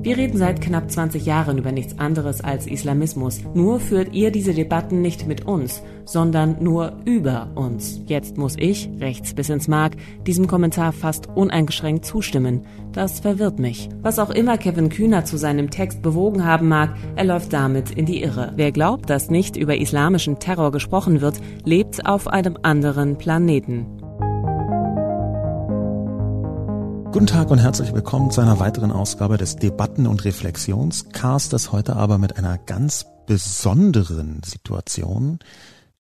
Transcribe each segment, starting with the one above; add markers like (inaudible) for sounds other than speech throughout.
Wir reden seit knapp 20 Jahren über nichts anderes als Islamismus. Nur führt ihr diese Debatten nicht mit uns, sondern nur über uns. Jetzt muss ich, rechts bis ins Mark, diesem Kommentar fast uneingeschränkt zustimmen. Das verwirrt mich. Was auch immer Kevin Kühner zu seinem Text bewogen haben mag, er läuft damit in die Irre. Wer glaubt, dass nicht über islamischen Terror gesprochen wird, lebt auf einem anderen Planeten. Guten Tag und herzlich willkommen zu einer weiteren Ausgabe des Debatten- und Reflexionscastes. Heute aber mit einer ganz besonderen Situation,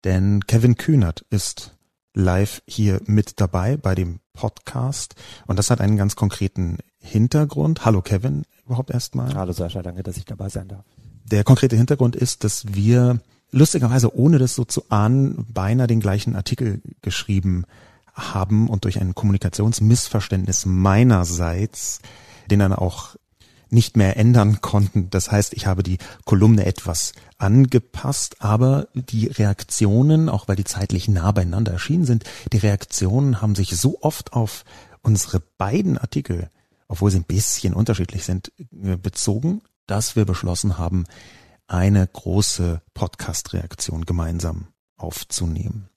denn Kevin Kühnert ist live hier mit dabei bei dem Podcast und das hat einen ganz konkreten Hintergrund. Hallo Kevin, überhaupt erstmal. Hallo Sascha, danke, dass ich dabei sein darf. Der konkrete Hintergrund ist, dass wir lustigerweise, ohne das so zu ahnen, beinahe den gleichen Artikel geschrieben haben und durch ein Kommunikationsmissverständnis meinerseits, den dann auch nicht mehr ändern konnten. Das heißt, ich habe die Kolumne etwas angepasst, aber die Reaktionen, auch weil die zeitlich nah beieinander erschienen sind, die Reaktionen haben sich so oft auf unsere beiden Artikel, obwohl sie ein bisschen unterschiedlich sind, äh, bezogen, dass wir beschlossen haben, eine große Podcast-Reaktion gemeinsam aufzunehmen.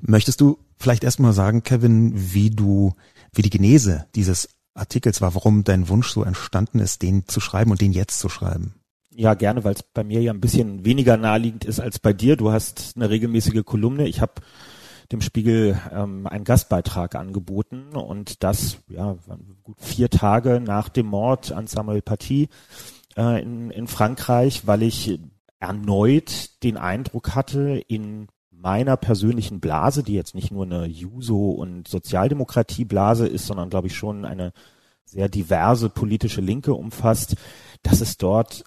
Möchtest du vielleicht erstmal sagen, Kevin, wie du, wie die Genese dieses Artikels war, warum dein Wunsch so entstanden ist, den zu schreiben und den jetzt zu schreiben? Ja, gerne, weil es bei mir ja ein bisschen weniger naheliegend ist als bei dir. Du hast eine regelmäßige Kolumne. Ich habe dem Spiegel ähm, einen Gastbeitrag angeboten und das ja gut vier Tage nach dem Mord an Samuel Paty äh, in, in Frankreich, weil ich erneut den Eindruck hatte, in meiner persönlichen Blase, die jetzt nicht nur eine Juso- und Sozialdemokratie-Blase ist, sondern glaube ich schon eine sehr diverse politische Linke umfasst, dass es dort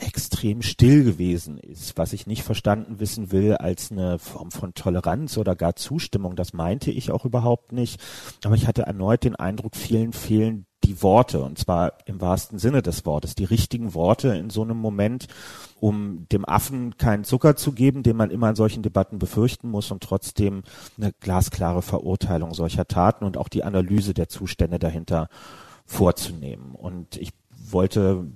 extrem still gewesen ist, was ich nicht verstanden wissen will als eine Form von Toleranz oder gar Zustimmung. Das meinte ich auch überhaupt nicht. Aber ich hatte erneut den Eindruck, vielen fehlen die Worte, und zwar im wahrsten Sinne des Wortes, die richtigen Worte in so einem Moment, um dem Affen keinen Zucker zu geben, den man immer in solchen Debatten befürchten muss und trotzdem eine glasklare Verurteilung solcher Taten und auch die Analyse der Zustände dahinter vorzunehmen. Und ich wollte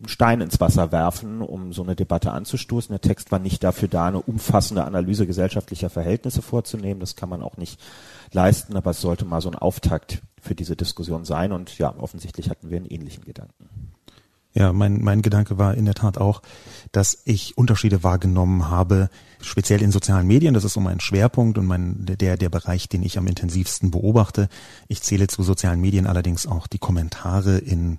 einen Stein ins Wasser werfen, um so eine Debatte anzustoßen. Der Text war nicht dafür da, eine umfassende Analyse gesellschaftlicher Verhältnisse vorzunehmen. Das kann man auch nicht leisten, aber es sollte mal so ein Auftakt für diese Diskussion sein. Und ja, offensichtlich hatten wir einen ähnlichen Gedanken. Ja, mein, mein Gedanke war in der Tat auch, dass ich Unterschiede wahrgenommen habe, speziell in sozialen Medien. Das ist so mein Schwerpunkt und mein, der, der Bereich, den ich am intensivsten beobachte. Ich zähle zu sozialen Medien allerdings auch die Kommentare in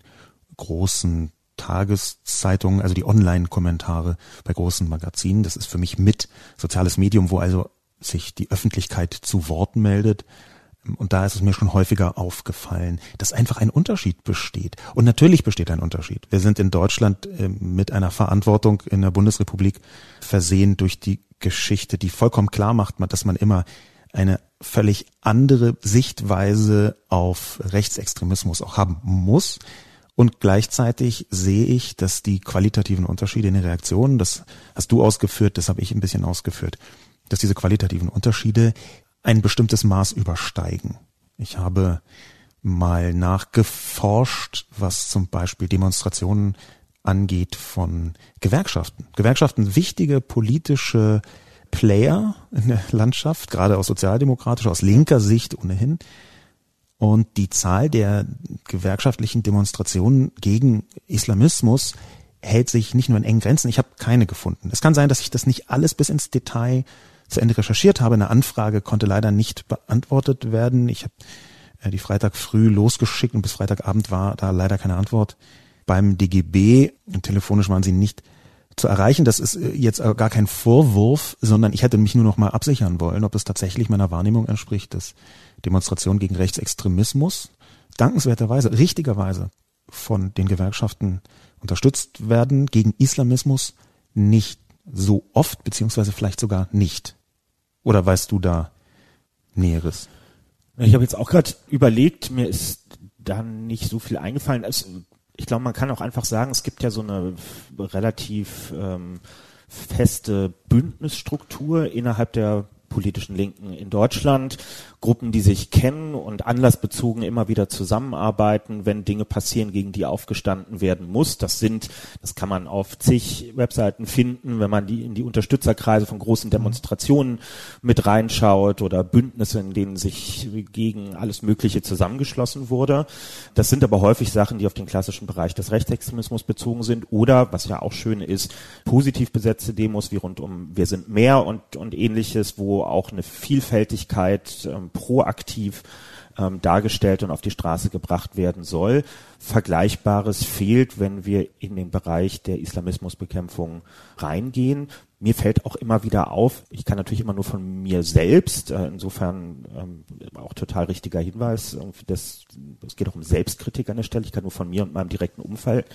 großen Tageszeitungen, also die Online-Kommentare bei großen Magazinen. Das ist für mich mit soziales Medium, wo also sich die Öffentlichkeit zu Wort meldet. Und da ist es mir schon häufiger aufgefallen, dass einfach ein Unterschied besteht. Und natürlich besteht ein Unterschied. Wir sind in Deutschland äh, mit einer Verantwortung in der Bundesrepublik versehen durch die Geschichte, die vollkommen klar macht, dass man immer eine völlig andere Sichtweise auf Rechtsextremismus auch haben muss. Und gleichzeitig sehe ich, dass die qualitativen Unterschiede in den Reaktionen, das hast du ausgeführt, das habe ich ein bisschen ausgeführt, dass diese qualitativen Unterschiede ein bestimmtes Maß übersteigen. Ich habe mal nachgeforscht, was zum Beispiel Demonstrationen angeht von Gewerkschaften. Gewerkschaften wichtige politische Player in der Landschaft, gerade aus sozialdemokratischer, aus linker Sicht ohnehin. Und die Zahl der gewerkschaftlichen Demonstrationen gegen Islamismus hält sich nicht nur in engen Grenzen. Ich habe keine gefunden. Es kann sein, dass ich das nicht alles bis ins Detail zu Ende recherchiert habe. Eine Anfrage konnte leider nicht beantwortet werden. Ich habe äh, die Freitag früh losgeschickt und bis Freitagabend war da leider keine Antwort. Beim DGB, telefonisch waren sie nicht zu erreichen. Das ist äh, jetzt gar kein Vorwurf, sondern ich hätte mich nur noch mal absichern wollen, ob es tatsächlich meiner Wahrnehmung entspricht, dass Demonstrationen gegen Rechtsextremismus dankenswerterweise, richtigerweise von den Gewerkschaften unterstützt werden, gegen Islamismus nicht so oft, beziehungsweise vielleicht sogar nicht. Oder weißt du da Näheres? Ich habe jetzt auch gerade überlegt, mir ist da nicht so viel eingefallen. Es, ich glaube, man kann auch einfach sagen, es gibt ja so eine relativ ähm, feste Bündnisstruktur innerhalb der politischen Linken in Deutschland Gruppen, die sich kennen und anlassbezogen immer wieder zusammenarbeiten, wenn Dinge passieren, gegen die aufgestanden werden muss. Das sind, das kann man auf zig Webseiten finden, wenn man die in die Unterstützerkreise von großen Demonstrationen mit reinschaut oder Bündnisse, in denen sich gegen alles Mögliche zusammengeschlossen wurde. Das sind aber häufig Sachen, die auf den klassischen Bereich des Rechtsextremismus bezogen sind oder, was ja auch schön ist, positiv besetzte Demos wie rund um Wir sind mehr und, und ähnliches, wo auch eine Vielfältigkeit ähm, proaktiv ähm, dargestellt und auf die Straße gebracht werden soll. Vergleichbares fehlt, wenn wir in den Bereich der Islamismusbekämpfung reingehen. Mir fällt auch immer wieder auf, ich kann natürlich immer nur von mir selbst, äh, insofern ähm, auch total richtiger Hinweis, das, es geht auch um Selbstkritik an der Stelle, ich kann nur von mir und meinem direkten Umfeld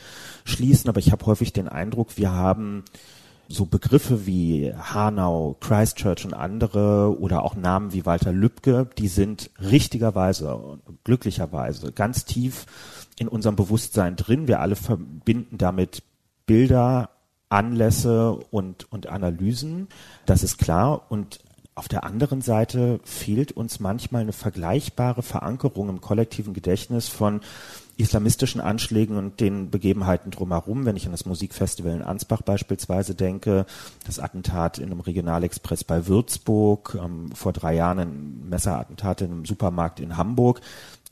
schließen, aber ich habe häufig den Eindruck, wir haben so Begriffe wie Hanau, Christchurch und andere oder auch Namen wie Walter Lübcke, die sind richtigerweise, glücklicherweise ganz tief in unserem Bewusstsein drin. Wir alle verbinden damit Bilder, Anlässe und, und Analysen. Das ist klar. Und auf der anderen Seite fehlt uns manchmal eine vergleichbare Verankerung im kollektiven Gedächtnis von islamistischen Anschlägen und den Begebenheiten drumherum, wenn ich an das Musikfestival in Ansbach beispielsweise denke, das Attentat in einem Regionalexpress bei Würzburg, ähm, vor drei Jahren ein Messerattentat in einem Supermarkt in Hamburg.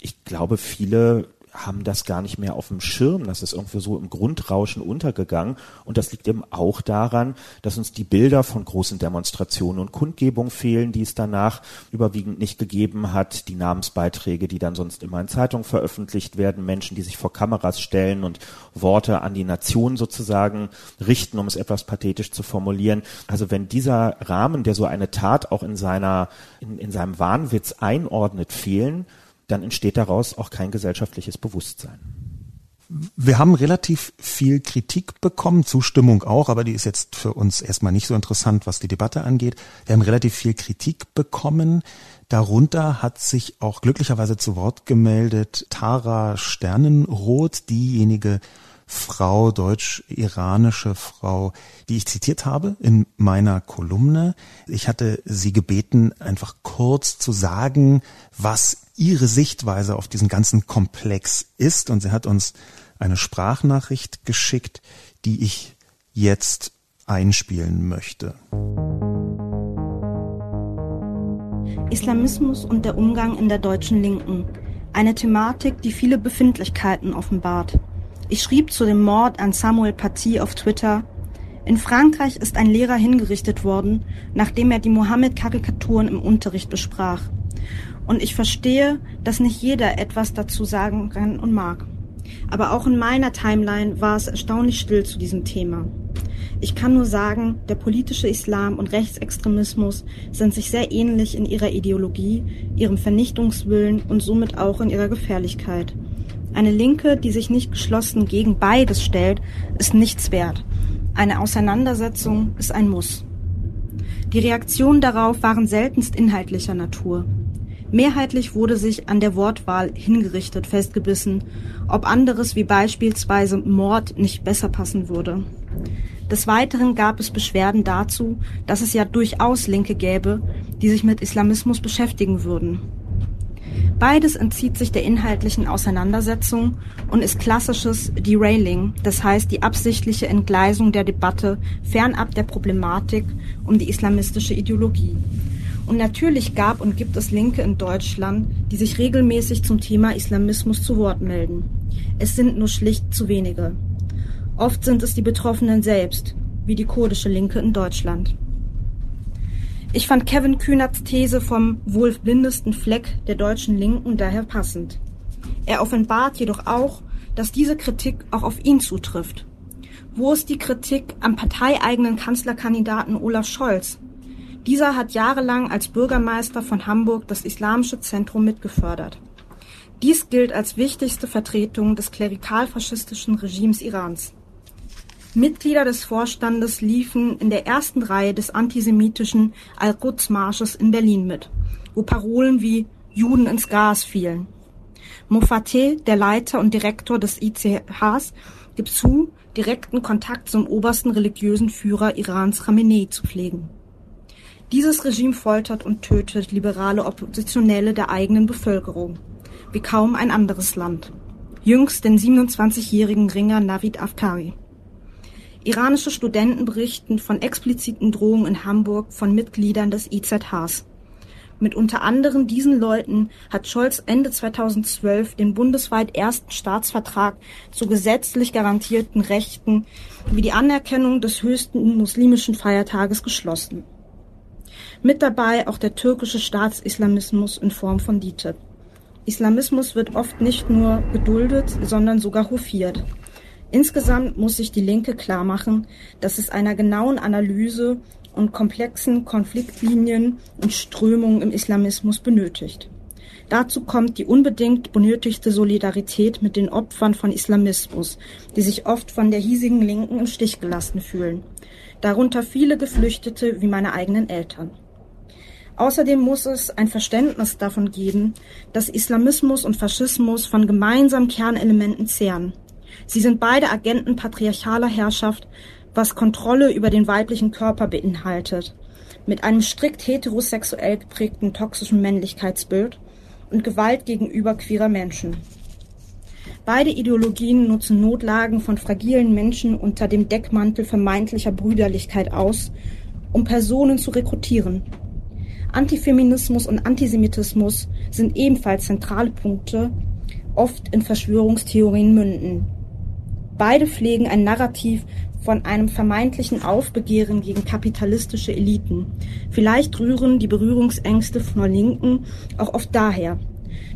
Ich glaube, viele haben das gar nicht mehr auf dem Schirm. Das ist irgendwie so im Grundrauschen untergegangen. Und das liegt eben auch daran, dass uns die Bilder von großen Demonstrationen und Kundgebungen fehlen, die es danach überwiegend nicht gegeben hat. Die Namensbeiträge, die dann sonst immer in Zeitungen veröffentlicht werden. Menschen, die sich vor Kameras stellen und Worte an die Nation sozusagen richten, um es etwas pathetisch zu formulieren. Also wenn dieser Rahmen, der so eine Tat auch in seiner, in, in seinem Wahnwitz einordnet, fehlen, dann entsteht daraus auch kein gesellschaftliches Bewusstsein. Wir haben relativ viel Kritik bekommen, Zustimmung auch, aber die ist jetzt für uns erstmal nicht so interessant, was die Debatte angeht. Wir haben relativ viel Kritik bekommen. Darunter hat sich auch glücklicherweise zu Wort gemeldet Tara Sternenroth, diejenige Frau, deutsch-iranische Frau, die ich zitiert habe in meiner Kolumne. Ich hatte sie gebeten, einfach kurz zu sagen, was ihre Sichtweise auf diesen ganzen Komplex ist. Und sie hat uns eine Sprachnachricht geschickt, die ich jetzt einspielen möchte. Islamismus und der Umgang in der deutschen Linken. Eine Thematik, die viele Befindlichkeiten offenbart. Ich schrieb zu dem Mord an Samuel Paty auf Twitter, in Frankreich ist ein Lehrer hingerichtet worden, nachdem er die Mohammed-Karikaturen im Unterricht besprach. Und ich verstehe, dass nicht jeder etwas dazu sagen kann und mag. Aber auch in meiner Timeline war es erstaunlich still zu diesem Thema. Ich kann nur sagen, der politische Islam und Rechtsextremismus sind sich sehr ähnlich in ihrer Ideologie, ihrem Vernichtungswillen und somit auch in ihrer Gefährlichkeit. Eine Linke, die sich nicht geschlossen gegen beides stellt, ist nichts wert. Eine Auseinandersetzung ist ein Muss. Die Reaktionen darauf waren seltenst inhaltlicher Natur. Mehrheitlich wurde sich an der Wortwahl hingerichtet festgebissen, ob anderes wie beispielsweise Mord nicht besser passen würde. Des Weiteren gab es Beschwerden dazu, dass es ja durchaus Linke gäbe, die sich mit Islamismus beschäftigen würden. Beides entzieht sich der inhaltlichen Auseinandersetzung und ist klassisches Derailing, das heißt die absichtliche Entgleisung der Debatte fernab der Problematik um die islamistische Ideologie. Und natürlich gab und gibt es Linke in Deutschland, die sich regelmäßig zum Thema Islamismus zu Wort melden. Es sind nur schlicht zu wenige. Oft sind es die Betroffenen selbst, wie die kurdische Linke in Deutschland. Ich fand Kevin Kühnerts These vom wohl blindesten Fleck der deutschen Linken daher passend. Er offenbart jedoch auch, dass diese Kritik auch auf ihn zutrifft. Wo ist die Kritik am parteieigenen Kanzlerkandidaten Olaf Scholz? Dieser hat jahrelang als Bürgermeister von Hamburg das Islamische Zentrum mitgefördert. Dies gilt als wichtigste Vertretung des klerikal-faschistischen Regimes Irans. Mitglieder des Vorstandes liefen in der ersten Reihe des antisemitischen Al-Quds-Marsches in Berlin mit, wo Parolen wie Juden ins Gras fielen. Mofateh, der Leiter und Direktor des ICHs, gibt zu, direkten Kontakt zum obersten religiösen Führer Irans Khamenei zu pflegen. Dieses Regime foltert und tötet liberale Oppositionelle der eigenen Bevölkerung, wie kaum ein anderes Land. Jüngst den 27-jährigen Ringer Navid Afkari. Iranische Studenten berichten von expliziten Drohungen in Hamburg von Mitgliedern des IZHs. Mit unter anderem diesen Leuten hat Scholz Ende 2012 den bundesweit ersten Staatsvertrag zu gesetzlich garantierten Rechten wie die Anerkennung des höchsten muslimischen Feiertages geschlossen. Mit dabei auch der türkische Staatsislamismus in Form von DITIB. Islamismus wird oft nicht nur geduldet, sondern sogar hofiert. Insgesamt muss sich die Linke klarmachen, dass es einer genauen Analyse und komplexen Konfliktlinien und Strömungen im Islamismus benötigt. Dazu kommt die unbedingt benötigte Solidarität mit den Opfern von Islamismus, die sich oft von der hiesigen Linken im Stich gelassen fühlen. Darunter viele Geflüchtete wie meine eigenen Eltern. Außerdem muss es ein Verständnis davon geben, dass Islamismus und Faschismus von gemeinsamen Kernelementen zehren. Sie sind beide Agenten patriarchaler Herrschaft was Kontrolle über den weiblichen Körper beinhaltet, mit einem strikt heterosexuell geprägten toxischen Männlichkeitsbild und Gewalt gegenüber queerer Menschen. Beide Ideologien nutzen Notlagen von fragilen Menschen unter dem Deckmantel vermeintlicher Brüderlichkeit aus, um Personen zu rekrutieren. Antifeminismus und Antisemitismus sind ebenfalls zentrale Punkte, oft in Verschwörungstheorien münden. Beide pflegen ein Narrativ von einem vermeintlichen Aufbegehren gegen kapitalistische Eliten. Vielleicht rühren die Berührungsängste von der Linken auch oft daher.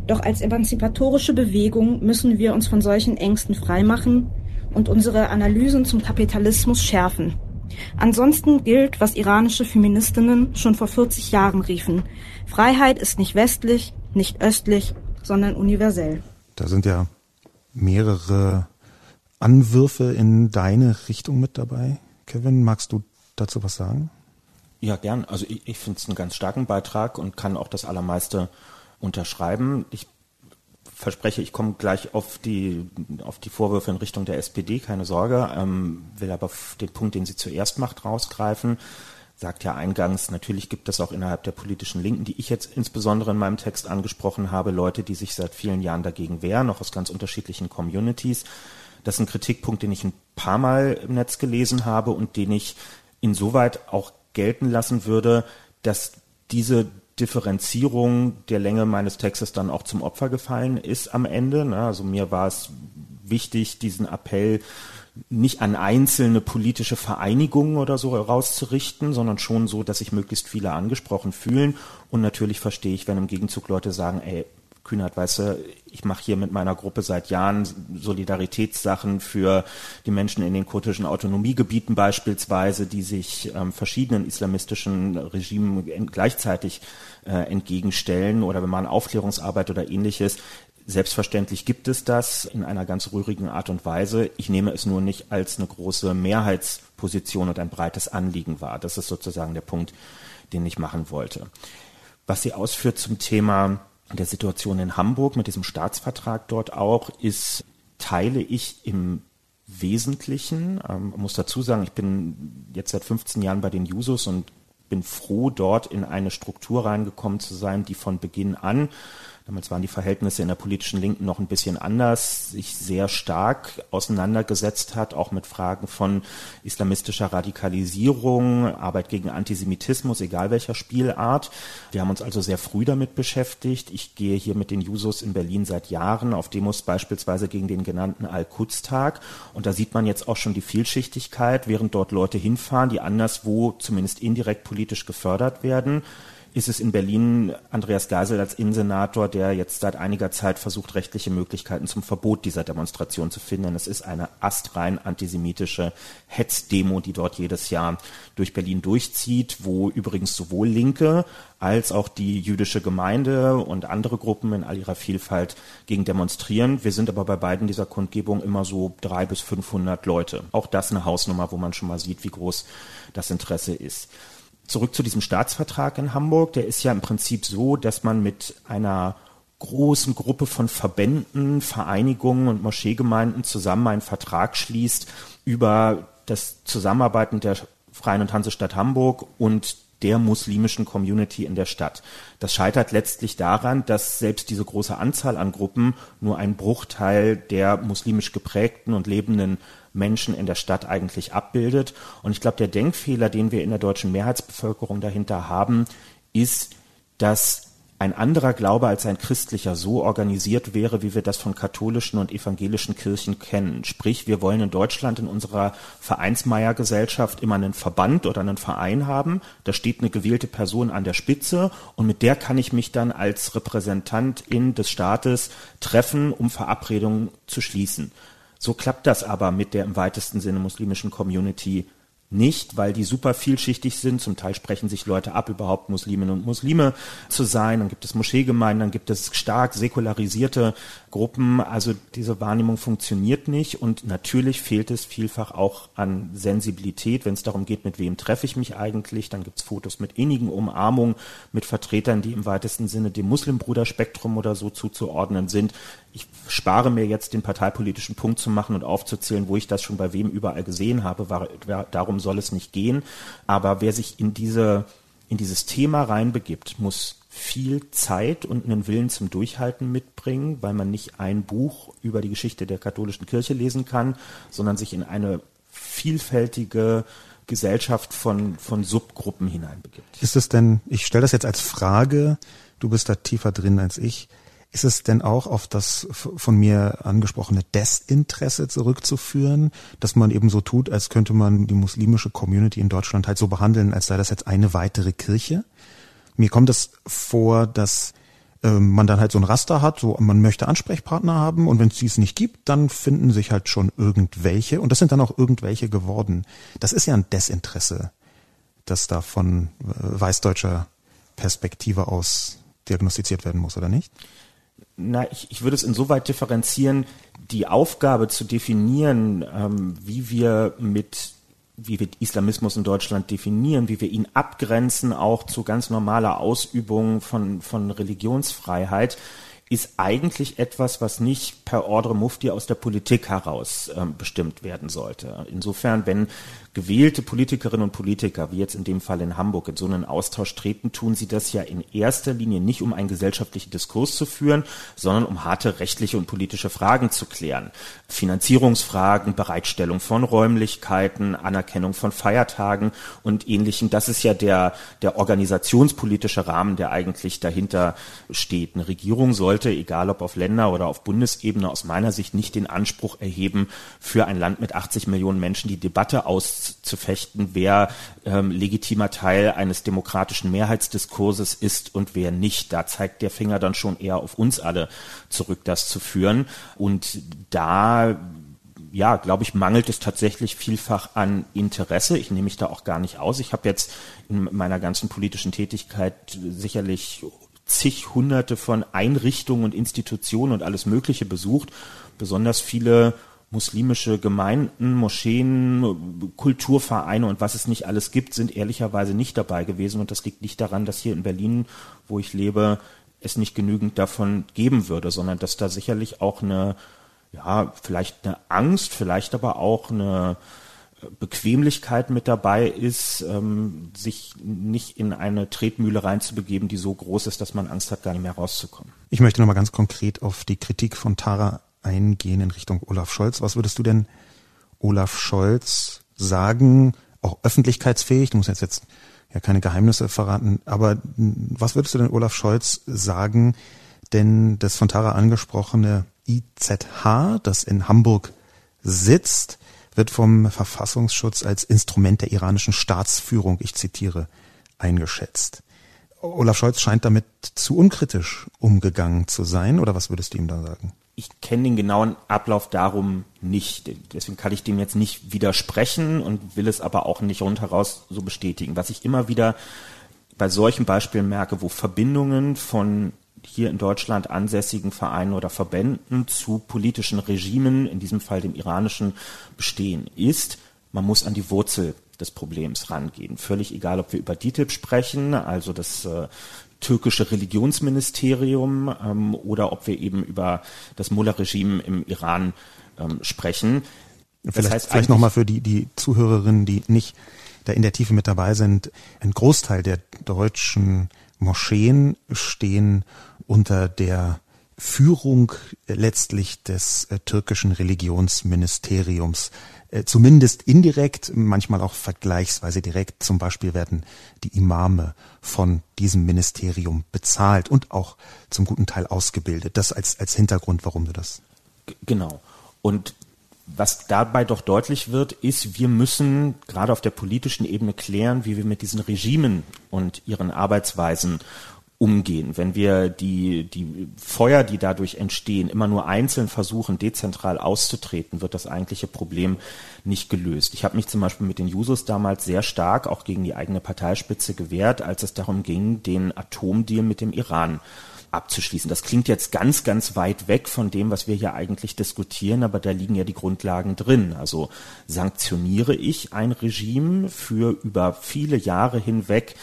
Doch als emanzipatorische Bewegung müssen wir uns von solchen Ängsten freimachen und unsere Analysen zum Kapitalismus schärfen. Ansonsten gilt, was iranische Feministinnen schon vor 40 Jahren riefen. Freiheit ist nicht westlich, nicht östlich, sondern universell. Da sind ja mehrere Anwürfe in deine Richtung mit dabei. Kevin, magst du dazu was sagen? Ja, gern. Also ich, ich finde es einen ganz starken Beitrag und kann auch das Allermeiste unterschreiben. Ich verspreche, ich komme gleich auf die, auf die Vorwürfe in Richtung der SPD, keine Sorge, ähm, will aber den Punkt, den sie zuerst macht, rausgreifen. Sagt ja eingangs, natürlich gibt es auch innerhalb der politischen Linken, die ich jetzt insbesondere in meinem Text angesprochen habe, Leute, die sich seit vielen Jahren dagegen wehren, auch aus ganz unterschiedlichen Communities. Das ist ein Kritikpunkt, den ich ein paar Mal im Netz gelesen habe und den ich insoweit auch gelten lassen würde, dass diese Differenzierung der Länge meines Textes dann auch zum Opfer gefallen ist am Ende. Ne? Also mir war es wichtig, diesen Appell nicht an einzelne politische Vereinigungen oder so herauszurichten, sondern schon so, dass sich möglichst viele angesprochen fühlen. Und natürlich verstehe ich, wenn im Gegenzug Leute sagen, ey, Kühnert, weißt du, ich mache hier mit meiner Gruppe seit Jahren Solidaritätssachen für die Menschen in den kurdischen Autonomiegebieten beispielsweise, die sich ähm, verschiedenen islamistischen Regimen gleichzeitig äh, entgegenstellen oder wenn man Aufklärungsarbeit oder ähnliches. Selbstverständlich gibt es das in einer ganz rührigen Art und Weise. Ich nehme es nur nicht als eine große Mehrheitsposition und ein breites Anliegen wahr. Das ist sozusagen der Punkt, den ich machen wollte. Was sie ausführt zum Thema der Situation in Hamburg mit diesem Staatsvertrag dort auch ist, teile ich im Wesentlichen. Ähm, muss dazu sagen, ich bin jetzt seit 15 Jahren bei den Jusos und bin froh, dort in eine Struktur reingekommen zu sein, die von Beginn an damals waren die Verhältnisse in der politischen Linken noch ein bisschen anders, sich sehr stark auseinandergesetzt hat, auch mit Fragen von islamistischer Radikalisierung, Arbeit gegen Antisemitismus, egal welcher Spielart. Wir haben uns also sehr früh damit beschäftigt. Ich gehe hier mit den Jusos in Berlin seit Jahren auf Demos beispielsweise gegen den genannten Al-Quds-Tag. Und da sieht man jetzt auch schon die Vielschichtigkeit, während dort Leute hinfahren, die anderswo zumindest indirekt politisch gefördert werden ist es in Berlin Andreas Geisel als Innensenator, der jetzt seit einiger Zeit versucht, rechtliche Möglichkeiten zum Verbot dieser Demonstration zu finden. Es ist eine astrein antisemitische Hetzdemo, die dort jedes Jahr durch Berlin durchzieht, wo übrigens sowohl Linke als auch die jüdische Gemeinde und andere Gruppen in all ihrer Vielfalt gegen demonstrieren. Wir sind aber bei beiden dieser Kundgebungen immer so drei bis 500 Leute. Auch das eine Hausnummer, wo man schon mal sieht, wie groß das Interesse ist zurück zu diesem Staatsvertrag in Hamburg. Der ist ja im Prinzip so, dass man mit einer großen Gruppe von Verbänden, Vereinigungen und Moscheegemeinden zusammen einen Vertrag schließt über das Zusammenarbeiten der Freien und Hansestadt Hamburg und der muslimischen Community in der Stadt. Das scheitert letztlich daran, dass selbst diese große Anzahl an Gruppen nur einen Bruchteil der muslimisch geprägten und lebenden Menschen in der Stadt eigentlich abbildet. Und ich glaube, der Denkfehler, den wir in der deutschen Mehrheitsbevölkerung dahinter haben, ist, dass ein anderer Glaube als ein christlicher so organisiert wäre, wie wir das von katholischen und evangelischen Kirchen kennen. Sprich, wir wollen in Deutschland in unserer Vereinsmeiergesellschaft immer einen Verband oder einen Verein haben. Da steht eine gewählte Person an der Spitze und mit der kann ich mich dann als Repräsentantin des Staates treffen, um Verabredungen zu schließen. So klappt das aber mit der im weitesten Sinne muslimischen Community nicht, weil die super vielschichtig sind. Zum Teil sprechen sich Leute ab, überhaupt Musliminnen und Muslime zu sein. Dann gibt es Moscheegemeinden, dann gibt es stark säkularisierte Gruppen. Also diese Wahrnehmung funktioniert nicht und natürlich fehlt es vielfach auch an Sensibilität, wenn es darum geht, mit wem treffe ich mich eigentlich. Dann gibt es Fotos mit innigen Umarmungen, mit Vertretern, die im weitesten Sinne dem Muslimbruderspektrum oder so zuzuordnen sind. Ich spare mir jetzt den parteipolitischen Punkt zu machen und aufzuzählen, wo ich das schon bei wem überall gesehen habe. War, war, darum soll es nicht gehen. Aber wer sich in diese in dieses Thema reinbegibt, muss viel Zeit und einen Willen zum Durchhalten mitbringen, weil man nicht ein Buch über die Geschichte der katholischen Kirche lesen kann, sondern sich in eine vielfältige Gesellschaft von, von Subgruppen hineinbegibt. Ist es denn, ich stelle das jetzt als Frage, du bist da tiefer drin als ich, ist es denn auch auf das von mir angesprochene Desinteresse zurückzuführen, dass man eben so tut, als könnte man die muslimische Community in Deutschland halt so behandeln, als sei das jetzt eine weitere Kirche? Mir kommt es vor, dass ähm, man dann halt so ein Raster hat, so man möchte Ansprechpartner haben und wenn es dies nicht gibt, dann finden sich halt schon irgendwelche und das sind dann auch irgendwelche geworden. Das ist ja ein Desinteresse, das da von äh, weißdeutscher Perspektive aus diagnostiziert werden muss, oder nicht? Na, ich, ich würde es insoweit differenzieren, die Aufgabe zu definieren, ähm, wie wir mit wie wir Islamismus in Deutschland definieren, wie wir ihn abgrenzen, auch zu ganz normaler Ausübung von, von Religionsfreiheit, ist eigentlich etwas, was nicht per Ordre Mufti aus der Politik heraus äh, bestimmt werden sollte. Insofern, wenn gewählte Politikerinnen und Politiker, wie jetzt in dem Fall in Hamburg, in so einen Austausch treten, tun sie das ja in erster Linie nicht, um einen gesellschaftlichen Diskurs zu führen, sondern um harte rechtliche und politische Fragen zu klären. Finanzierungsfragen, Bereitstellung von Räumlichkeiten, Anerkennung von Feiertagen und ähnlichem. Das ist ja der, der organisationspolitische Rahmen, der eigentlich dahinter steht. Eine Regierung sollte, egal ob auf Länder- oder auf Bundesebene, aus meiner Sicht nicht den Anspruch erheben, für ein Land mit 80 Millionen Menschen die Debatte aus zu fechten, wer ähm, legitimer Teil eines demokratischen Mehrheitsdiskurses ist und wer nicht. Da zeigt der Finger dann schon eher auf uns alle zurück, das zu führen. Und da ja, glaube ich, mangelt es tatsächlich vielfach an Interesse. Ich nehme mich da auch gar nicht aus. Ich habe jetzt in meiner ganzen politischen Tätigkeit sicherlich zig hunderte von Einrichtungen und Institutionen und alles Mögliche besucht. Besonders viele muslimische Gemeinden, Moscheen, Kulturvereine und was es nicht alles gibt, sind ehrlicherweise nicht dabei gewesen. Und das liegt nicht daran, dass hier in Berlin, wo ich lebe, es nicht genügend davon geben würde, sondern dass da sicherlich auch eine, ja, vielleicht eine Angst, vielleicht aber auch eine Bequemlichkeit mit dabei ist, ähm, sich nicht in eine Tretmühle reinzubegeben, die so groß ist, dass man Angst hat, gar nicht mehr rauszukommen. Ich möchte nochmal ganz konkret auf die Kritik von Tara eingehen in Richtung Olaf Scholz. Was würdest du denn Olaf Scholz sagen, auch öffentlichkeitsfähig, du musst jetzt, jetzt ja keine Geheimnisse verraten, aber was würdest du denn Olaf Scholz sagen, denn das von Tara angesprochene IZH, das in Hamburg sitzt, wird vom Verfassungsschutz als Instrument der iranischen Staatsführung, ich zitiere, eingeschätzt. Olaf Scholz scheint damit zu unkritisch umgegangen zu sein, oder was würdest du ihm da sagen? Ich kenne den genauen Ablauf darum nicht. Deswegen kann ich dem jetzt nicht widersprechen und will es aber auch nicht rundheraus so bestätigen. Was ich immer wieder bei solchen Beispielen merke, wo Verbindungen von hier in Deutschland ansässigen Vereinen oder Verbänden zu politischen Regimen, in diesem Fall dem iranischen, bestehen, ist, man muss an die Wurzel des Problems rangehen. Völlig egal, ob wir über DTIP sprechen, also das äh, türkische Religionsministerium ähm, oder ob wir eben über das Mullah-Regime im Iran ähm, sprechen. Vielleicht, das heißt vielleicht nochmal für die, die Zuhörerinnen, die nicht da in der Tiefe mit dabei sind. Ein Großteil der deutschen Moscheen stehen unter der Führung letztlich des äh, türkischen Religionsministeriums. Äh, zumindest indirekt, manchmal auch vergleichsweise direkt. Zum Beispiel werden die Imame von diesem Ministerium bezahlt und auch zum guten Teil ausgebildet. Das als, als Hintergrund, warum du das. Genau. Und was dabei doch deutlich wird, ist, wir müssen gerade auf der politischen Ebene klären, wie wir mit diesen Regimen und ihren Arbeitsweisen umgehen. Wenn wir die, die Feuer, die dadurch entstehen, immer nur einzeln versuchen, dezentral auszutreten, wird das eigentliche Problem nicht gelöst. Ich habe mich zum Beispiel mit den Jusos damals sehr stark auch gegen die eigene Parteispitze gewehrt, als es darum ging, den Atomdeal mit dem Iran abzuschließen. Das klingt jetzt ganz, ganz weit weg von dem, was wir hier eigentlich diskutieren, aber da liegen ja die Grundlagen drin. Also sanktioniere ich ein Regime für über viele Jahre hinweg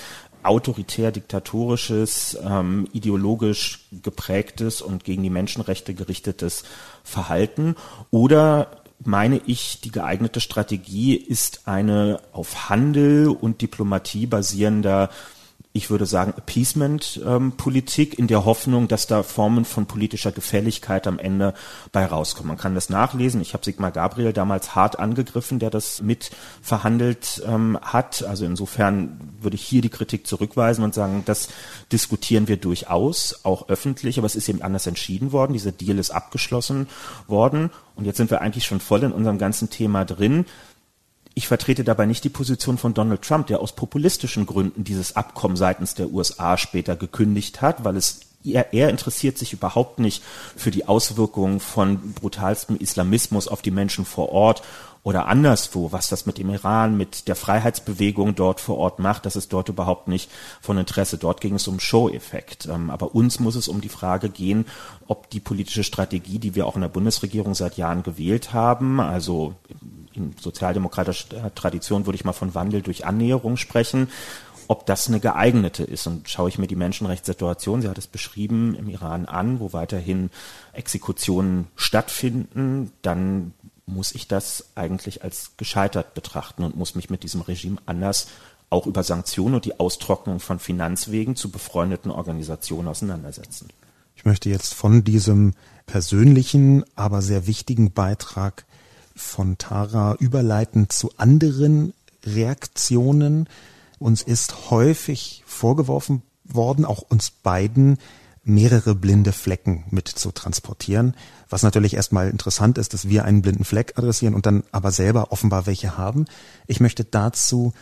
autoritär diktatorisches, ähm, ideologisch geprägtes und gegen die Menschenrechte gerichtetes Verhalten? Oder meine ich, die geeignete Strategie ist eine auf Handel und Diplomatie basierender ich würde sagen, Appeasement-Politik in der Hoffnung, dass da Formen von politischer Gefälligkeit am Ende bei rauskommen. Man kann das nachlesen. Ich habe Sigmar Gabriel damals hart angegriffen, der das mit verhandelt ähm, hat. Also insofern würde ich hier die Kritik zurückweisen und sagen, das diskutieren wir durchaus, auch öffentlich, aber es ist eben anders entschieden worden. Dieser Deal ist abgeschlossen worden. Und jetzt sind wir eigentlich schon voll in unserem ganzen Thema drin. Ich vertrete dabei nicht die Position von Donald Trump, der aus populistischen Gründen dieses Abkommen seitens der USA später gekündigt hat, weil es er, er interessiert sich überhaupt nicht für die Auswirkungen von brutalstem Islamismus auf die Menschen vor Ort oder anderswo, was das mit dem Iran, mit der Freiheitsbewegung dort vor Ort macht, das ist dort überhaupt nicht von Interesse. Dort ging es um Show-Effekt. Ähm, aber uns muss es um die Frage gehen, ob die politische Strategie, die wir auch in der Bundesregierung seit Jahren gewählt haben, also in sozialdemokratischer Tradition würde ich mal von Wandel durch Annäherung sprechen, ob das eine geeignete ist. Und schaue ich mir die Menschenrechtssituation, sie hat es beschrieben, im Iran an, wo weiterhin Exekutionen stattfinden, dann muss ich das eigentlich als gescheitert betrachten und muss mich mit diesem Regime anders auch über Sanktionen und die Austrocknung von Finanzwegen zu befreundeten Organisationen auseinandersetzen. Ich möchte jetzt von diesem persönlichen, aber sehr wichtigen Beitrag von Tara überleiten zu anderen Reaktionen. Uns ist häufig vorgeworfen worden, auch uns beiden, mehrere blinde Flecken mit zu transportieren. Was natürlich erstmal interessant ist, dass wir einen blinden Fleck adressieren und dann aber selber offenbar welche haben. Ich möchte dazu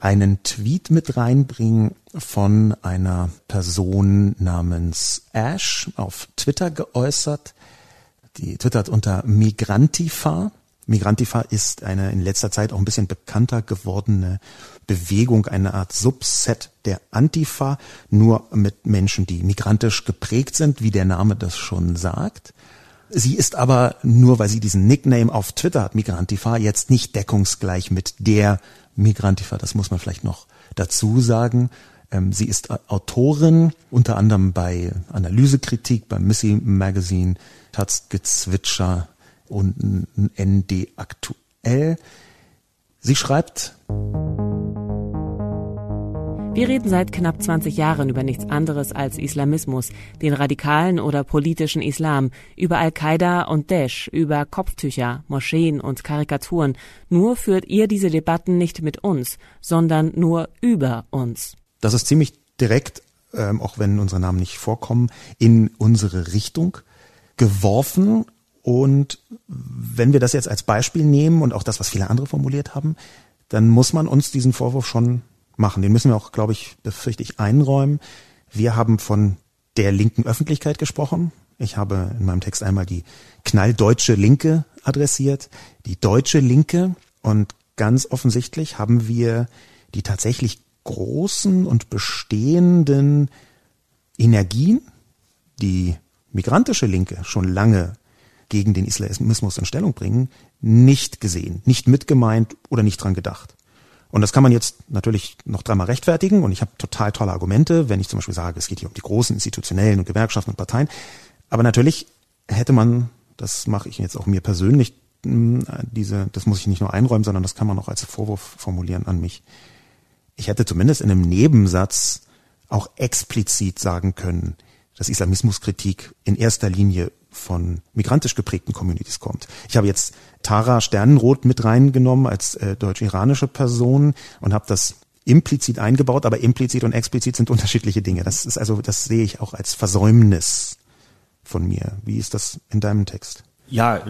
einen Tweet mit reinbringen von einer Person namens Ash auf Twitter geäußert. Die twittert unter Migrantifa Migrantifa ist eine in letzter Zeit auch ein bisschen bekannter gewordene Bewegung, eine Art Subset der Antifa, nur mit Menschen, die migrantisch geprägt sind, wie der Name das schon sagt. Sie ist aber, nur weil sie diesen Nickname auf Twitter hat, Migrantifa, jetzt nicht deckungsgleich mit der Migrantifa. Das muss man vielleicht noch dazu sagen. Ähm, sie ist Autorin, unter anderem bei Analysekritik, beim Missy Magazine, Taz Gezwitscher, und ein ND aktuell. Sie schreibt, wir reden seit knapp 20 Jahren über nichts anderes als Islamismus, den radikalen oder politischen Islam, über Al-Qaida und Daesh, über Kopftücher, Moscheen und Karikaturen. Nur führt ihr diese Debatten nicht mit uns, sondern nur über uns. Das ist ziemlich direkt, ähm, auch wenn unsere Namen nicht vorkommen, in unsere Richtung geworfen. Und wenn wir das jetzt als Beispiel nehmen und auch das, was viele andere formuliert haben, dann muss man uns diesen Vorwurf schon machen. Den müssen wir auch, glaube ich, befürchte ich, einräumen. Wir haben von der linken Öffentlichkeit gesprochen. Ich habe in meinem Text einmal die knalldeutsche Linke adressiert, die deutsche Linke. Und ganz offensichtlich haben wir die tatsächlich großen und bestehenden Energien, die migrantische Linke schon lange gegen den Islamismus in Stellung bringen, nicht gesehen, nicht mitgemeint oder nicht dran gedacht. Und das kann man jetzt natürlich noch dreimal rechtfertigen und ich habe total tolle Argumente, wenn ich zum Beispiel sage, es geht hier um die großen institutionellen und Gewerkschaften und Parteien. Aber natürlich hätte man, das mache ich jetzt auch mir persönlich, hm, diese, das muss ich nicht nur einräumen, sondern das kann man auch als Vorwurf formulieren an mich. Ich hätte zumindest in einem Nebensatz auch explizit sagen können, dass Islamismuskritik in erster Linie von migrantisch geprägten Communities kommt. Ich habe jetzt Tara Sternenroth mit reingenommen als äh, deutsch-iranische Person und habe das implizit eingebaut, aber implizit und explizit sind (laughs) unterschiedliche Dinge. Das ist also, das sehe ich auch als Versäumnis von mir. Wie ist das in deinem Text? Ja,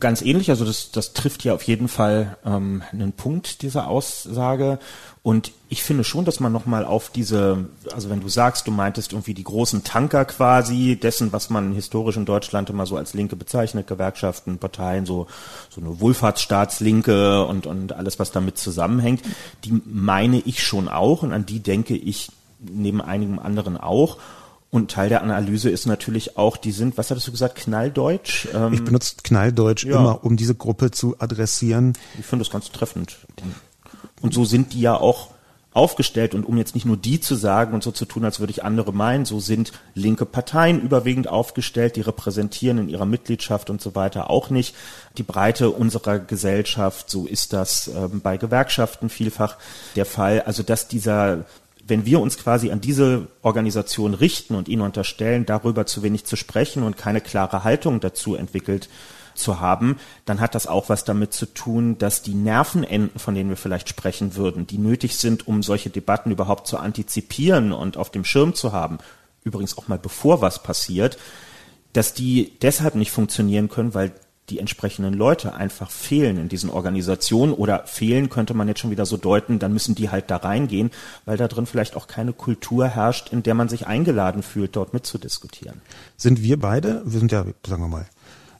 ganz ähnlich. Also das, das trifft ja auf jeden Fall ähm, einen Punkt dieser Aussage. Und ich finde schon, dass man nochmal auf diese, also wenn du sagst, du meintest irgendwie die großen Tanker quasi dessen, was man historisch in Deutschland immer so als Linke bezeichnet, Gewerkschaften, Parteien, so, so eine Wohlfahrtsstaatslinke und, und alles, was damit zusammenhängt, die meine ich schon auch und an die denke ich neben einigen anderen auch. Und Teil der Analyse ist natürlich auch, die sind, was hattest du gesagt, knalldeutsch? Ähm, ich benutze knalldeutsch ja. immer, um diese Gruppe zu adressieren. Ich finde das ganz treffend. Und so sind die ja auch aufgestellt und um jetzt nicht nur die zu sagen und so zu tun, als würde ich andere meinen, so sind linke Parteien überwiegend aufgestellt, die repräsentieren in ihrer Mitgliedschaft und so weiter auch nicht die Breite unserer Gesellschaft. So ist das ähm, bei Gewerkschaften vielfach der Fall. Also dass dieser wenn wir uns quasi an diese Organisation richten und ihnen unterstellen, darüber zu wenig zu sprechen und keine klare Haltung dazu entwickelt zu haben, dann hat das auch was damit zu tun, dass die Nervenenden, von denen wir vielleicht sprechen würden, die nötig sind, um solche Debatten überhaupt zu antizipieren und auf dem Schirm zu haben, übrigens auch mal bevor was passiert, dass die deshalb nicht funktionieren können, weil die entsprechenden Leute einfach fehlen in diesen Organisationen oder fehlen könnte man jetzt schon wieder so deuten, dann müssen die halt da reingehen, weil da drin vielleicht auch keine Kultur herrscht, in der man sich eingeladen fühlt, dort mitzudiskutieren. Sind wir beide, wir sind ja, sagen wir mal,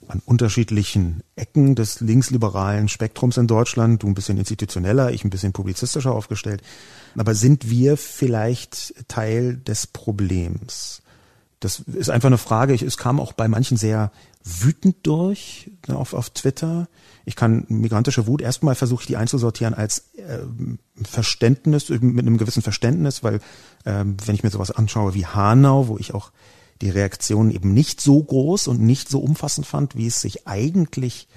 an unterschiedlichen Ecken des linksliberalen Spektrums in Deutschland, du ein bisschen institutioneller, ich ein bisschen publizistischer aufgestellt, aber sind wir vielleicht Teil des Problems? Das ist einfach eine Frage. Es kam auch bei manchen sehr wütend durch ne, auf, auf Twitter. Ich kann migrantische Wut erstmal versuche ich die einzusortieren als äh, Verständnis, mit einem gewissen Verständnis, weil ähm, wenn ich mir sowas anschaue wie Hanau, wo ich auch die Reaktion eben nicht so groß und nicht so umfassend fand, wie es sich eigentlich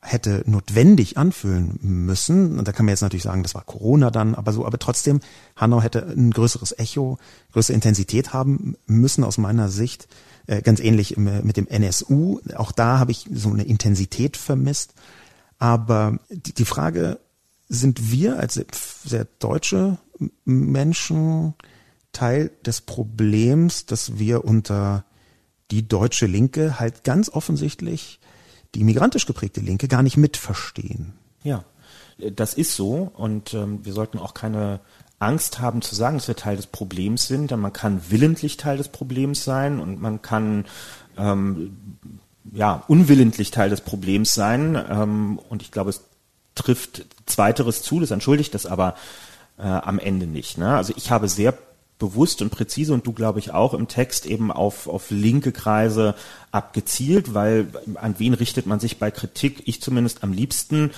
hätte notwendig anfühlen müssen. Und da kann man jetzt natürlich sagen, das war Corona dann, aber so, aber trotzdem, Hanau hätte ein größeres Echo, größere Intensität haben müssen aus meiner Sicht. Äh, ganz ähnlich mit dem NSU. Auch da habe ich so eine Intensität vermisst. Aber die, die Frage, sind wir als sehr deutsche Menschen Teil des Problems, dass wir unter die deutsche Linke halt ganz offensichtlich die migrantisch geprägte Linke gar nicht mitverstehen. Ja, das ist so und ähm, wir sollten auch keine Angst haben zu sagen, dass wir Teil des Problems sind, denn man kann willentlich Teil des Problems sein und man kann ähm, ja unwillentlich Teil des Problems sein ähm, und ich glaube, es trifft Zweiteres zu, das entschuldigt das aber äh, am Ende nicht. Ne? Also ich habe sehr bewusst und präzise und du glaube ich auch im Text eben auf, auf linke Kreise abgezielt, weil an wen richtet man sich bei Kritik? Ich zumindest am liebsten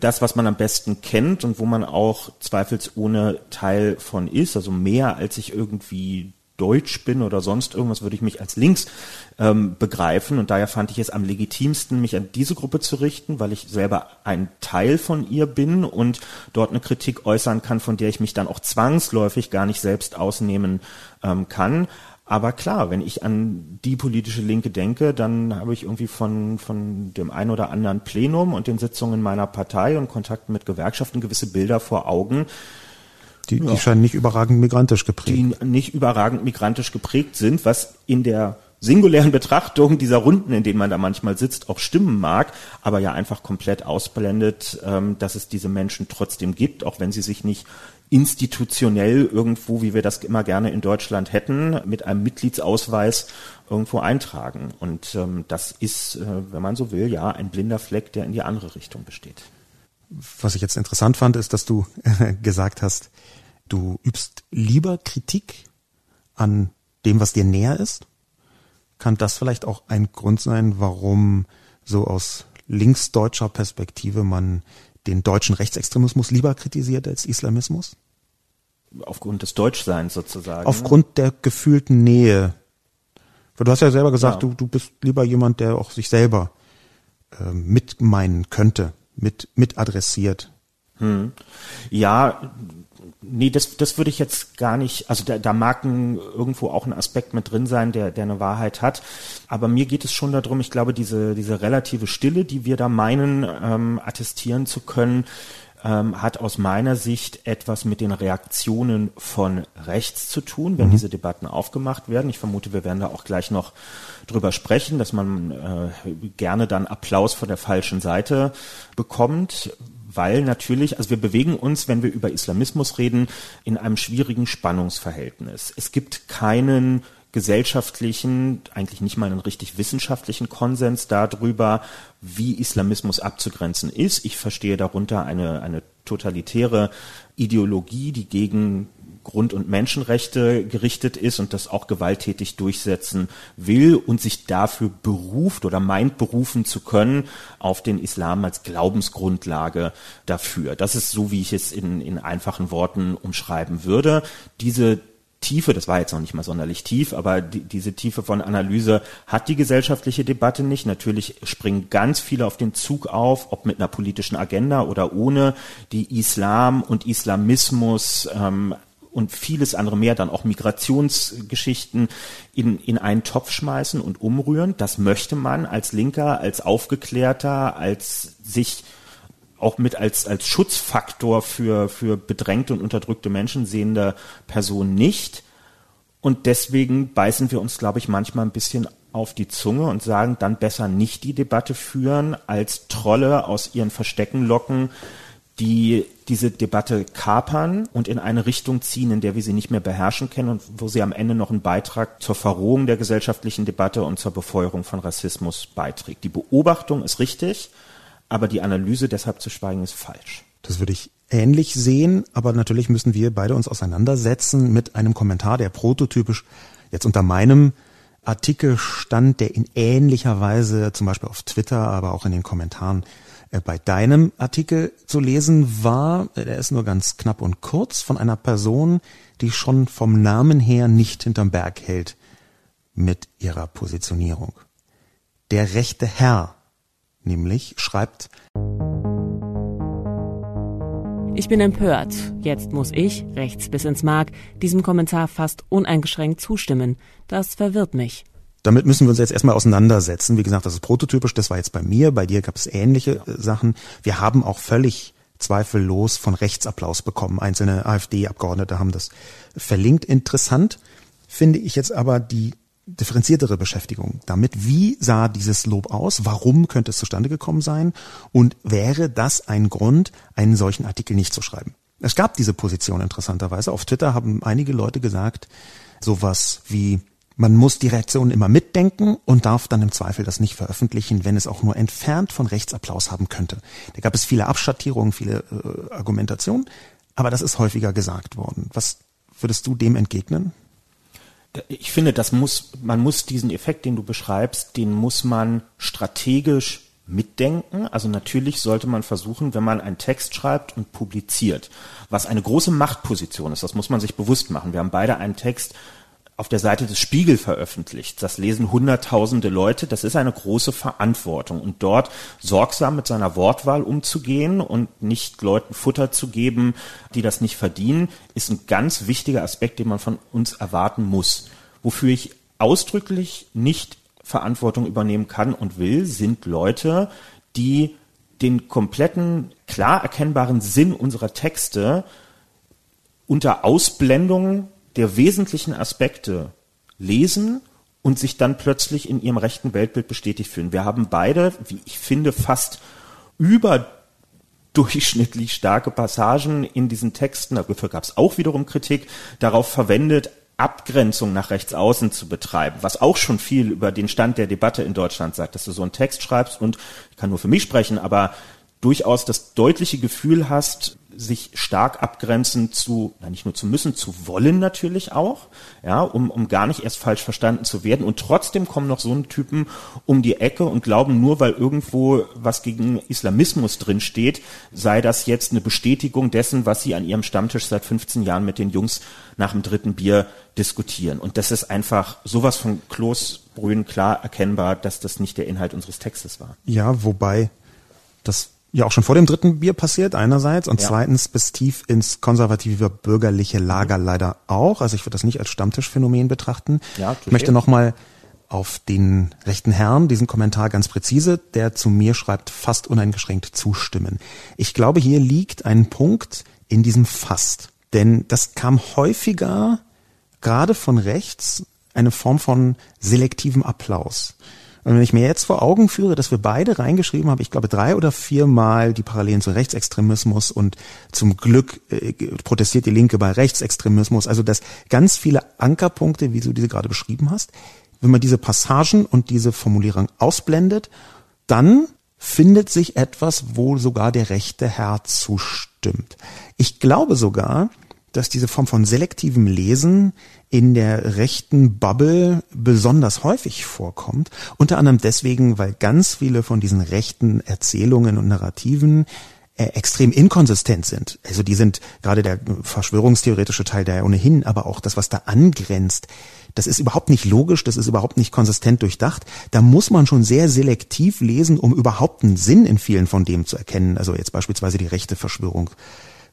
das, was man am besten kennt und wo man auch zweifelsohne Teil von ist, also mehr als ich irgendwie deutsch bin oder sonst irgendwas, würde ich mich als links ähm, begreifen. Und daher fand ich es am legitimsten, mich an diese Gruppe zu richten, weil ich selber ein Teil von ihr bin und dort eine Kritik äußern kann, von der ich mich dann auch zwangsläufig gar nicht selbst ausnehmen ähm, kann. Aber klar, wenn ich an die politische Linke denke, dann habe ich irgendwie von, von dem ein oder anderen Plenum und den Sitzungen meiner Partei und Kontakten mit Gewerkschaften gewisse Bilder vor Augen, die, die scheinen nicht überragend migrantisch geprägt. Die nicht überragend migrantisch geprägt sind, was in der singulären Betrachtung dieser Runden, in denen man da manchmal sitzt, auch stimmen mag, aber ja einfach komplett ausblendet, ähm, dass es diese Menschen trotzdem gibt, auch wenn sie sich nicht institutionell irgendwo, wie wir das immer gerne in Deutschland hätten, mit einem Mitgliedsausweis irgendwo eintragen. Und ähm, das ist, äh, wenn man so will, ja ein blinder Fleck, der in die andere Richtung besteht. Was ich jetzt interessant fand, ist, dass du äh, gesagt hast, du übst lieber Kritik an dem, was dir näher ist? Kann das vielleicht auch ein Grund sein, warum so aus linksdeutscher Perspektive man den deutschen Rechtsextremismus lieber kritisiert als Islamismus? Aufgrund des Deutschseins sozusagen. Aufgrund der gefühlten Nähe. Du hast ja selber gesagt, ja. du, du bist lieber jemand, der auch sich selber äh, mitmeinen könnte, mit, mit adressiert. Hm. Ja, nee, das, das würde ich jetzt gar nicht, also da, da mag ein, irgendwo auch ein Aspekt mit drin sein, der, der eine Wahrheit hat. Aber mir geht es schon darum, ich glaube, diese, diese relative Stille, die wir da meinen, ähm, attestieren zu können, ähm, hat aus meiner Sicht etwas mit den Reaktionen von rechts zu tun, wenn mhm. diese Debatten aufgemacht werden. Ich vermute, wir werden da auch gleich noch drüber sprechen, dass man äh, gerne dann Applaus von der falschen Seite bekommt, weil natürlich, also wir bewegen uns, wenn wir über Islamismus reden, in einem schwierigen Spannungsverhältnis. Es gibt keinen gesellschaftlichen, eigentlich nicht mal einen richtig wissenschaftlichen Konsens darüber, wie Islamismus abzugrenzen ist. Ich verstehe darunter eine, eine totalitäre Ideologie, die gegen Grund- und Menschenrechte gerichtet ist und das auch gewalttätig durchsetzen will und sich dafür beruft oder meint berufen zu können auf den Islam als Glaubensgrundlage dafür. Das ist so, wie ich es in, in einfachen Worten umschreiben würde. Diese Tiefe, das war jetzt noch nicht mal sonderlich tief, aber die, diese Tiefe von Analyse hat die gesellschaftliche Debatte nicht. Natürlich springen ganz viele auf den Zug auf, ob mit einer politischen Agenda oder ohne, die Islam und Islamismus ähm, und vieles andere mehr, dann auch Migrationsgeschichten in, in einen Topf schmeißen und umrühren. Das möchte man als Linker, als Aufgeklärter, als sich auch mit als, als Schutzfaktor für, für bedrängte und unterdrückte Menschen sehende Person nicht. Und deswegen beißen wir uns, glaube ich, manchmal ein bisschen auf die Zunge und sagen dann besser nicht die Debatte führen, als Trolle aus ihren Verstecken locken, die diese Debatte kapern und in eine Richtung ziehen, in der wir sie nicht mehr beherrschen können und wo sie am Ende noch einen Beitrag zur Verrohung der gesellschaftlichen Debatte und zur Befeuerung von Rassismus beiträgt. Die Beobachtung ist richtig, aber die Analyse deshalb zu schweigen ist falsch. Das würde ich ähnlich sehen, aber natürlich müssen wir beide uns auseinandersetzen mit einem Kommentar, der prototypisch jetzt unter meinem Artikel stand, der in ähnlicher Weise zum Beispiel auf Twitter, aber auch in den Kommentaren bei deinem Artikel zu lesen war. Der ist nur ganz knapp und kurz von einer Person, die schon vom Namen her nicht hinterm Berg hält mit ihrer Positionierung. Der rechte Herr nämlich schreibt ich bin empört. Jetzt muss ich, rechts bis ins Mark, diesem Kommentar fast uneingeschränkt zustimmen. Das verwirrt mich. Damit müssen wir uns jetzt erstmal auseinandersetzen. Wie gesagt, das ist prototypisch, das war jetzt bei mir, bei dir gab es ähnliche äh, Sachen. Wir haben auch völlig zweifellos von Rechtsapplaus bekommen. Einzelne AfD-Abgeordnete haben das verlinkt. Interessant finde ich jetzt aber die differenziertere Beschäftigung damit. Wie sah dieses Lob aus? Warum könnte es zustande gekommen sein? Und wäre das ein Grund, einen solchen Artikel nicht zu schreiben? Es gab diese Position interessanterweise. Auf Twitter haben einige Leute gesagt, sowas wie, man muss die Reaktion immer mitdenken und darf dann im Zweifel das nicht veröffentlichen, wenn es auch nur entfernt von Rechtsapplaus haben könnte. Da gab es viele Abschattierungen, viele äh, Argumentationen, aber das ist häufiger gesagt worden. Was würdest du dem entgegnen? ich finde, das muss, man muss diesen Effekt, den du beschreibst, den muss man strategisch mitdenken. Also natürlich sollte man versuchen, wenn man einen Text schreibt und publiziert, was eine große Machtposition ist, das muss man sich bewusst machen. Wir haben beide einen Text auf der Seite des Spiegel veröffentlicht. Das lesen hunderttausende Leute. Das ist eine große Verantwortung. Und dort sorgsam mit seiner Wortwahl umzugehen und nicht Leuten Futter zu geben, die das nicht verdienen, ist ein ganz wichtiger Aspekt, den man von uns erwarten muss. Wofür ich ausdrücklich nicht Verantwortung übernehmen kann und will, sind Leute, die den kompletten, klar erkennbaren Sinn unserer Texte unter Ausblendung der wesentlichen Aspekte lesen und sich dann plötzlich in ihrem rechten Weltbild bestätigt fühlen. Wir haben beide, wie ich finde, fast überdurchschnittlich starke Passagen in diesen Texten, dafür gab es auch wiederum Kritik, darauf verwendet, Abgrenzung nach rechts außen zu betreiben, was auch schon viel über den Stand der Debatte in Deutschland sagt, dass du so einen Text schreibst und ich kann nur für mich sprechen, aber durchaus das deutliche Gefühl hast, sich stark abgrenzen zu, na nicht nur zu müssen, zu wollen natürlich auch, ja, um, um gar nicht erst falsch verstanden zu werden. Und trotzdem kommen noch so ein Typen um die Ecke und glauben nur, weil irgendwo was gegen Islamismus drin steht, sei das jetzt eine Bestätigung dessen, was sie an ihrem Stammtisch seit 15 Jahren mit den Jungs nach dem dritten Bier diskutieren. Und das ist einfach sowas von Kloßbrühen klar erkennbar, dass das nicht der Inhalt unseres Textes war. Ja, wobei das ja auch schon vor dem dritten Bier passiert, einerseits, und ja. zweitens bis tief ins konservative bürgerliche Lager leider auch. Also ich würde das nicht als Stammtischphänomen betrachten. Ja, ich möchte nochmal auf den rechten Herrn diesen Kommentar ganz präzise, der zu mir schreibt, fast uneingeschränkt zustimmen. Ich glaube, hier liegt ein Punkt in diesem fast. Denn das kam häufiger, gerade von rechts, eine Form von selektivem Applaus. Und wenn ich mir jetzt vor Augen führe, dass wir beide reingeschrieben haben, ich glaube drei oder viermal die Parallelen zu Rechtsextremismus und zum Glück äh, protestiert die Linke bei Rechtsextremismus, also dass ganz viele Ankerpunkte, wie du diese gerade beschrieben hast, wenn man diese Passagen und diese Formulierung ausblendet, dann findet sich etwas, wo sogar der rechte Herr zustimmt. Ich glaube sogar, dass diese Form von selektivem Lesen in der rechten Bubble besonders häufig vorkommt. Unter anderem deswegen, weil ganz viele von diesen rechten Erzählungen und Narrativen äh, extrem inkonsistent sind. Also die sind gerade der verschwörungstheoretische Teil, der ja ohnehin, aber auch das, was da angrenzt, das ist überhaupt nicht logisch, das ist überhaupt nicht konsistent durchdacht. Da muss man schon sehr selektiv lesen, um überhaupt einen Sinn in vielen von dem zu erkennen. Also jetzt beispielsweise die rechte Verschwörung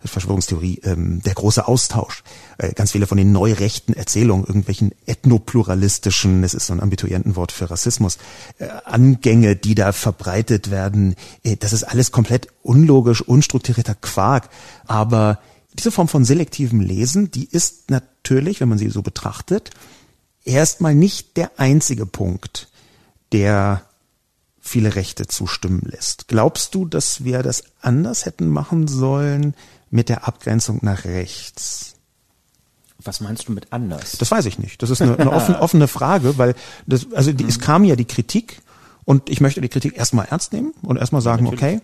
Verschwörungstheorie, ähm, der große Austausch. Äh, ganz viele von den neurechten Erzählungen, irgendwelchen ethnopluralistischen, es ist so ein Abiturientenwort für Rassismus, äh, Angänge, die da verbreitet werden, äh, das ist alles komplett unlogisch, unstrukturierter Quark. Aber diese Form von selektivem Lesen, die ist natürlich, wenn man sie so betrachtet, erstmal nicht der einzige Punkt, der viele Rechte zustimmen lässt. Glaubst du, dass wir das anders hätten machen sollen mit der Abgrenzung nach rechts? Was meinst du mit anders? Das weiß ich nicht. Das ist eine, eine offene, (laughs) offene Frage, weil das, also die, es kam ja die Kritik und ich möchte die Kritik erstmal ernst nehmen und erstmal sagen, ja, okay,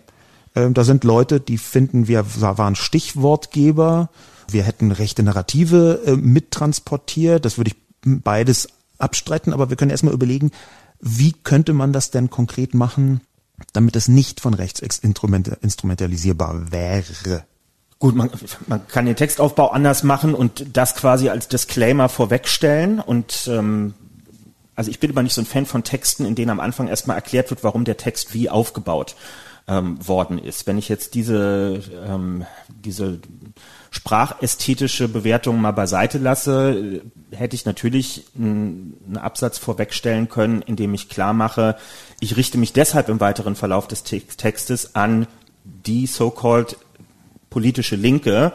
äh, da sind Leute, die finden, wir waren Stichwortgeber, wir hätten rechte Narrative äh, mittransportiert, das würde ich beides abstreiten, aber wir können erstmal überlegen, wie könnte man das denn konkret machen, damit es nicht von rechts instrumentalisierbar wäre? Gut, man, man kann den Textaufbau anders machen und das quasi als Disclaimer vorwegstellen. Und ähm, also ich bin immer nicht so ein Fan von Texten, in denen am Anfang erstmal erklärt wird, warum der Text wie aufgebaut ähm, worden ist. Wenn ich jetzt diese, ähm, diese sprachästhetische Bewertung mal beiseite lasse, hätte ich natürlich einen Absatz vorwegstellen können, in dem ich klar mache, ich richte mich deshalb im weiteren Verlauf des Textes an die so-called politische Linke,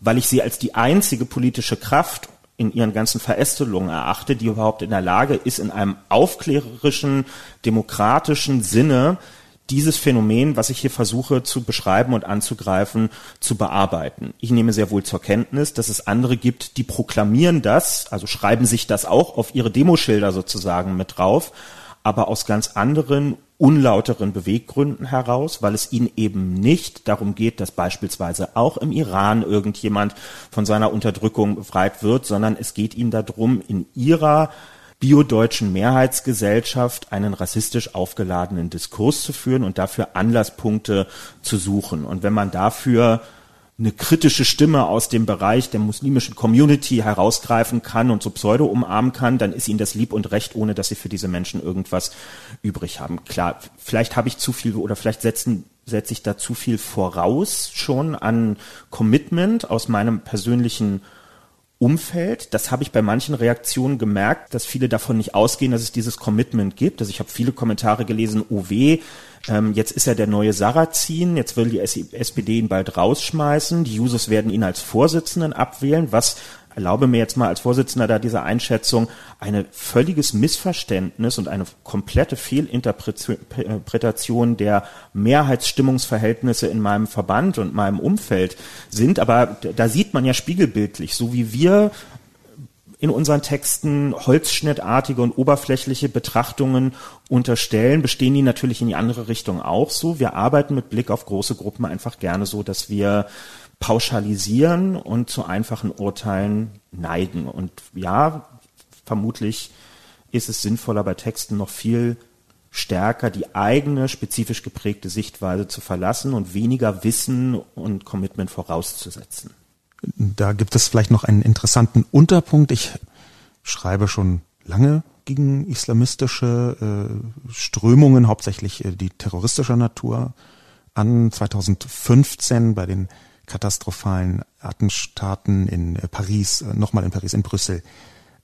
weil ich sie als die einzige politische Kraft in ihren ganzen Verästelungen erachte, die überhaupt in der Lage ist, in einem aufklärerischen, demokratischen Sinne dieses Phänomen, was ich hier versuche zu beschreiben und anzugreifen, zu bearbeiten. Ich nehme sehr wohl zur Kenntnis, dass es andere gibt, die proklamieren das, also schreiben sich das auch auf ihre Demoschilder sozusagen mit drauf, aber aus ganz anderen unlauteren Beweggründen heraus, weil es ihnen eben nicht darum geht, dass beispielsweise auch im Iran irgendjemand von seiner Unterdrückung befreit wird, sondern es geht ihnen darum, in ihrer biodeutschen Mehrheitsgesellschaft einen rassistisch aufgeladenen Diskurs zu führen und dafür Anlasspunkte zu suchen. Und wenn man dafür eine kritische Stimme aus dem Bereich der muslimischen Community herausgreifen kann und so Pseudo umarmen kann, dann ist ihnen das lieb und recht, ohne dass sie für diese Menschen irgendwas übrig haben. Klar, vielleicht habe ich zu viel oder vielleicht setzen setze ich da zu viel voraus schon an Commitment aus meinem persönlichen Umfeld. Das habe ich bei manchen Reaktionen gemerkt, dass viele davon nicht ausgehen, dass es dieses Commitment gibt. Also ich habe viele Kommentare gelesen, oh weh, ähm, jetzt ist er der neue Sarrazin, jetzt will die SPD ihn bald rausschmeißen, die Jusos werden ihn als Vorsitzenden abwählen, was erlaube mir jetzt mal als Vorsitzender da dieser Einschätzung eine völliges Missverständnis und eine komplette Fehlinterpretation der Mehrheitsstimmungsverhältnisse in meinem Verband und meinem Umfeld sind. Aber da sieht man ja spiegelbildlich, so wie wir in unseren Texten holzschnittartige und oberflächliche Betrachtungen unterstellen, bestehen die natürlich in die andere Richtung auch so. Wir arbeiten mit Blick auf große Gruppen einfach gerne so, dass wir pauschalisieren und zu einfachen Urteilen neigen. Und ja, vermutlich ist es sinnvoller, bei Texten noch viel stärker die eigene spezifisch geprägte Sichtweise zu verlassen und weniger Wissen und Commitment vorauszusetzen. Da gibt es vielleicht noch einen interessanten Unterpunkt. Ich schreibe schon lange gegen islamistische äh, Strömungen, hauptsächlich äh, die terroristischer Natur an. 2015 bei den katastrophalen Attentaten in äh, Paris, äh, nochmal in Paris, in Brüssel,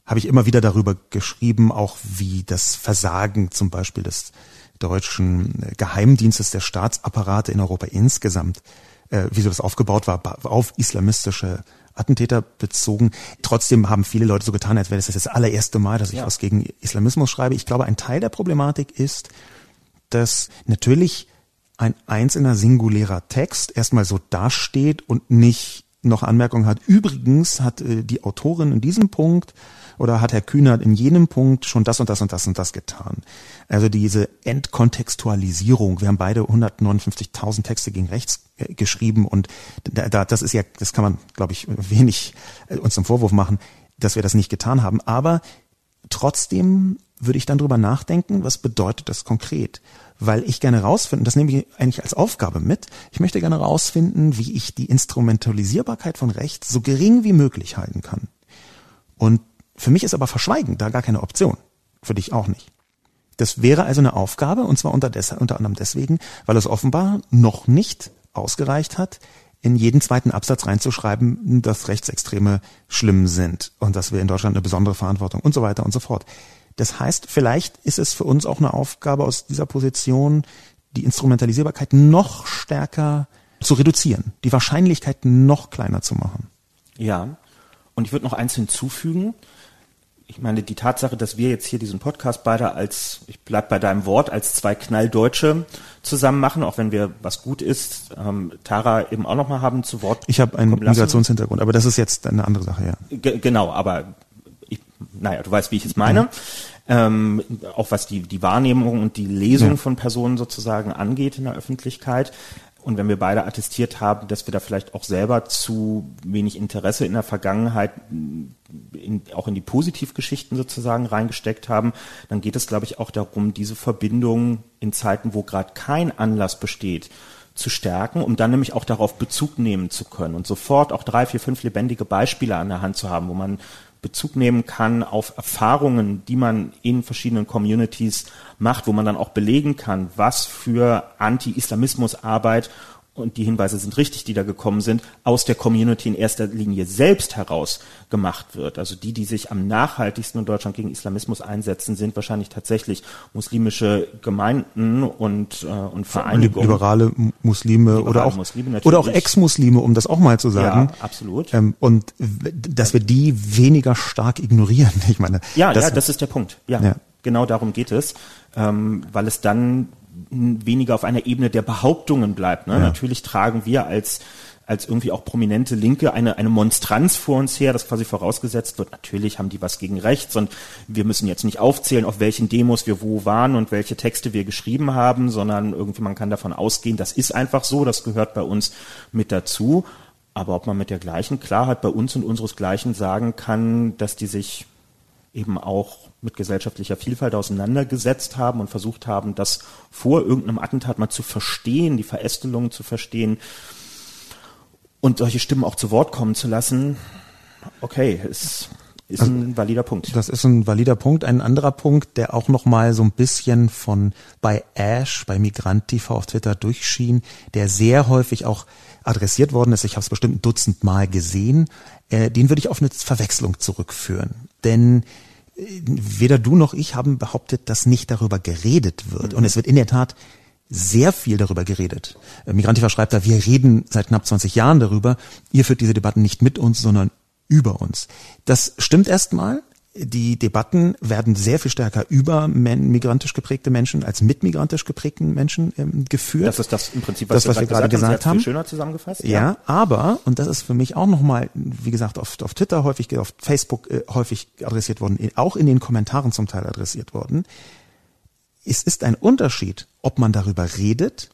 habe ich immer wieder darüber geschrieben, auch wie das Versagen zum Beispiel des deutschen äh, Geheimdienstes der Staatsapparate in Europa insgesamt, äh, wie so das aufgebaut war, auf islamistische Attentäter bezogen. Trotzdem haben viele Leute so getan, als wäre das das allererste Mal, dass ich ja. was gegen Islamismus schreibe. Ich glaube, ein Teil der Problematik ist, dass natürlich ein einzelner singulärer Text erstmal so dasteht und nicht noch Anmerkungen hat. Übrigens hat äh, die Autorin in diesem Punkt oder hat Herr Kühnert in jenem Punkt schon das und das und das und das getan. Also diese Entkontextualisierung. Wir haben beide 159.000 Texte gegen rechts äh, geschrieben und da, da, das ist ja, das kann man, glaube ich, wenig äh, uns zum Vorwurf machen, dass wir das nicht getan haben. Aber trotzdem würde ich dann drüber nachdenken, was bedeutet das konkret? Weil ich gerne rausfinden, das nehme ich eigentlich als Aufgabe mit, ich möchte gerne rausfinden, wie ich die Instrumentalisierbarkeit von Recht so gering wie möglich halten kann. Und für mich ist aber Verschweigen da gar keine Option. Für dich auch nicht. Das wäre also eine Aufgabe, und zwar unter, unter anderem deswegen, weil es offenbar noch nicht ausgereicht hat, in jeden zweiten Absatz reinzuschreiben, dass Rechtsextreme schlimm sind und dass wir in Deutschland eine besondere Verantwortung und so weiter und so fort. Das heißt, vielleicht ist es für uns auch eine Aufgabe aus dieser Position, die Instrumentalisierbarkeit noch stärker zu reduzieren, die Wahrscheinlichkeit noch kleiner zu machen. Ja, und ich würde noch eins hinzufügen. Ich meine, die Tatsache, dass wir jetzt hier diesen Podcast beide als, ich bleib bei deinem Wort, als zwei Knalldeutsche zusammen machen, auch wenn wir, was gut ist, ähm, Tara eben auch nochmal haben zu Wort. Ich habe einen Migrationshintergrund, aber das ist jetzt eine andere Sache, ja. G genau, aber ich, naja, du weißt, wie ich es meine. Mhm. Ähm, auch was die, die Wahrnehmung und die Lesung ja. von Personen sozusagen angeht in der Öffentlichkeit. Und wenn wir beide attestiert haben, dass wir da vielleicht auch selber zu wenig Interesse in der Vergangenheit in, auch in die Positivgeschichten sozusagen reingesteckt haben, dann geht es, glaube ich, auch darum, diese Verbindung in Zeiten, wo gerade kein Anlass besteht, zu stärken, um dann nämlich auch darauf Bezug nehmen zu können und sofort auch drei, vier, fünf lebendige Beispiele an der Hand zu haben, wo man Bezug nehmen kann auf Erfahrungen, die man in verschiedenen Communities macht, wo man dann auch belegen kann, was für Anti-Islamismus-Arbeit und die Hinweise sind richtig, die da gekommen sind, aus der Community in erster Linie selbst heraus gemacht wird. Also die, die sich am nachhaltigsten in Deutschland gegen Islamismus einsetzen, sind wahrscheinlich tatsächlich muslimische Gemeinden und, äh, und Vereinigungen. Liberale Muslime Liberale oder auch, Muslime oder auch Ex-Muslime, um das auch mal zu sagen. Ja, absolut. Ähm, und dass wir die weniger stark ignorieren. (laughs) Ich meine, ja, das, ja, das ist der Punkt. Ja, ja. genau darum geht es, ähm, weil es dann weniger auf einer Ebene der Behauptungen bleibt. Ne? Ja. Natürlich tragen wir als als irgendwie auch prominente Linke eine, eine Monstranz vor uns her, das quasi vorausgesetzt wird. Natürlich haben die was gegen rechts und wir müssen jetzt nicht aufzählen, auf welchen Demos wir wo waren und welche Texte wir geschrieben haben, sondern irgendwie man kann davon ausgehen, das ist einfach so, das gehört bei uns mit dazu. Aber ob man mit der gleichen Klarheit bei uns und unseresgleichen sagen kann, dass die sich eben auch mit gesellschaftlicher Vielfalt auseinandergesetzt haben und versucht haben, das vor irgendeinem Attentat mal zu verstehen, die Verästelungen zu verstehen und solche Stimmen auch zu Wort kommen zu lassen. Okay, es ist also, ein valider Punkt. Das ist ein valider Punkt. Ein anderer Punkt, der auch noch mal so ein bisschen von bei Ash, bei Migrant TV auf Twitter durchschien, der sehr häufig auch adressiert worden ist. Ich habe es bestimmt ein Dutzend Mal gesehen. Äh, den würde ich auf eine Verwechslung zurückführen. Denn weder du noch ich haben behauptet, dass nicht darüber geredet wird. Mhm. Und es wird in der Tat sehr viel darüber geredet. Äh, Migrantiva schreibt da, wir reden seit knapp 20 Jahren darüber. Ihr führt diese Debatten nicht mit uns, sondern über uns. Das stimmt erstmal die Debatten werden sehr viel stärker über migrantisch geprägte Menschen als mit migrantisch geprägten Menschen ähm, geführt. Das ist das im Prinzip, was, das, was wir gerade gesagt haben. Schöner zusammengefasst. Ja, ja, aber, und das ist für mich auch nochmal, wie gesagt, auf, auf Twitter häufig, auf Facebook äh, häufig adressiert worden, auch in den Kommentaren zum Teil adressiert worden. Es ist ein Unterschied, ob man darüber redet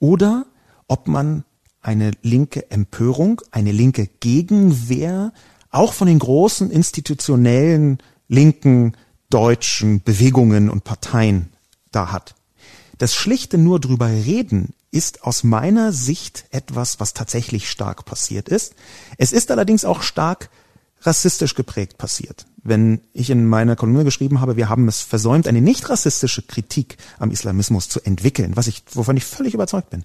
oder ob man eine linke Empörung, eine linke Gegenwehr, auch von den großen institutionellen linken deutschen Bewegungen und Parteien da hat. Das schlichte nur drüber reden ist aus meiner Sicht etwas, was tatsächlich stark passiert ist. Es ist allerdings auch stark rassistisch geprägt passiert. Wenn ich in meiner Kolumne geschrieben habe, wir haben es versäumt, eine nicht rassistische Kritik am Islamismus zu entwickeln, was ich, wovon ich völlig überzeugt bin,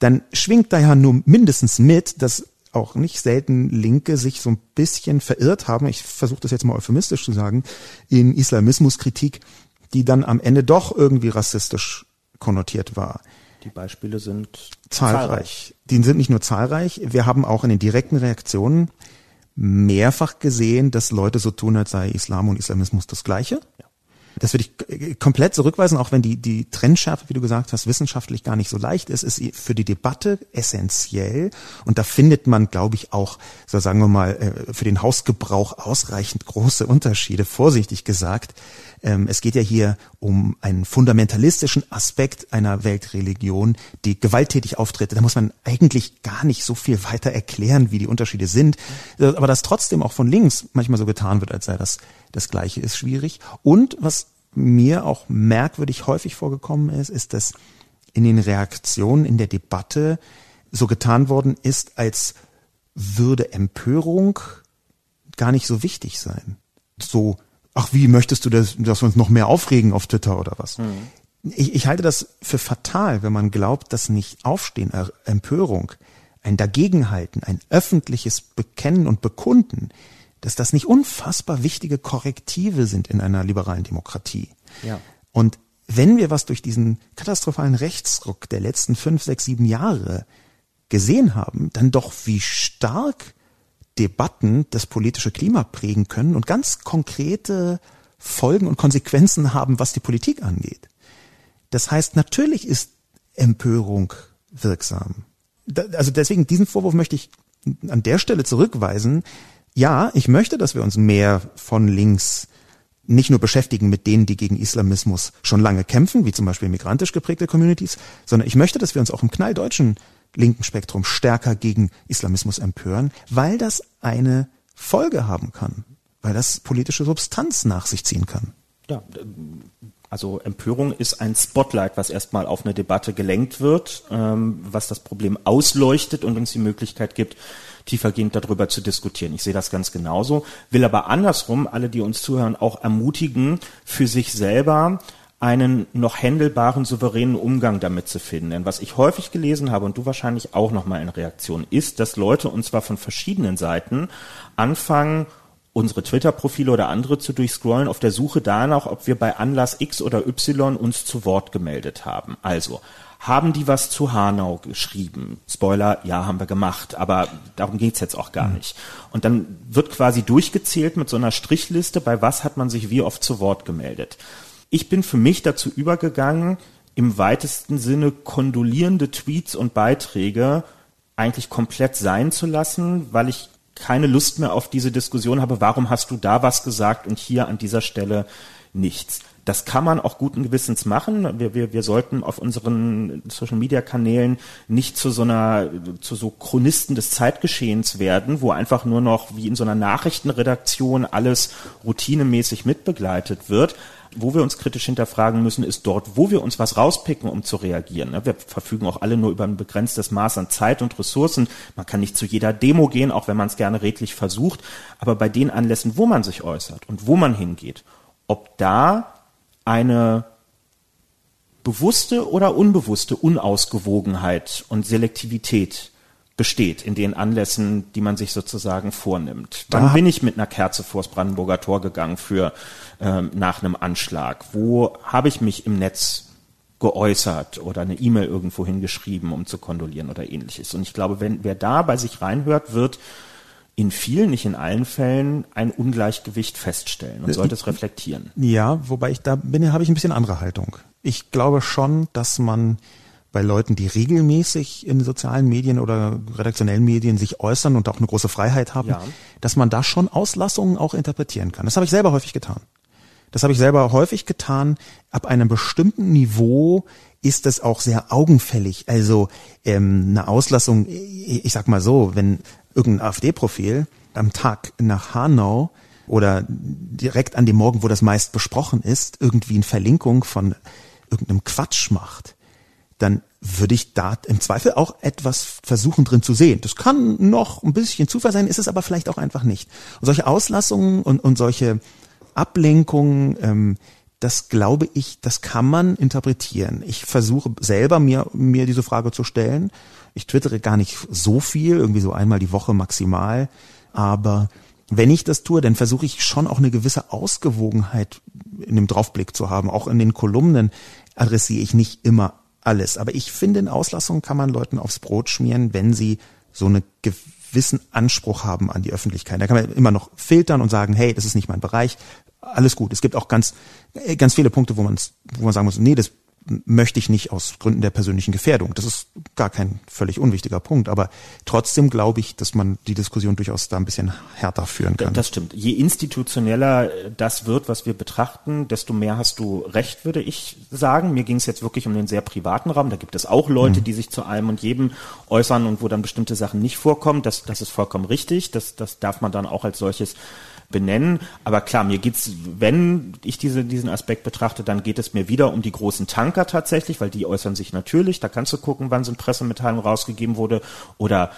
dann schwingt da ja nur mindestens mit, dass auch nicht selten Linke sich so ein bisschen verirrt haben, ich versuche das jetzt mal euphemistisch zu sagen, in Islamismuskritik, die dann am Ende doch irgendwie rassistisch konnotiert war. Die Beispiele sind zahlreich. zahlreich. Die sind nicht nur zahlreich, wir haben auch in den direkten Reaktionen mehrfach gesehen, dass Leute so tun, als sei Islam und Islamismus das Gleiche. Das würde ich komplett zurückweisen, auch wenn die, die Trennschärfe, wie du gesagt hast, wissenschaftlich gar nicht so leicht ist, ist für die Debatte essentiell. Und da findet man, glaube ich, auch, so sagen wir mal, äh, für den Hausgebrauch ausreichend große Unterschiede, vorsichtig gesagt. Ähm, es geht ja hier um einen fundamentalistischen Aspekt einer Weltreligion, die gewalttätig auftritt. Da muss man eigentlich gar nicht so viel weiter erklären, wie die Unterschiede sind. Äh, aber dass trotzdem auch von links manchmal so getan wird, als sei das das Gleiche, ist schwierig. Und was mir auch merkwürdig häufig vorgekommen ist, ist, dass in den Reaktionen in der Debatte so getan worden ist, als würde Empörung gar nicht so wichtig sein. So ach wie, möchtest du, das, dass wir uns noch mehr aufregen auf Twitter oder was? Mhm. Ich, ich halte das für fatal, wenn man glaubt, dass nicht Aufstehen, äh, Empörung, ein Dagegenhalten, ein öffentliches Bekennen und Bekunden, dass das nicht unfassbar wichtige Korrektive sind in einer liberalen Demokratie. Ja. Und wenn wir was durch diesen katastrophalen Rechtsruck der letzten fünf, sechs, sieben Jahre gesehen haben, dann doch wie stark Debatten das politische Klima prägen können und ganz konkrete Folgen und Konsequenzen haben, was die Politik angeht. Das heißt, natürlich ist Empörung wirksam. also deswegen, diesen Vorwurf möchte ich an der Stelle zurückweisen. Ja, ich möchte, dass wir uns mehr von links nicht nur beschäftigen mit denen, die gegen Islamismus schon lange kämpfen, wie zum Beispiel migrantisch geprägte Communities, sondern ich möchte, dass wir uns auch im knalldeutschen linken Spektrum stärker gegen Islamismus empören, weil das eine Folge haben kann, weil das politische Substanz nach sich ziehen kann. Ja, also Empörung ist ein Spotlight, was erstmal auf eine Debatte gelenkt wird, ähm, was das Problem ausleuchtet und uns die Möglichkeit gibt, tiefergehend darüber zu diskutieren. Ich sehe das ganz genauso, will aber andersrum alle, die uns zuhören, auch ermutigen, für sich selber einen noch händelbaren, souveränen Umgang damit zu finden. Denn was ich häufig gelesen habe und du wahrscheinlich auch nochmal in Reaktion ist, dass Leute und zwar von verschiedenen Seiten anfangen, unsere Twitter-Profile oder andere zu durchscrollen auf der Suche danach, ob wir bei Anlass X oder Y uns zu Wort gemeldet haben. Also, haben die was zu Hanau geschrieben? Spoiler, ja, haben wir gemacht, aber darum geht's jetzt auch gar mhm. nicht. Und dann wird quasi durchgezählt mit so einer Strichliste, bei was hat man sich wie oft zu Wort gemeldet. Ich bin für mich dazu übergegangen, im weitesten Sinne kondolierende Tweets und Beiträge eigentlich komplett sein zu lassen, weil ich keine Lust mehr auf diese Diskussion habe, warum hast du da was gesagt und hier an dieser Stelle nichts. Das kann man auch guten Gewissens machen. Wir, wir, wir sollten auf unseren Social Media Kanälen nicht zu so einer, zu so Chronisten des Zeitgeschehens werden, wo einfach nur noch wie in so einer Nachrichtenredaktion alles routinemäßig mitbegleitet wird. Wo wir uns kritisch hinterfragen müssen, ist dort, wo wir uns was rauspicken, um zu reagieren. Ne? Wir verfügen auch alle nur über ein begrenztes Maß an Zeit und Ressourcen. Man kann nicht zu jeder Demo gehen, auch wenn man es gerne redlich versucht. Aber bei den Anlässen, wo man sich äußert und wo man hingeht, ob da eine bewusste oder unbewusste Unausgewogenheit und Selektivität besteht in den Anlässen, die man sich sozusagen vornimmt. Wann bin ich mit einer Kerze vors Brandenburger Tor gegangen für ähm, nach einem Anschlag? Wo habe ich mich im Netz geäußert oder eine E-Mail irgendwo hingeschrieben, um zu kondolieren oder ähnliches? Und ich glaube, wenn wer da bei sich reinhört, wird in vielen, nicht in allen Fällen ein Ungleichgewicht feststellen und sollte es reflektieren. Ja, wobei ich da bin, habe ich ein bisschen andere Haltung. Ich glaube schon, dass man bei Leuten, die regelmäßig in sozialen Medien oder redaktionellen Medien sich äußern und auch eine große Freiheit haben, ja. dass man da schon Auslassungen auch interpretieren kann. Das habe ich selber häufig getan. Das habe ich selber häufig getan. Ab einem bestimmten Niveau ist es auch sehr augenfällig. Also ähm, eine Auslassung, ich sag mal so, wenn irgendein AfD-Profil am Tag nach Hanau oder direkt an dem Morgen, wo das meist besprochen ist, irgendwie eine Verlinkung von irgendeinem Quatsch macht, dann würde ich da im Zweifel auch etwas versuchen drin zu sehen. Das kann noch ein bisschen Zufall sein, ist es aber vielleicht auch einfach nicht. Und solche Auslassungen und, und solche Ablenkungen, ähm, das glaube ich, das kann man interpretieren. Ich versuche selber mir, mir diese Frage zu stellen. Ich twittere gar nicht so viel, irgendwie so einmal die Woche maximal. Aber wenn ich das tue, dann versuche ich schon auch eine gewisse Ausgewogenheit in dem Draufblick zu haben. Auch in den Kolumnen adressiere ich nicht immer alles. Aber ich finde, in Auslassungen kann man Leuten aufs Brot schmieren, wenn sie so einen gewissen Anspruch haben an die Öffentlichkeit. Da kann man immer noch filtern und sagen, hey, das ist nicht mein Bereich. Alles gut. Es gibt auch ganz, ganz viele Punkte, wo man, wo man sagen muss, nee, das möchte ich nicht aus Gründen der persönlichen Gefährdung. Das ist gar kein völlig unwichtiger Punkt. Aber trotzdem glaube ich, dass man die Diskussion durchaus da ein bisschen härter führen kann. Das stimmt. Je institutioneller das wird, was wir betrachten, desto mehr hast du recht, würde ich sagen. Mir ging es jetzt wirklich um den sehr privaten Raum. Da gibt es auch Leute, mhm. die sich zu allem und jedem äußern und wo dann bestimmte Sachen nicht vorkommen. Das, das ist vollkommen richtig. Das, das darf man dann auch als solches benennen. Aber klar, mir geht's, wenn ich diese, diesen Aspekt betrachte, dann geht es mir wieder um die großen Tanker tatsächlich, weil die äußern sich natürlich. Da kannst du gucken, wann sind Pressemitteilungen rausgegeben wurde oder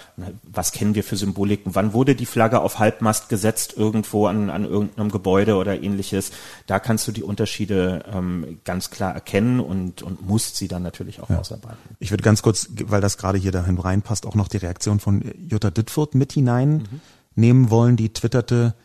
was kennen wir für Symboliken? Wann wurde die Flagge auf Halbmast gesetzt irgendwo an, an irgendeinem Gebäude oder ähnliches? Da kannst du die Unterschiede ähm, ganz klar erkennen und, und musst sie dann natürlich auch ja. ausarbeiten. Ich würde ganz kurz, weil das gerade hier dahin reinpasst, auch noch die Reaktion von Jutta Dittfurt mit hinein. Mhm nehmen wollen, die twitterte.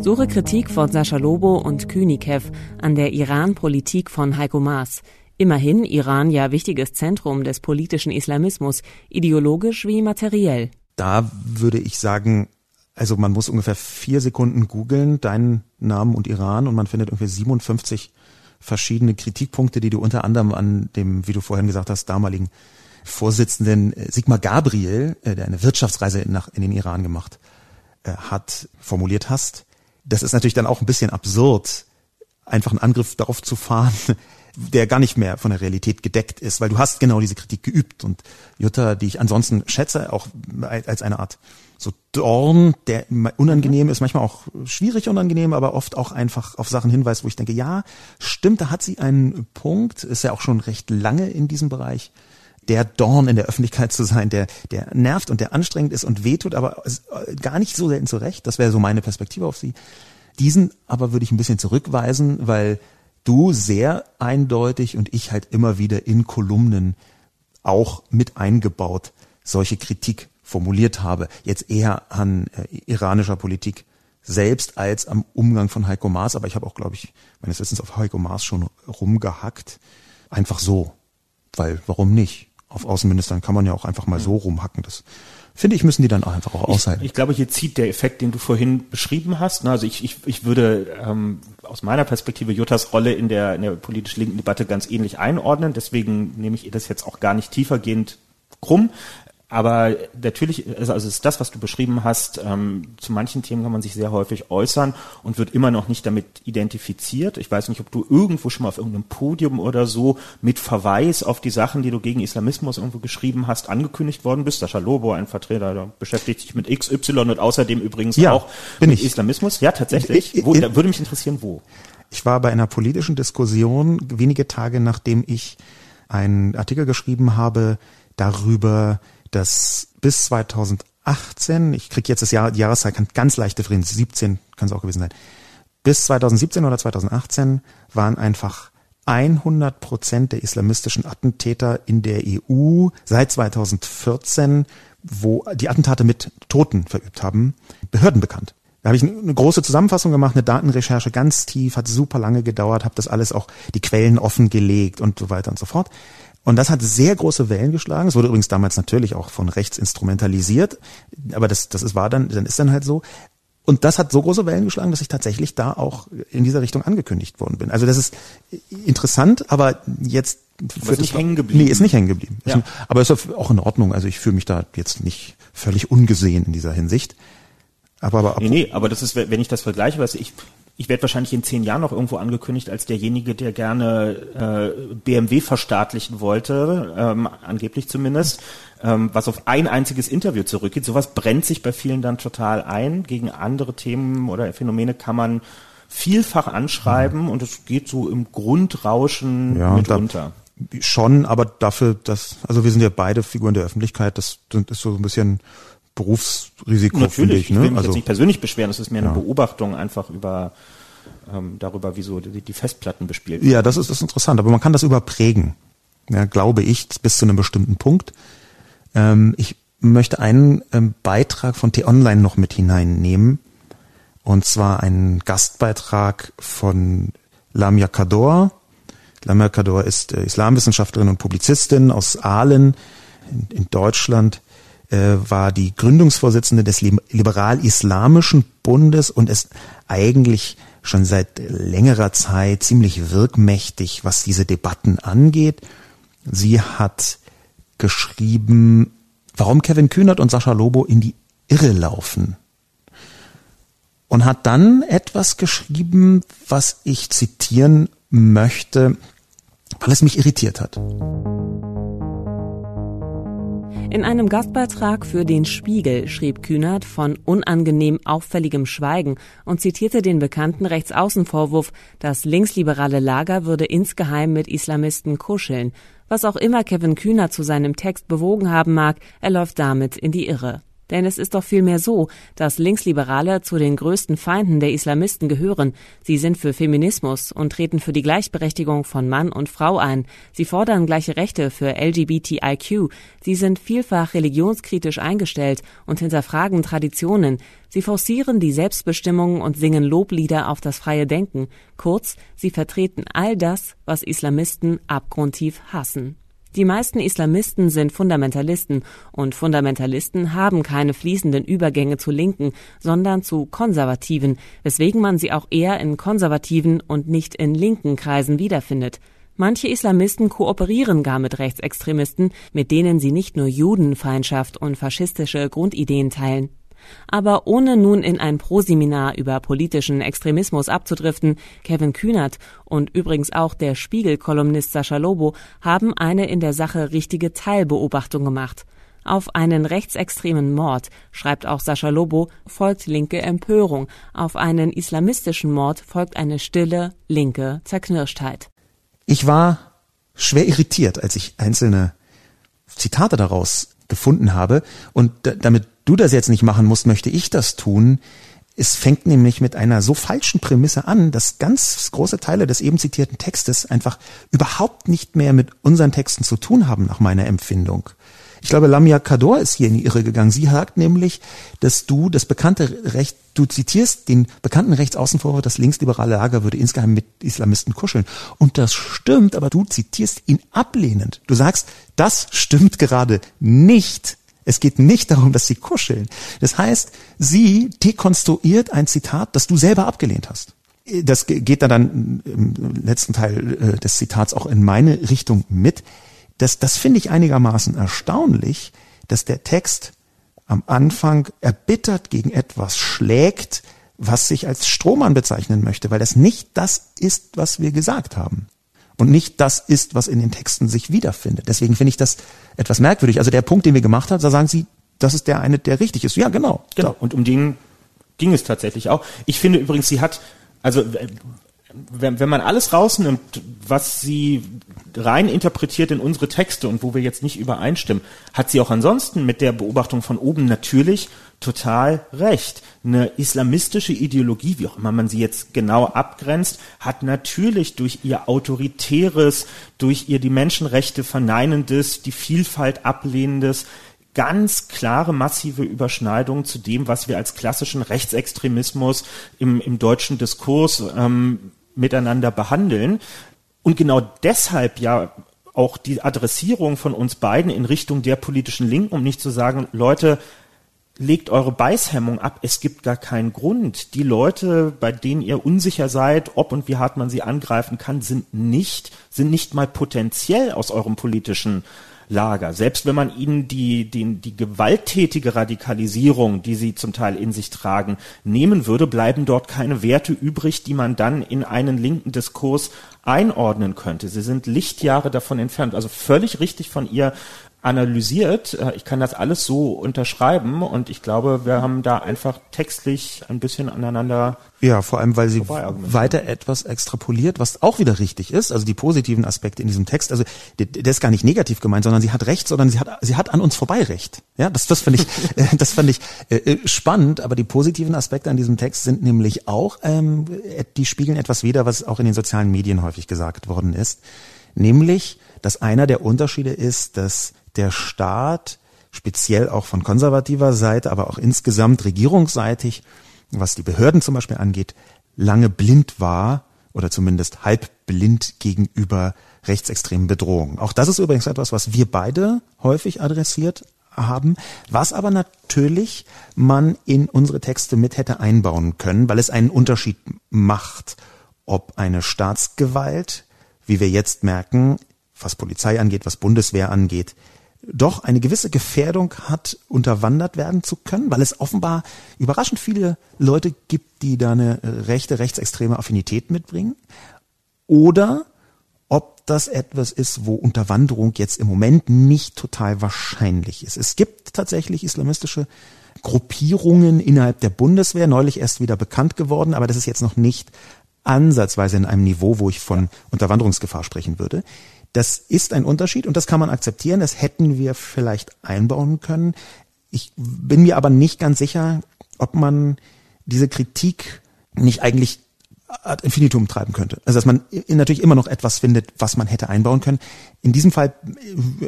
Suche Kritik von Sascha Lobo und Künikev an der Iran-Politik von Heiko Maas. Immerhin Iran ja wichtiges Zentrum des politischen Islamismus, ideologisch wie materiell. Da würde ich sagen, also man muss ungefähr vier Sekunden googeln, deinen Namen und Iran und man findet ungefähr 57 verschiedene Kritikpunkte, die du unter anderem an dem, wie du vorhin gesagt hast, damaligen Vorsitzenden äh, Sigmar Gabriel, äh, der eine Wirtschaftsreise nach, in den Iran gemacht äh, hat, formuliert hast. Das ist natürlich dann auch ein bisschen absurd, einfach einen Angriff darauf zu fahren, (laughs) der gar nicht mehr von der Realität gedeckt ist, weil du hast genau diese Kritik geübt. Und Jutta, die ich ansonsten schätze, auch als eine Art so Dorn, der unangenehm ist, manchmal auch schwierig unangenehm, aber oft auch einfach auf Sachen hinweist, wo ich denke, ja, stimmt, da hat sie einen Punkt, ist ja auch schon recht lange in diesem Bereich der Dorn in der Öffentlichkeit zu sein, der, der nervt und der anstrengend ist und wehtut, aber äh, gar nicht so selten zurecht. Das wäre so meine Perspektive auf sie. Diesen aber würde ich ein bisschen zurückweisen, weil du sehr eindeutig und ich halt immer wieder in Kolumnen auch mit eingebaut solche Kritik formuliert habe. Jetzt eher an äh, iranischer Politik selbst als am Umgang von Heiko Maas, aber ich habe auch, glaube ich, meines Wissens auf Heiko Maas schon rumgehackt. Einfach so. Weil, warum nicht? Auf Außenministern kann man ja auch einfach mal so rumhacken. Das finde ich, müssen die dann auch einfach auch aushalten. Ich, ich glaube, hier zieht der Effekt, den du vorhin beschrieben hast. Also ich, ich, ich würde ähm, aus meiner Perspektive Juttas Rolle in der, in der politisch linken Debatte ganz ähnlich einordnen. Deswegen nehme ich das jetzt auch gar nicht tiefergehend krumm. Aber natürlich, also es ist das, was du beschrieben hast, ähm, zu manchen Themen kann man sich sehr häufig äußern und wird immer noch nicht damit identifiziert. Ich weiß nicht, ob du irgendwo schon mal auf irgendeinem Podium oder so mit Verweis auf die Sachen, die du gegen Islamismus irgendwo geschrieben hast, angekündigt worden bist. Sascha Lobo, ein Vertreter, der beschäftigt sich mit XY und außerdem übrigens ja, auch mit ich. Islamismus. Ja, tatsächlich. Ich, ich, wo, da würde mich interessieren, wo. Ich war bei einer politischen Diskussion wenige Tage nachdem ich einen Artikel geschrieben habe darüber, dass bis 2018, ich kriege jetzt das Jahr, die Jahreszeit kann ganz leicht differenzieren, 17 kann es auch gewesen sein, bis 2017 oder 2018 waren einfach 100 Prozent der islamistischen Attentäter in der EU seit 2014, wo die Attentate mit Toten verübt haben, Behörden bekannt. Da habe ich eine große Zusammenfassung gemacht, eine Datenrecherche ganz tief, hat super lange gedauert, habe das alles auch die Quellen offengelegt und so weiter und so fort. Und das hat sehr große Wellen geschlagen. Es wurde übrigens damals natürlich auch von rechts instrumentalisiert, aber das, das ist, war dann, dann ist dann halt so. Und das hat so große Wellen geschlagen, dass ich tatsächlich da auch in dieser Richtung angekündigt worden bin. Also das ist interessant, aber jetzt ist nicht hängen geblieben. Nee, ist nicht hängen geblieben. Ja. Aber ist auch in Ordnung. Also ich fühle mich da jetzt nicht völlig ungesehen in dieser Hinsicht. Aber, aber nee, nee, aber das ist, wenn ich das vergleiche, was ich, ich werde wahrscheinlich in zehn Jahren noch irgendwo angekündigt als derjenige, der gerne äh, BMW verstaatlichen wollte, ähm, angeblich zumindest, ähm, was auf ein einziges Interview zurückgeht. Sowas brennt sich bei vielen dann total ein. Gegen andere Themen oder Phänomene kann man vielfach anschreiben mhm. und es geht so im Grundrauschen ja, mitunter. Da, schon, aber dafür, dass, also wir sind ja beide Figuren der Öffentlichkeit, das ist so ein bisschen Berufsrisiko, Natürlich, ich. Ne? ich will mich also, jetzt nicht persönlich beschweren, das ist mehr eine Beobachtung einfach über ähm, darüber, wieso die, die Festplatten bespielt werden. Ja, das ist, das ist interessant, aber man kann das überprägen, ja, glaube ich, bis zu einem bestimmten Punkt. Ähm, ich möchte einen ähm, Beitrag von T-Online noch mit hineinnehmen, und zwar einen Gastbeitrag von Lamia Kador. Lamia Kador ist äh, Islamwissenschaftlerin und Publizistin aus Aalen in, in Deutschland äh, war die Gründungsvorsitzende des Liberal-Islamischen Bundes und ist eigentlich schon seit längerer Zeit ziemlich wirkmächtig, was diese Debatten angeht. Sie hat geschrieben, warum Kevin Kühnert und Sascha Lobo in die Irre laufen. Und hat dann etwas geschrieben, was ich zitieren möchte, weil es mich irritiert hat. In einem Gastbeitrag für den Spiegel schrieb Kühnert von unangenehm auffälligem Schweigen und zitierte den bekannten Rechtsaußenvorwurf, das linksliberale Lager würde insgeheim mit Islamisten kuscheln. Was auch immer Kevin Kühnert zu seinem Text bewogen haben mag, er läuft damit in die Irre. Denn es ist doch vielmehr so, dass Linksliberale zu den größten Feinden der Islamisten gehören. Sie sind für Feminismus und treten für die Gleichberechtigung von Mann und Frau ein. Sie fordern gleiche Rechte für LGBTIQ. Sie sind vielfach religionskritisch eingestellt und hinterfragen Traditionen. Sie forcieren die Selbstbestimmung und singen Loblieder auf das freie Denken. Kurz, sie vertreten all das, was Islamisten abgrundtief hassen. Die meisten Islamisten sind Fundamentalisten und Fundamentalisten haben keine fließenden Übergänge zu Linken, sondern zu Konservativen, weswegen man sie auch eher in konservativen und nicht in linken Kreisen wiederfindet. Manche Islamisten kooperieren gar mit Rechtsextremisten, mit denen sie nicht nur Judenfeindschaft und faschistische Grundideen teilen. Aber ohne nun in ein Proseminar über politischen Extremismus abzudriften, Kevin Kühnert und übrigens auch der Spiegel-Kolumnist Sascha Lobo haben eine in der Sache richtige Teilbeobachtung gemacht. Auf einen rechtsextremen Mord, schreibt auch Sascha Lobo, folgt linke Empörung. Auf einen islamistischen Mord folgt eine stille, linke Zerknirschtheit. Ich war schwer irritiert, als ich einzelne Zitate daraus gefunden habe. Und damit du das jetzt nicht machen musst, möchte ich das tun. Es fängt nämlich mit einer so falschen Prämisse an, dass ganz große Teile des eben zitierten Textes einfach überhaupt nicht mehr mit unseren Texten zu tun haben, nach meiner Empfindung. Ich glaube, Lamia Kador ist hier in die Irre gegangen. Sie sagt nämlich, dass du das bekannte Recht, du zitierst den bekannten Rechtsaußenvorwurf, das linksliberale Lager würde insgeheim mit Islamisten kuscheln. Und das stimmt, aber du zitierst ihn ablehnend. Du sagst, das stimmt gerade nicht. Es geht nicht darum, dass sie kuscheln. Das heißt, sie dekonstruiert ein Zitat, das du selber abgelehnt hast. Das geht dann im letzten Teil äh, des Zitats auch in meine Richtung mit. Das, das finde ich einigermaßen erstaunlich, dass der Text am Anfang erbittert gegen etwas schlägt, was sich als Strohmann bezeichnen möchte, weil das nicht das ist, was wir gesagt haben und nicht das ist, was in den Texten sich wiederfindet. Deswegen finde ich das etwas merkwürdig. Also der Punkt, den wir gemacht haben, da sagen Sie, das ist der eine, der richtig ist. Ja, genau. Genau. Und um den ging es tatsächlich auch. Ich finde übrigens, sie hat, also wenn, wenn man alles rausnimmt, was sie rein interpretiert in unsere Texte und wo wir jetzt nicht übereinstimmen, hat sie auch ansonsten mit der Beobachtung von oben natürlich total recht. Eine islamistische Ideologie, wie auch immer man sie jetzt genau abgrenzt, hat natürlich durch ihr autoritäres, durch ihr die Menschenrechte verneinendes, die Vielfalt ablehnendes, ganz klare massive Überschneidungen zu dem, was wir als klassischen Rechtsextremismus im, im deutschen Diskurs ähm, miteinander behandeln. Und genau deshalb ja auch die Adressierung von uns beiden in Richtung der politischen Linken, um nicht zu sagen, Leute, legt eure Beißhemmung ab, es gibt gar keinen Grund. Die Leute, bei denen ihr unsicher seid, ob und wie hart man sie angreifen kann, sind nicht, sind nicht mal potenziell aus eurem politischen Lager. Selbst wenn man ihnen die, die, die gewalttätige Radikalisierung, die sie zum Teil in sich tragen, nehmen würde, bleiben dort keine Werte übrig, die man dann in einen linken Diskurs einordnen könnte. Sie sind Lichtjahre davon entfernt. Also völlig richtig von ihr analysiert. Äh, ich kann das alles so unterschreiben und ich glaube, wir haben da einfach textlich ein bisschen aneinander. Ja, vor allem, weil sie weiter etwas extrapoliert, was auch wieder richtig ist. Also die positiven Aspekte in diesem Text. Also der, ist gar nicht negativ gemeint, sondern sie hat recht, sondern sie hat sie hat an uns vorbei recht. Ja, das das fand ich (laughs) äh, das fand ich äh, spannend. Aber die positiven Aspekte an diesem Text sind nämlich auch, ähm, die spiegeln etwas wider, was auch in den sozialen Medien häufig gesagt worden ist, nämlich dass einer der Unterschiede ist, dass der Staat, speziell auch von konservativer Seite, aber auch insgesamt regierungsseitig, was die Behörden zum Beispiel angeht, lange blind war oder zumindest halb blind gegenüber rechtsextremen Bedrohungen. Auch das ist übrigens etwas, was wir beide häufig adressiert haben, was aber natürlich man in unsere Texte mit hätte einbauen können, weil es einen Unterschied macht, ob eine Staatsgewalt, wie wir jetzt merken, was Polizei angeht, was Bundeswehr angeht, doch eine gewisse Gefährdung hat, unterwandert werden zu können, weil es offenbar überraschend viele Leute gibt, die da eine rechte, rechtsextreme Affinität mitbringen. Oder ob das etwas ist, wo Unterwanderung jetzt im Moment nicht total wahrscheinlich ist. Es gibt tatsächlich islamistische Gruppierungen innerhalb der Bundeswehr, neulich erst wieder bekannt geworden, aber das ist jetzt noch nicht ansatzweise in einem Niveau, wo ich von Unterwanderungsgefahr sprechen würde. Das ist ein Unterschied und das kann man akzeptieren. Das hätten wir vielleicht einbauen können. Ich bin mir aber nicht ganz sicher, ob man diese Kritik nicht eigentlich ad infinitum treiben könnte. Also dass man natürlich immer noch etwas findet, was man hätte einbauen können. In diesem Fall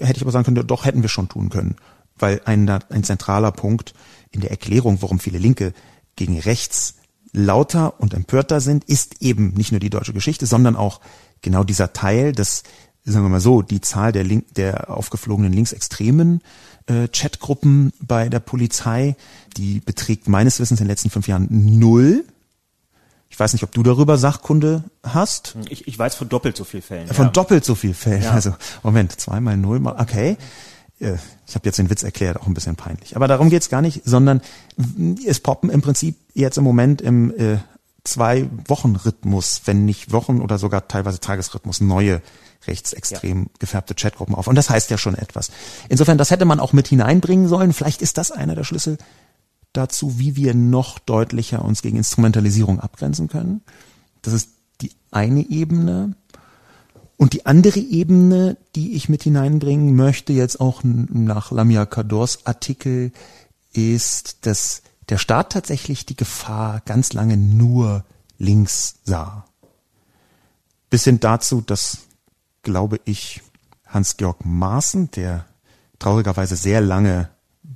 hätte ich aber sagen können, doch hätten wir schon tun können, weil ein, ein zentraler Punkt in der Erklärung, warum viele Linke gegen rechts lauter und empörter sind, ist eben nicht nur die deutsche Geschichte, sondern auch genau dieser Teil des sagen wir mal so, die Zahl der, Link, der aufgeflogenen linksextremen äh, Chatgruppen bei der Polizei, die beträgt meines Wissens in den letzten fünf Jahren null. Ich weiß nicht, ob du darüber Sachkunde hast. Ich, ich weiß von doppelt so viel Fällen. Von ja. doppelt so viel Fällen. Ja. Also Moment, zweimal null mal. Okay. Äh, ich habe jetzt den Witz erklärt, auch ein bisschen peinlich. Aber darum geht's gar nicht, sondern es poppen im Prinzip jetzt im Moment im äh, zwei Wochen Rhythmus, wenn nicht Wochen oder sogar teilweise Tagesrhythmus neue rechtsextrem ja. gefärbte Chatgruppen auf. Und das heißt ja schon etwas. Insofern, das hätte man auch mit hineinbringen sollen. Vielleicht ist das einer der Schlüssel dazu, wie wir noch deutlicher uns gegen Instrumentalisierung abgrenzen können. Das ist die eine Ebene. Und die andere Ebene, die ich mit hineinbringen möchte, jetzt auch nach Lamia Kadors Artikel, ist, dass der Staat tatsächlich die Gefahr ganz lange nur links sah. Bis hin dazu, dass glaube ich, Hans-Georg Maaßen, der traurigerweise sehr lange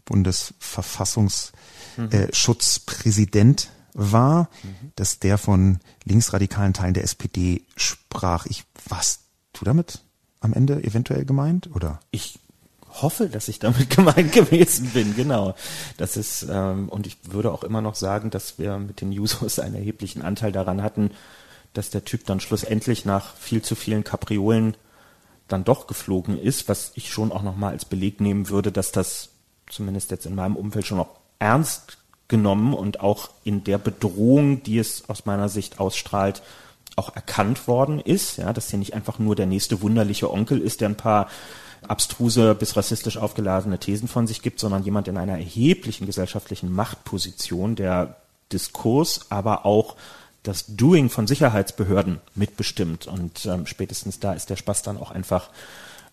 Bundesverfassungsschutzpräsident mhm. war, mhm. dass der von linksradikalen Teilen der SPD sprach. Ich, was du damit am Ende eventuell gemeint, oder? Ich hoffe, dass ich damit (laughs) gemeint gewesen bin, genau. Das ist, ähm, und ich würde auch immer noch sagen, dass wir mit den Jusos einen erheblichen Anteil daran hatten, dass der Typ dann schlussendlich nach viel zu vielen Kapriolen dann doch geflogen ist, was ich schon auch nochmal als Beleg nehmen würde, dass das zumindest jetzt in meinem Umfeld schon auch ernst genommen und auch in der Bedrohung, die es aus meiner Sicht ausstrahlt, auch erkannt worden ist, ja, dass hier nicht einfach nur der nächste wunderliche Onkel ist, der ein paar abstruse bis rassistisch aufgeladene Thesen von sich gibt, sondern jemand in einer erheblichen gesellschaftlichen Machtposition, der Diskurs, aber auch das Doing von Sicherheitsbehörden mitbestimmt. Und ähm, spätestens da ist der Spaß dann auch einfach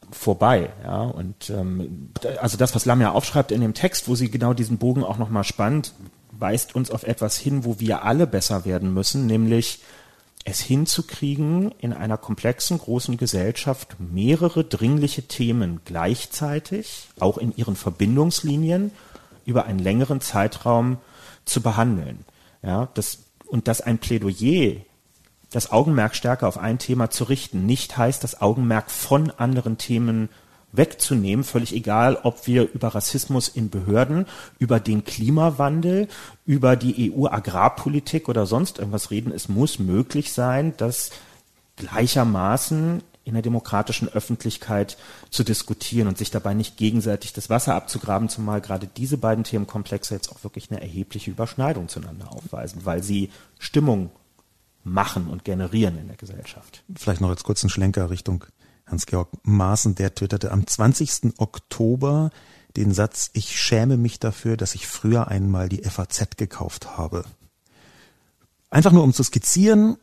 vorbei. Ja, und ähm, also das, was Lamia aufschreibt in dem Text, wo sie genau diesen Bogen auch nochmal spannt, weist uns auf etwas hin, wo wir alle besser werden müssen, nämlich es hinzukriegen, in einer komplexen, großen Gesellschaft mehrere dringliche Themen gleichzeitig, auch in ihren Verbindungslinien, über einen längeren Zeitraum zu behandeln. Ja, das und dass ein Plädoyer das Augenmerk stärker auf ein Thema zu richten, nicht heißt, das Augenmerk von anderen Themen wegzunehmen, völlig egal, ob wir über Rassismus in Behörden, über den Klimawandel, über die EU-Agrarpolitik oder sonst irgendwas reden. Es muss möglich sein, dass gleichermaßen in der demokratischen Öffentlichkeit zu diskutieren und sich dabei nicht gegenseitig das Wasser abzugraben, zumal gerade diese beiden Themenkomplexe jetzt auch wirklich eine erhebliche Überschneidung zueinander aufweisen, weil sie Stimmung machen und generieren in der Gesellschaft. Vielleicht noch als kurzen Schlenker Richtung Hans-Georg Maaßen, der twitterte am 20. Oktober den Satz, ich schäme mich dafür, dass ich früher einmal die FAZ gekauft habe. Einfach nur um zu skizzieren,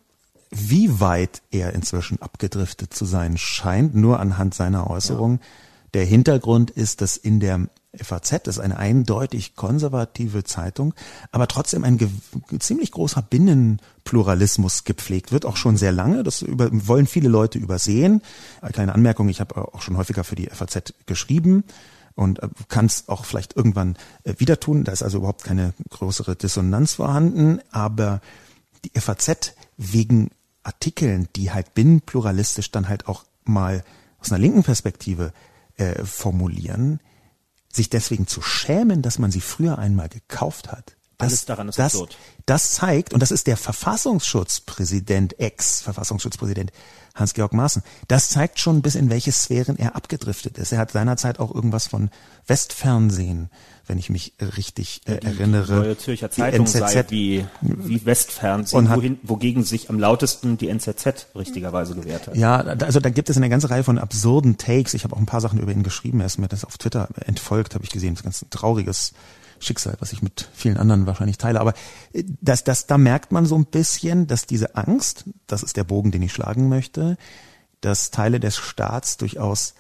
wie weit er inzwischen abgedriftet zu sein scheint, nur anhand seiner Äußerung. Ja. Der Hintergrund ist, dass in der FAZ, das ist eine eindeutig konservative Zeitung, aber trotzdem ein ziemlich großer Binnenpluralismus gepflegt wird, auch schon sehr lange. Das über, wollen viele Leute übersehen. Eine kleine Anmerkung, ich habe auch schon häufiger für die FAZ geschrieben und äh, kann es auch vielleicht irgendwann äh, wieder tun. Da ist also überhaupt keine größere Dissonanz vorhanden, aber die FAZ wegen Artikeln, die halt binnenpluralistisch dann halt auch mal aus einer linken Perspektive äh, formulieren, sich deswegen zu schämen, dass man sie früher einmal gekauft hat. Das, Alles daran ist das, absurd. Das zeigt, und das ist der Verfassungsschutzpräsident, Ex-Verfassungsschutzpräsident Hans-Georg Maaßen, das zeigt schon, bis in welche Sphären er abgedriftet ist. Er hat seinerzeit auch irgendwas von Westfernsehen wenn ich mich richtig äh, erinnere. Die Neue Zürcher Zeitung die NZZ, sei wie, wie Westfernsehen, wohin, wogegen sich am lautesten die NZZ richtigerweise gewehrt hat. Ja, also da gibt es eine ganze Reihe von absurden Takes. Ich habe auch ein paar Sachen über ihn geschrieben. Er ist mir das auf Twitter entfolgt, habe ich gesehen. Das ist ganz ein trauriges Schicksal, was ich mit vielen anderen wahrscheinlich teile. Aber äh, das, das, da merkt man so ein bisschen, dass diese Angst, das ist der Bogen, den ich schlagen möchte, dass Teile des Staats durchaus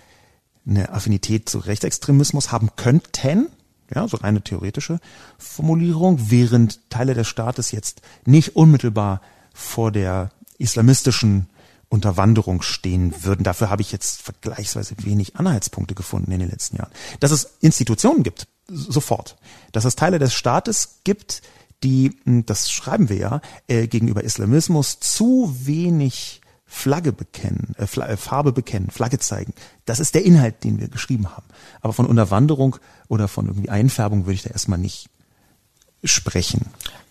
eine Affinität zu Rechtsextremismus haben könnten, ja, so eine theoretische Formulierung, während Teile des Staates jetzt nicht unmittelbar vor der islamistischen Unterwanderung stehen würden. Dafür habe ich jetzt vergleichsweise wenig Anhaltspunkte gefunden in den letzten Jahren. Dass es Institutionen gibt, sofort. Dass es Teile des Staates gibt, die, hm, das schreiben wir ja, äh, gegenüber Islamismus zu wenig Flagge bekennen, äh, äh, Farbe bekennen, Flagge zeigen. Das ist der Inhalt, den wir geschrieben haben. Aber von Unterwanderung oder von irgendwie Einfärbung würde ich da erstmal nicht sprechen.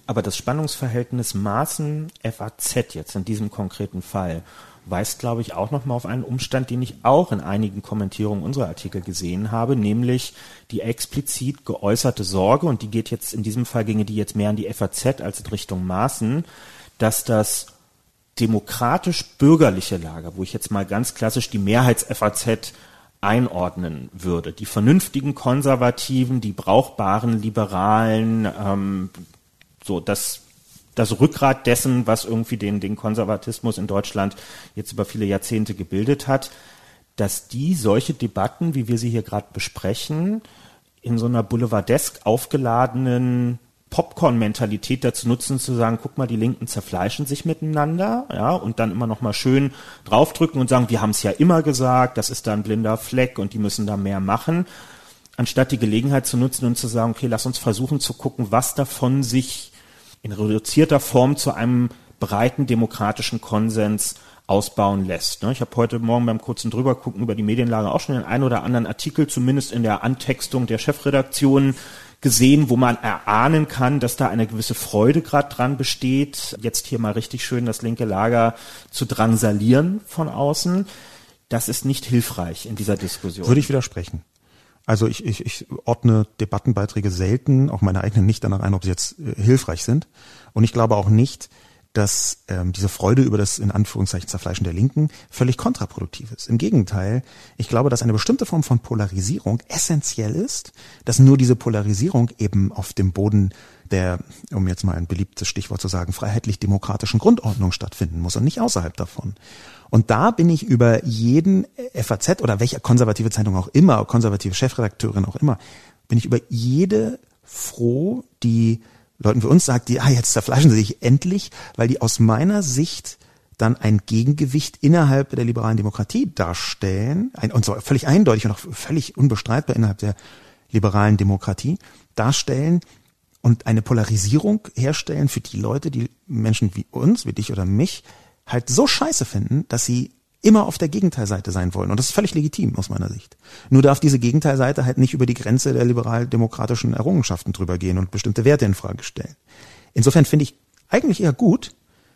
Aber das Spannungsverhältnis Maßen FAZ jetzt in diesem konkreten Fall weist, glaube ich, auch nochmal auf einen Umstand, den ich auch in einigen Kommentierungen unserer Artikel gesehen habe, nämlich die explizit geäußerte Sorge, und die geht jetzt, in diesem Fall ginge die jetzt mehr an die FAZ als in Richtung Maßen, dass das demokratisch-bürgerliche Lager, wo ich jetzt mal ganz klassisch die Mehrheits-FAZ einordnen würde. Die vernünftigen Konservativen, die brauchbaren Liberalen, ähm, so das das Rückgrat dessen, was irgendwie den, den Konservatismus in Deutschland jetzt über viele Jahrzehnte gebildet hat, dass die solche Debatten, wie wir sie hier gerade besprechen, in so einer boulevardesk aufgeladenen Popcorn-Mentalität dazu nutzen, zu sagen, guck mal, die Linken zerfleischen sich miteinander, ja, und dann immer noch mal schön draufdrücken und sagen, wir haben es ja immer gesagt, das ist da ein blinder Fleck und die müssen da mehr machen, anstatt die Gelegenheit zu nutzen und zu sagen, okay, lass uns versuchen zu gucken, was davon sich in reduzierter Form zu einem breiten demokratischen Konsens ausbauen lässt. Ne? Ich habe heute Morgen beim kurzen drübergucken über die Medienlage auch schon den einen oder anderen Artikel, zumindest in der Antextung der Chefredaktion, gesehen, wo man erahnen kann, dass da eine gewisse Freude gerade dran besteht, jetzt hier mal richtig schön das linke Lager zu drangsalieren von außen. Das ist nicht hilfreich in dieser Diskussion. Würde ich widersprechen. Also ich, ich, ich ordne Debattenbeiträge selten, auch meine eigenen nicht danach ein, ob sie jetzt äh, hilfreich sind. Und ich glaube auch nicht, dass ähm, diese Freude über das in Anführungszeichen Zerfleischen der Linken völlig kontraproduktiv ist. Im Gegenteil, ich glaube, dass eine bestimmte Form von Polarisierung essentiell ist, dass nur diese Polarisierung eben auf dem Boden der, um jetzt mal ein beliebtes Stichwort zu sagen, freiheitlich-demokratischen Grundordnung stattfinden muss und nicht außerhalb davon. Und da bin ich über jeden FAZ oder welche konservative Zeitung auch immer, konservative Chefredakteurin auch immer, bin ich über jede froh, die Leuten wie uns sagt, die, ah, jetzt zerfleischen sie sich endlich, weil die aus meiner Sicht dann ein Gegengewicht innerhalb der liberalen Demokratie darstellen, ein, und zwar völlig eindeutig und auch völlig unbestreitbar innerhalb der liberalen Demokratie darstellen und eine Polarisierung herstellen für die Leute, die Menschen wie uns, wie dich oder mich, halt so scheiße finden, dass sie immer auf der Gegenteilseite sein wollen. Und das ist völlig legitim aus meiner Sicht. Nur darf diese Gegenteilseite halt nicht über die Grenze der liberal-demokratischen Errungenschaften drüber gehen und bestimmte Werte in Frage stellen. Insofern finde ich eigentlich eher gut,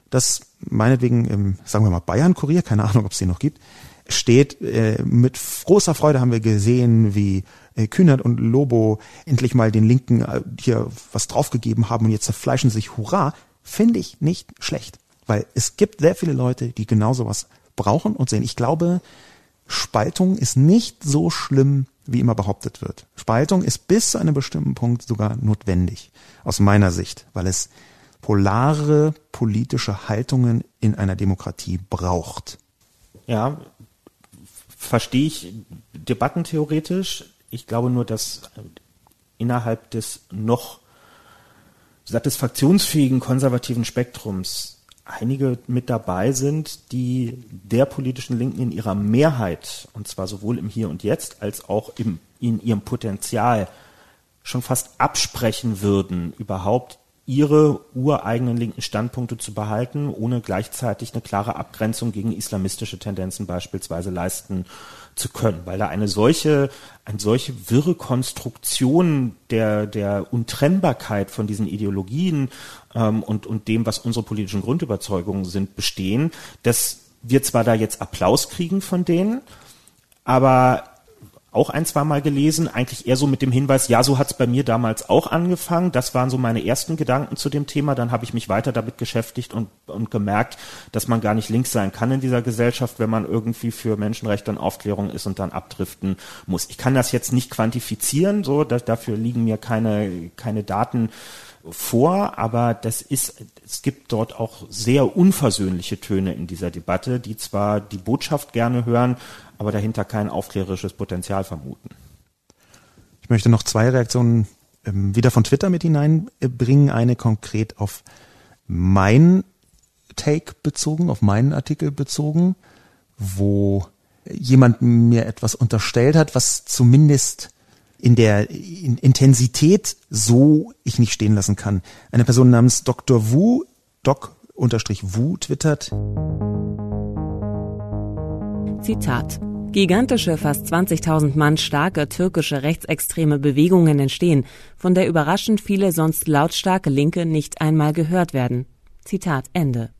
dass meinetwegen im, sagen wir mal, Bayern-Kurier, keine Ahnung, ob es den noch gibt, steht. Äh, mit großer Freude haben wir gesehen, wie äh, Kühnert und Lobo endlich mal den Linken äh, hier was draufgegeben haben und jetzt zerfleischen sich. Hurra! Finde ich nicht schlecht. Weil es gibt sehr viele Leute, die genau sowas brauchen und sehen. Ich glaube, Spaltung ist nicht so schlimm, wie immer behauptet wird. Spaltung ist bis zu einem bestimmten Punkt sogar notwendig, aus meiner Sicht, weil es polare politische Haltungen in einer Demokratie braucht. Ja, verstehe ich debattentheoretisch. Ich glaube nur, dass innerhalb des noch satisfaktionsfähigen konservativen Spektrums einige mit dabei sind, die der politischen Linken in ihrer Mehrheit, und zwar sowohl im Hier und Jetzt als auch im, in ihrem Potenzial, schon fast absprechen würden, überhaupt ihre ureigenen linken Standpunkte zu behalten, ohne gleichzeitig eine klare Abgrenzung gegen islamistische Tendenzen beispielsweise leisten zu können, weil da eine solche, eine solche wirre Konstruktion der, der Untrennbarkeit von diesen Ideologien ähm, und, und dem, was unsere politischen Grundüberzeugungen sind, bestehen, dass wir zwar da jetzt Applaus kriegen von denen, aber auch ein, zwei Mal gelesen, eigentlich eher so mit dem Hinweis, ja, so hat's bei mir damals auch angefangen. Das waren so meine ersten Gedanken zu dem Thema. Dann habe ich mich weiter damit beschäftigt und, und gemerkt, dass man gar nicht links sein kann in dieser Gesellschaft, wenn man irgendwie für Menschenrechte und Aufklärung ist und dann abdriften muss. Ich kann das jetzt nicht quantifizieren, so, da, dafür liegen mir keine, keine Daten vor, aber das ist, es gibt dort auch sehr unversöhnliche Töne in dieser Debatte, die zwar die Botschaft gerne hören, aber dahinter kein aufklärerisches Potenzial vermuten. Ich möchte noch zwei Reaktionen ähm, wieder von Twitter mit hineinbringen. Eine konkret auf mein Take bezogen, auf meinen Artikel bezogen, wo jemand mir etwas unterstellt hat, was zumindest in der Intensität so ich nicht stehen lassen kann. Eine Person namens Dr. Wu, Doc unterstrich Wu twittert. Zitat. Gigantische, fast 20.000 Mann starke türkische rechtsextreme Bewegungen entstehen, von der überraschend viele sonst lautstarke Linke nicht einmal gehört werden. Zitat Ende.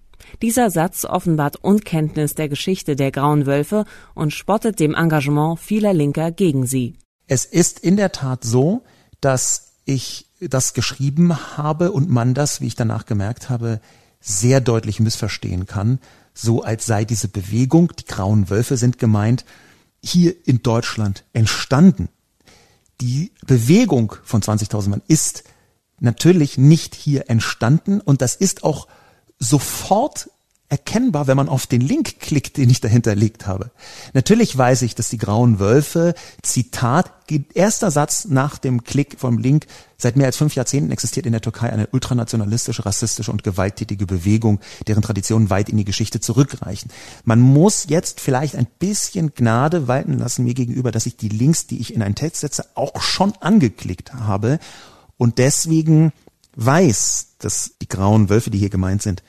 Dieser Satz offenbart Unkenntnis der Geschichte der Grauen Wölfe und spottet dem Engagement vieler Linker gegen sie. Es ist in der Tat so, dass ich das geschrieben habe und man das, wie ich danach gemerkt habe, sehr deutlich missverstehen kann, so als sei diese Bewegung, die Grauen Wölfe sind gemeint, hier in Deutschland entstanden. Die Bewegung von 20.000 Mann ist natürlich nicht hier entstanden und das ist auch sofort erkennbar, wenn man auf den Link klickt, den ich dahinterlegt habe. Natürlich weiß ich, dass die Grauen Wölfe, Zitat, erster Satz nach dem Klick vom Link, seit mehr als fünf Jahrzehnten existiert in der Türkei eine ultranationalistische, rassistische und gewalttätige Bewegung, deren Traditionen weit in die Geschichte zurückreichen. Man muss jetzt vielleicht ein bisschen Gnade walten lassen mir gegenüber, dass ich die Links, die ich in einen Text setze, auch schon angeklickt habe und deswegen weiß, dass die Grauen Wölfe, die hier gemeint sind,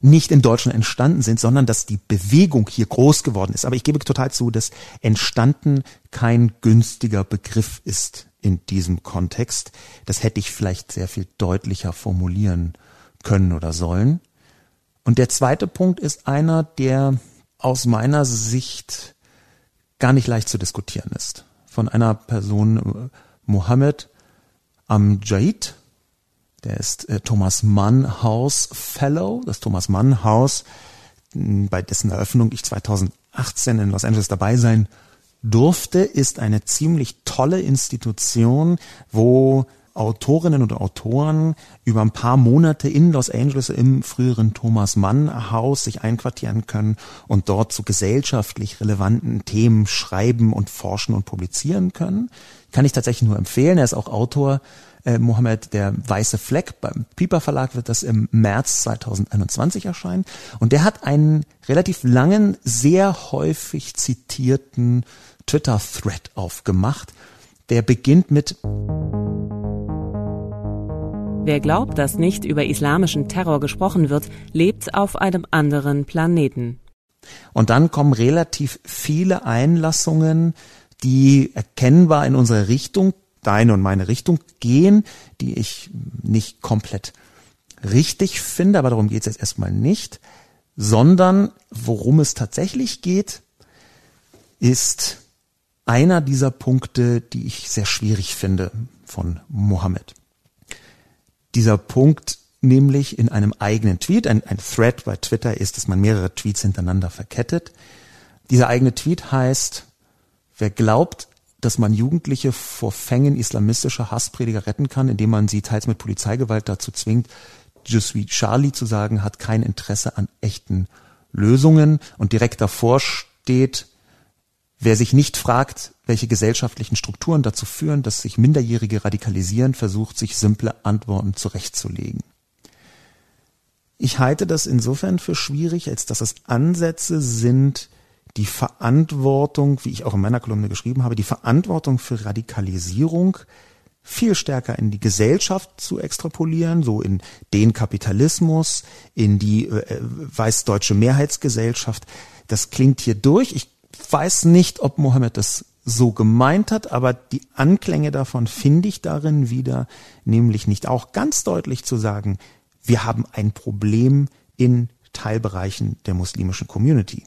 nicht in Deutschland entstanden sind, sondern dass die Bewegung hier groß geworden ist. Aber ich gebe total zu, dass entstanden kein günstiger Begriff ist in diesem Kontext. Das hätte ich vielleicht sehr viel deutlicher formulieren können oder sollen. Und der zweite Punkt ist einer, der aus meiner Sicht gar nicht leicht zu diskutieren ist. Von einer Person, äh, Mohammed Amjad, der ist äh, Thomas Mann House Fellow, das Thomas Mann House, bei dessen Eröffnung ich 2018 in Los Angeles dabei sein durfte, ist eine ziemlich tolle Institution, wo Autorinnen und Autoren über ein paar Monate in Los Angeles im früheren Thomas Mann Haus sich einquartieren können und dort zu gesellschaftlich relevanten Themen schreiben und forschen und publizieren können. Kann ich tatsächlich nur empfehlen. Er ist auch Autor äh, Mohammed, der weiße Fleck. Beim Piper Verlag wird das im März 2021 erscheinen. Und der hat einen relativ langen, sehr häufig zitierten Twitter-Thread aufgemacht. Der beginnt mit Wer glaubt, dass nicht über islamischen Terror gesprochen wird, lebt auf einem anderen Planeten. Und dann kommen relativ viele Einlassungen, die erkennbar in unsere Richtung deine und meine Richtung gehen, die ich nicht komplett richtig finde, aber darum geht es jetzt erstmal nicht, sondern worum es tatsächlich geht, ist einer dieser Punkte, die ich sehr schwierig finde von Mohammed. Dieser Punkt nämlich in einem eigenen Tweet, ein, ein Thread bei Twitter ist, dass man mehrere Tweets hintereinander verkettet. Dieser eigene Tweet heißt, wer glaubt, dass man Jugendliche vor Fängen islamistischer Hassprediger retten kann, indem man sie teils mit Polizeigewalt dazu zwingt, Je suis Charlie zu sagen, hat kein Interesse an echten Lösungen. Und direkt davor steht, wer sich nicht fragt, welche gesellschaftlichen Strukturen dazu führen, dass sich Minderjährige radikalisieren, versucht sich simple Antworten zurechtzulegen. Ich halte das insofern für schwierig, als dass es Ansätze sind, die Verantwortung, wie ich auch in meiner Kolumne geschrieben habe, die Verantwortung für Radikalisierung viel stärker in die Gesellschaft zu extrapolieren, so in den Kapitalismus, in die äh, weißdeutsche Mehrheitsgesellschaft. Das klingt hier durch. Ich weiß nicht, ob Mohammed das so gemeint hat, aber die Anklänge davon finde ich darin wieder, nämlich nicht auch ganz deutlich zu sagen, wir haben ein Problem in Teilbereichen der muslimischen Community.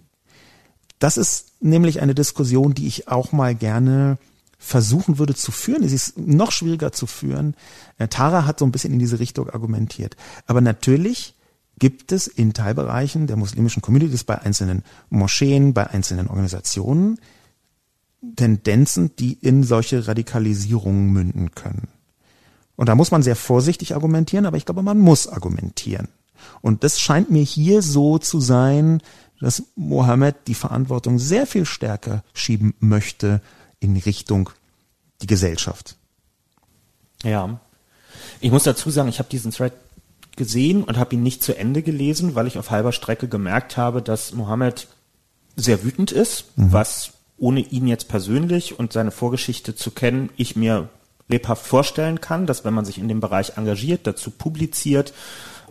Das ist nämlich eine Diskussion, die ich auch mal gerne versuchen würde zu führen. Es ist noch schwieriger zu führen. Äh, Tara hat so ein bisschen in diese Richtung argumentiert. Aber natürlich gibt es in Teilbereichen der muslimischen Communities bei einzelnen Moscheen, bei einzelnen Organisationen Tendenzen, die in solche Radikalisierungen münden können. Und da muss man sehr vorsichtig argumentieren, aber ich glaube, man muss argumentieren. Und das scheint mir hier so zu sein, dass Mohammed die Verantwortung sehr viel stärker schieben möchte in Richtung die Gesellschaft. Ja. Ich muss dazu sagen, ich habe diesen Thread gesehen und habe ihn nicht zu Ende gelesen, weil ich auf halber Strecke gemerkt habe, dass Mohammed sehr wütend ist, mhm. was ohne ihn jetzt persönlich und seine Vorgeschichte zu kennen, ich mir lebhaft vorstellen kann, dass wenn man sich in dem Bereich engagiert, dazu publiziert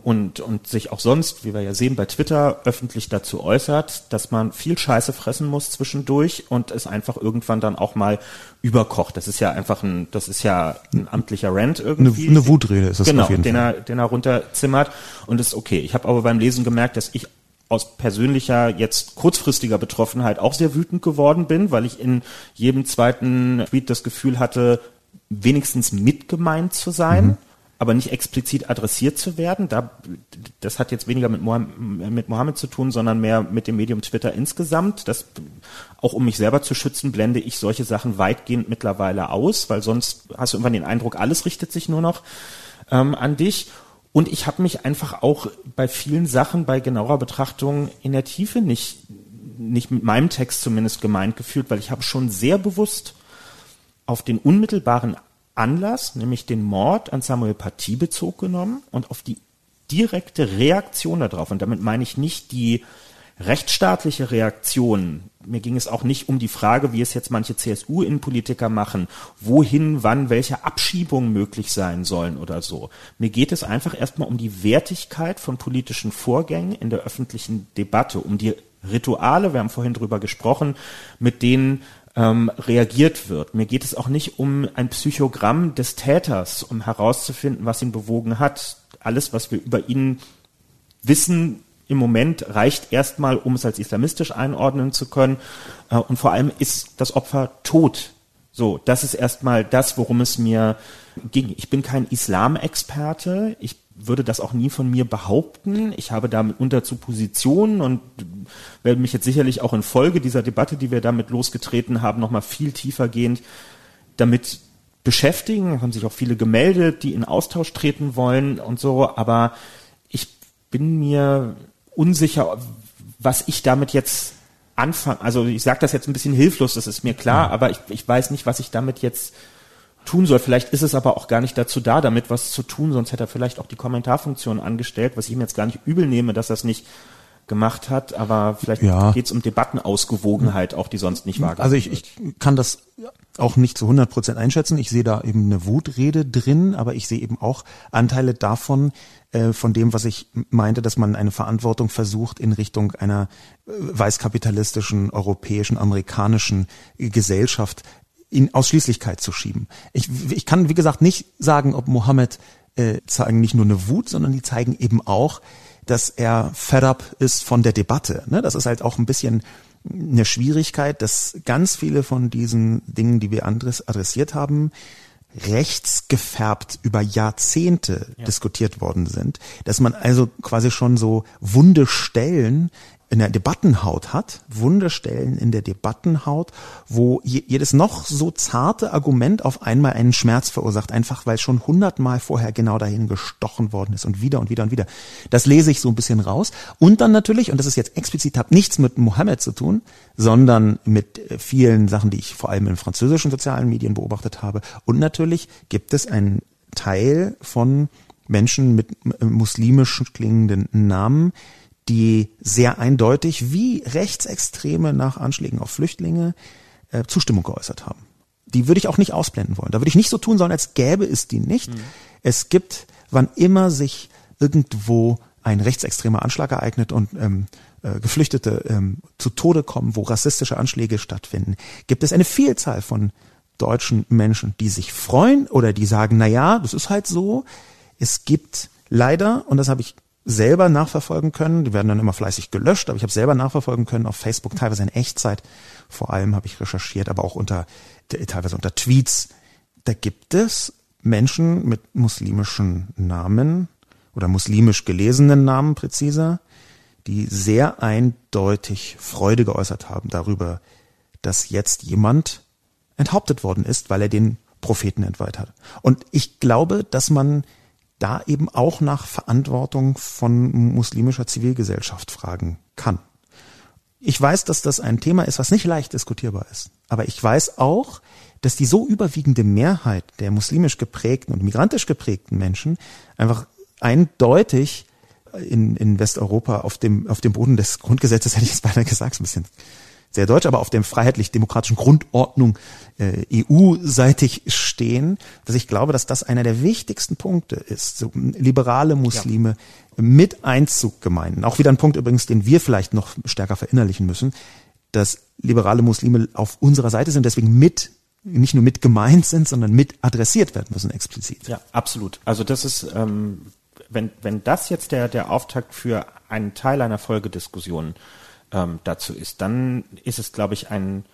und, und sich auch sonst, wie wir ja sehen, bei Twitter öffentlich dazu äußert, dass man viel Scheiße fressen muss zwischendurch und es einfach irgendwann dann auch mal überkocht. Das ist ja einfach ein, das ist ja ein amtlicher Rant irgendwie. Eine, eine Wutrede ist das genau, auf jeden den Fall. er, den er runterzimmert und ist okay. Ich habe aber beim Lesen gemerkt, dass ich aus persönlicher, jetzt kurzfristiger Betroffenheit auch sehr wütend geworden bin, weil ich in jedem zweiten Tweet das Gefühl hatte, wenigstens mitgemeint zu sein. Mhm aber nicht explizit adressiert zu werden. Da, das hat jetzt weniger mit Mohammed, mit Mohammed zu tun, sondern mehr mit dem Medium Twitter insgesamt. Das, auch um mich selber zu schützen, blende ich solche Sachen weitgehend mittlerweile aus, weil sonst hast du irgendwann den Eindruck, alles richtet sich nur noch ähm, an dich. Und ich habe mich einfach auch bei vielen Sachen bei genauer Betrachtung in der Tiefe nicht, nicht mit meinem Text zumindest gemeint gefühlt, weil ich habe schon sehr bewusst auf den unmittelbaren Anlass, nämlich den Mord an Samuel Paty Bezug genommen und auf die direkte Reaktion darauf. Und damit meine ich nicht die rechtsstaatliche Reaktion. Mir ging es auch nicht um die Frage, wie es jetzt manche CSU-Innenpolitiker machen, wohin, wann, welche Abschiebungen möglich sein sollen oder so. Mir geht es einfach erstmal um die Wertigkeit von politischen Vorgängen in der öffentlichen Debatte, um die Rituale, wir haben vorhin drüber gesprochen, mit denen ähm, reagiert wird. Mir geht es auch nicht um ein Psychogramm des Täters, um herauszufinden, was ihn bewogen hat. Alles, was wir über ihn wissen im Moment, reicht erstmal, um es als islamistisch einordnen zu können. Äh, und vor allem ist das Opfer tot. So, das ist erstmal das, worum es mir ging. Ich bin kein Islamexperte. Ich würde das auch nie von mir behaupten. Ich habe damit unter zu Positionen und werde mich jetzt sicherlich auch in Folge dieser Debatte, die wir damit losgetreten haben, nochmal viel tiefergehend damit beschäftigen. Es haben sich auch viele gemeldet, die in Austausch treten wollen und so, aber ich bin mir unsicher, was ich damit jetzt anfange. Also ich sage das jetzt ein bisschen hilflos, das ist mir klar, aber ich, ich weiß nicht, was ich damit jetzt tun soll. Vielleicht ist es aber auch gar nicht dazu da, damit was zu tun, sonst hätte er vielleicht auch die Kommentarfunktion angestellt, was ich ihm jetzt gar nicht übel nehme, dass es nicht gemacht hat, aber vielleicht ja. geht es um Debattenausgewogenheit, auch die sonst nicht wahrgenommen Also ich, ich kann das auch nicht zu 100 Prozent einschätzen. Ich sehe da eben eine Wutrede drin, aber ich sehe eben auch Anteile davon, äh, von dem, was ich meinte, dass man eine Verantwortung versucht in Richtung einer äh, weißkapitalistischen, europäischen, amerikanischen Gesellschaft in Ausschließlichkeit zu schieben. Ich, ich kann, wie gesagt, nicht sagen, ob Mohammed äh, zeigen nicht nur eine Wut, sondern die zeigen eben auch, dass er fed up ist von der Debatte. Ne? Das ist halt auch ein bisschen eine Schwierigkeit, dass ganz viele von diesen Dingen, die wir adressiert haben, rechtsgefärbt über Jahrzehnte ja. diskutiert worden sind, dass man also quasi schon so wunde Stellen in der Debattenhaut hat, Wunderstellen in der Debattenhaut, wo jedes noch so zarte Argument auf einmal einen Schmerz verursacht, einfach weil schon hundertmal vorher genau dahin gestochen worden ist und wieder und wieder und wieder. Das lese ich so ein bisschen raus. Und dann natürlich, und das ist jetzt explizit, hat nichts mit Mohammed zu tun, sondern mit vielen Sachen, die ich vor allem in französischen sozialen Medien beobachtet habe. Und natürlich gibt es einen Teil von Menschen mit muslimisch klingenden Namen, die sehr eindeutig wie Rechtsextreme nach Anschlägen auf Flüchtlinge äh, Zustimmung geäußert haben. Die würde ich auch nicht ausblenden wollen. Da würde ich nicht so tun sollen, als gäbe es die nicht. Mhm. Es gibt, wann immer sich irgendwo ein rechtsextremer Anschlag ereignet und ähm, äh, Geflüchtete ähm, zu Tode kommen, wo rassistische Anschläge stattfinden, gibt es eine Vielzahl von deutschen Menschen, die sich freuen oder die sagen, na ja, das ist halt so. Es gibt leider, und das habe ich selber nachverfolgen können. Die werden dann immer fleißig gelöscht, aber ich habe selber nachverfolgen können auf Facebook, teilweise in Echtzeit. Vor allem habe ich recherchiert, aber auch unter teilweise unter Tweets. Da gibt es Menschen mit muslimischen Namen oder muslimisch gelesenen Namen präziser, die sehr eindeutig Freude geäußert haben darüber, dass jetzt jemand enthauptet worden ist, weil er den Propheten entweiht hat. Und ich glaube, dass man da eben auch nach Verantwortung von muslimischer Zivilgesellschaft fragen kann. Ich weiß, dass das ein Thema ist, was nicht leicht diskutierbar ist. Aber ich weiß auch, dass die so überwiegende Mehrheit der muslimisch geprägten und migrantisch geprägten Menschen einfach eindeutig in, in Westeuropa auf dem, auf dem Boden des Grundgesetzes, hätte ich jetzt beinahe gesagt, ein bisschen sehr deutsch, aber auf dem freiheitlich-demokratischen Grundordnung äh, EU-seitig stehen, dass ich glaube, dass das einer der wichtigsten Punkte ist, so liberale Muslime ja. mit Einzuggemeinden. Auch wieder ein Punkt übrigens, den wir vielleicht noch stärker verinnerlichen müssen, dass liberale Muslime auf unserer Seite sind, deswegen mit nicht nur mit gemeint sind, sondern mit adressiert werden müssen explizit. Ja, absolut. Also das ist, ähm, wenn, wenn das jetzt der, der Auftakt für einen Teil einer Folgediskussion ähm, dazu ist, dann ist es, glaube ich, ein,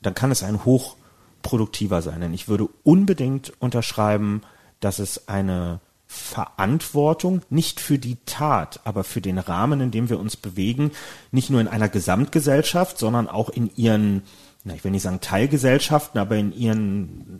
dann kann es ein hochproduktiver sein. Denn ich würde unbedingt unterschreiben, dass es eine Verantwortung nicht für die Tat, aber für den Rahmen, in dem wir uns bewegen, nicht nur in einer Gesamtgesellschaft, sondern auch in ihren na, ich will nicht sagen Teilgesellschaften, aber in ihren,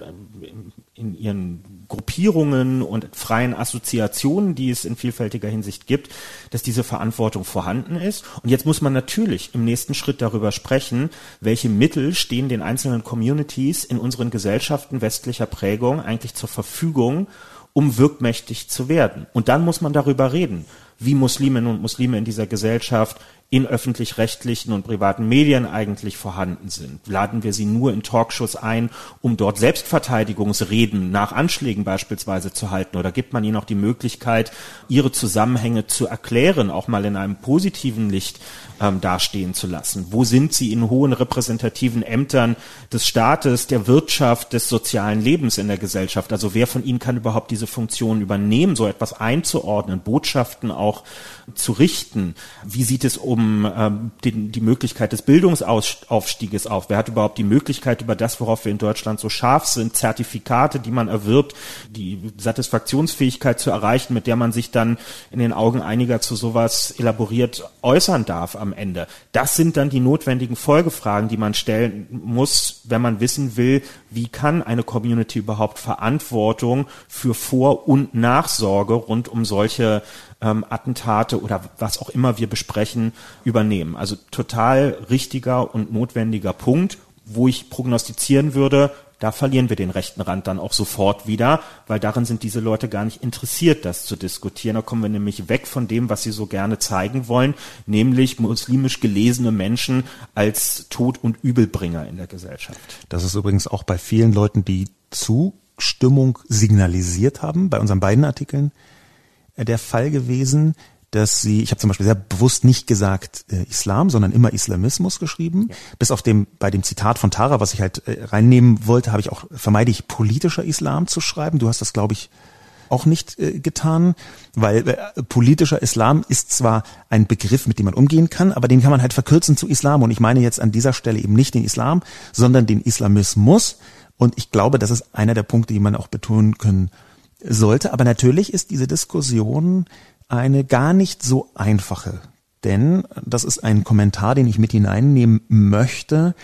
in ihren Gruppierungen und freien Assoziationen, die es in vielfältiger Hinsicht gibt, dass diese Verantwortung vorhanden ist. Und jetzt muss man natürlich im nächsten Schritt darüber sprechen, welche Mittel stehen den einzelnen Communities in unseren Gesellschaften westlicher Prägung eigentlich zur Verfügung, um wirkmächtig zu werden. Und dann muss man darüber reden, wie Musliminnen und Muslime in dieser Gesellschaft in öffentlich-rechtlichen und privaten Medien eigentlich vorhanden sind. Laden wir sie nur in Talkshows ein, um dort Selbstverteidigungsreden nach Anschlägen beispielsweise zu halten? Oder gibt man ihnen auch die Möglichkeit, ihre Zusammenhänge zu erklären, auch mal in einem positiven Licht ähm, dastehen zu lassen? Wo sind sie in hohen repräsentativen Ämtern des Staates, der Wirtschaft, des sozialen Lebens in der Gesellschaft? Also wer von ihnen kann überhaupt diese Funktion übernehmen, so etwas einzuordnen, Botschaften auch zu richten? Wie sieht es um ähm, den, die Möglichkeit des Bildungsaufstieges auf? Wer hat überhaupt die Möglichkeit über das, worauf wir in Deutschland so scharf sind, Zertifikate, die man erwirbt, die Satisfaktionsfähigkeit zu erreichen, mit der man sich dann in den Augen einiger zu sowas elaboriert äußern darf am Ende? Das sind dann die notwendigen Folgefragen, die man stellen muss, wenn man wissen will, wie kann eine Community überhaupt Verantwortung für Vor- und Nachsorge rund um solche ähm, Attentate oder was auch immer wir besprechen, übernehmen. Also total richtiger und notwendiger Punkt, wo ich prognostizieren würde, da verlieren wir den rechten Rand dann auch sofort wieder, weil darin sind diese Leute gar nicht interessiert, das zu diskutieren. Da kommen wir nämlich weg von dem, was sie so gerne zeigen wollen, nämlich muslimisch gelesene Menschen als Tod- und Übelbringer in der Gesellschaft. Das ist übrigens auch bei vielen Leuten, die Zustimmung signalisiert haben, bei unseren beiden Artikeln, der Fall gewesen, dass sie, ich habe zum Beispiel sehr bewusst nicht gesagt äh, Islam, sondern immer Islamismus geschrieben. Ja. Bis auf dem, bei dem Zitat von Tara, was ich halt äh, reinnehmen wollte, habe ich auch, vermeide ich politischer Islam zu schreiben. Du hast das, glaube ich, auch nicht äh, getan, weil äh, politischer Islam ist zwar ein Begriff, mit dem man umgehen kann, aber den kann man halt verkürzen zu Islam. Und ich meine jetzt an dieser Stelle eben nicht den Islam, sondern den Islamismus. Und ich glaube, das ist einer der Punkte, die man auch betonen können sollte. Aber natürlich ist diese Diskussion eine gar nicht so einfache. Denn das ist ein Kommentar, den ich mit hineinnehmen möchte,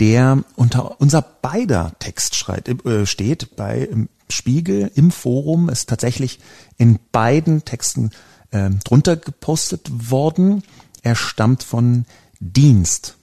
der unter unser beider Text schreit, äh, steht bei Spiegel im Forum, ist tatsächlich in beiden Texten äh, drunter gepostet worden. Er stammt von Dienst.